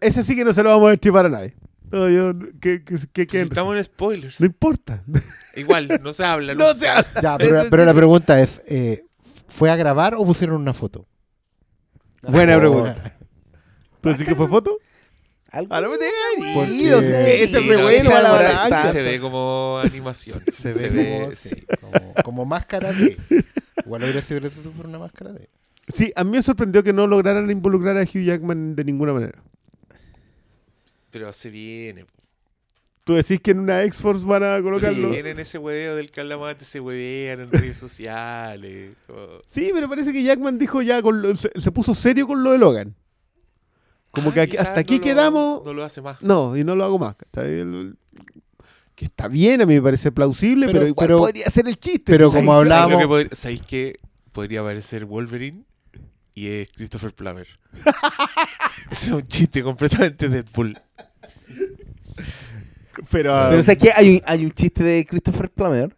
ese sí que no se lo vamos a destripar a nadie. No, yo, Pues estamos en spoilers. no importa. Igual, no se habla. [LAUGHS] No nunca. se habla. Ya, [LAUGHS] pero, la pregunta es, eh, ¿fue a grabar o pusieron una foto? Buena pregunta. [LAUGHS] ¿Tú decís que fue foto? Algo- A lo que te Porque- ido, sí, ese Sí, fue no, bueno sí, a la se- ve como animación. Se ve Se como, ve, sí, sí. como, como máscara de... Igual hubiera sido gracioso si fuera una máscara de... Sí, a mí me sorprendió que no lograran involucrar a Hugh Jackman de ninguna manera. Pero se viene. ¿Tú decís que en una X-Force van a colocarlo? en ese hueveo del calamate, se huevean en redes sociales. como- Sí, pero parece que Jackman dijo ya, con lo- se, se puso serio con lo de Logan. Como Ah, que aquí- quizás hasta aquí no lo- quedamos. No lo hace más. No, y no lo hago más. que está bien, a mí me parece plausible, pero, Pero- podría ser el chiste. pero ¿sí? como ¿Sabéis- hablábamos- sabéis que pod- ¿Sabéis que podría aparecer Wolverine y es Christopher Plummer? Ese [LAUGHS] es un chiste completamente Deadpool. Pero, Pero ¿sabes qué? Hay un, hay un chiste de Christopher Plummer.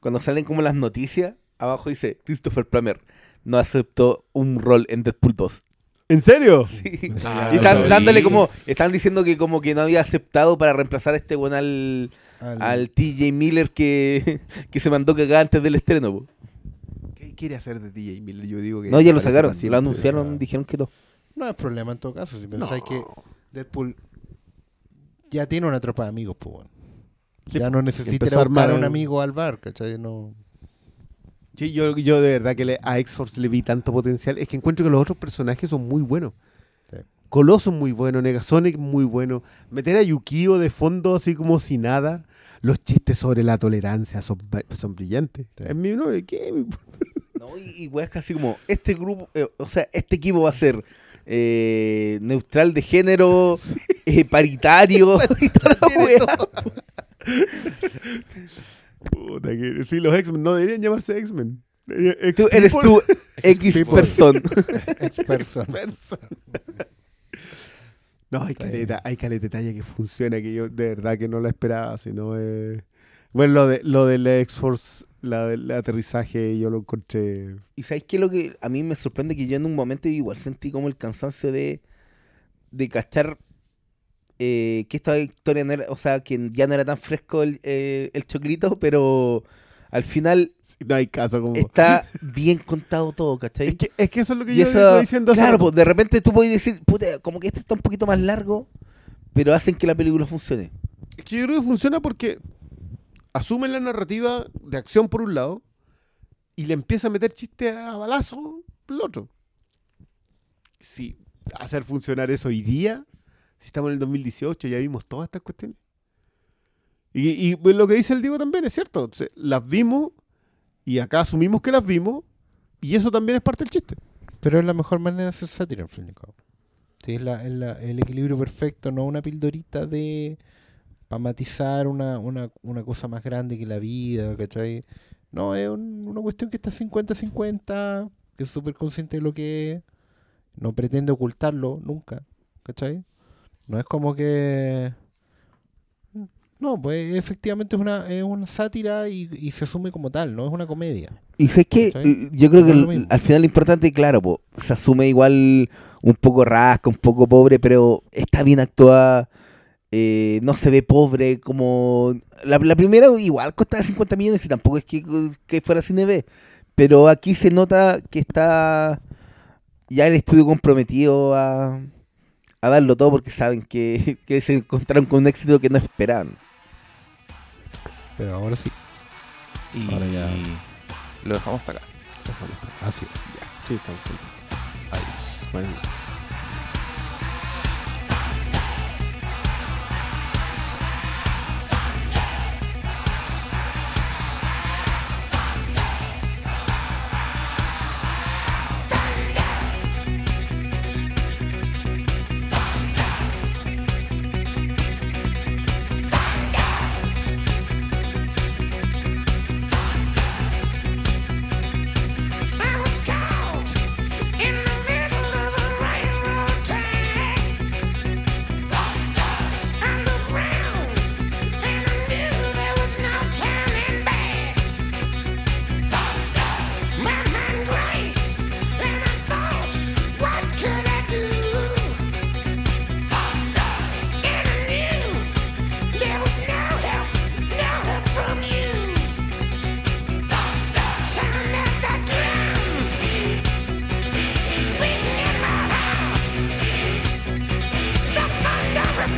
Cuando salen como las noticias, abajo dice, Christopher Plummer no aceptó un rol en Deadpool 2. ¿En serio? Sí. Ah, [LAUGHS] y están dándole como, están diciendo que como que no había aceptado para reemplazar a este buen al, al- al TJ Miller que, [LAUGHS] que se mandó cagar antes del estreno. po. ¿Qué quiere hacer de DJ Miller? Yo digo que No, ya lo sacaron, para lo anunciaron, dijeron que no. No es problema en todo caso, si pensáis No. que Deadpool ya tiene una tropa de amigos, pues bueno. Sí, Ya no necesita ir empezó a a buscar a armar un el- amigo al bar, ¿cachai? No... Sí, yo, yo de verdad que le- a X-Force le vi tanto potencial. Es que encuentro que los otros personajes son muy buenos. Sí. Coloso es muy bueno, Negasonic muy bueno. Meter a Yukio de fondo así como si nada. Los chistes sobre la tolerancia son, son brillantes. Sí. En mi, no, ¿qué? [LAUGHS] No, y, y weas casi como, este grupo, eh, o sea, este equipo va a ser eh, neutral de género, [LAUGHS] eh, paritario, y toda la Tiene wea. todo. Puta que- sí, los X-Men no deberían llamarse X-Men. Tú eres tú, X person. [LAUGHS] Person. Person. No, hay caleta, hay caleta de talla que funciona, que yo de verdad que no la esperaba, sino eh, Bueno, lo de lo del X-Force, la del aterrizaje, yo lo encontré... Y sabéis qué es lo que a mí me sorprende que yo en un momento igual sentí como el cansancio de, de cachar eh, que esta historia no era, o sea, que ya no era tan fresco el, eh, el choclito, pero al final No hay caso como... está [LAUGHS] bien contado todo, ¿cachai? Es que, es que eso es lo que Y yo diciendo claro, pues de repente tú puedes decir, puta, como que esto está un poquito más largo, pero hacen que la película funcione. Es que yo creo que funciona porque asumen la narrativa de acción por un lado y le empieza a meter chistes a balazo por el otro. si hacer funcionar eso hoy día, si estamos en el 2018, ya vimos todas estas cuestiones. Y, lo que dice el Diego también es cierto. Las vimos y acá asumimos que las vimos y eso también es parte del chiste. Pero es la mejor manera de hacer sátira, en fin. Sí, es, es el equilibrio perfecto, no una pildorita de para matizar una, una, una cosa más grande que la vida, ¿cachai? No, es un- una cuestión que está 50-50, que es súper consciente de lo que es, no pretende ocultarlo nunca, ¿cachai? No es como que... No, pues efectivamente es una, es una sátira y, y se asume como tal, no es una comedia. Y sé que ¿Cachai? yo creo que No es el- al final lo importante, claro, se asume igual un poco rasca, un poco pobre, pero está bien actuada. Eh, no se ve pobre como... La, la primera igual costaba 50 millones y tampoco es que, que fuera cine B. Pero aquí se nota que está ya el estudio comprometido a, a darlo todo porque saben que, que se encontraron con un éxito que no esperaban. Pero ahora sí. Y Ahora ya. lo dejamos hasta acá. Así es. Sí, estamos. Adiós. Bueno.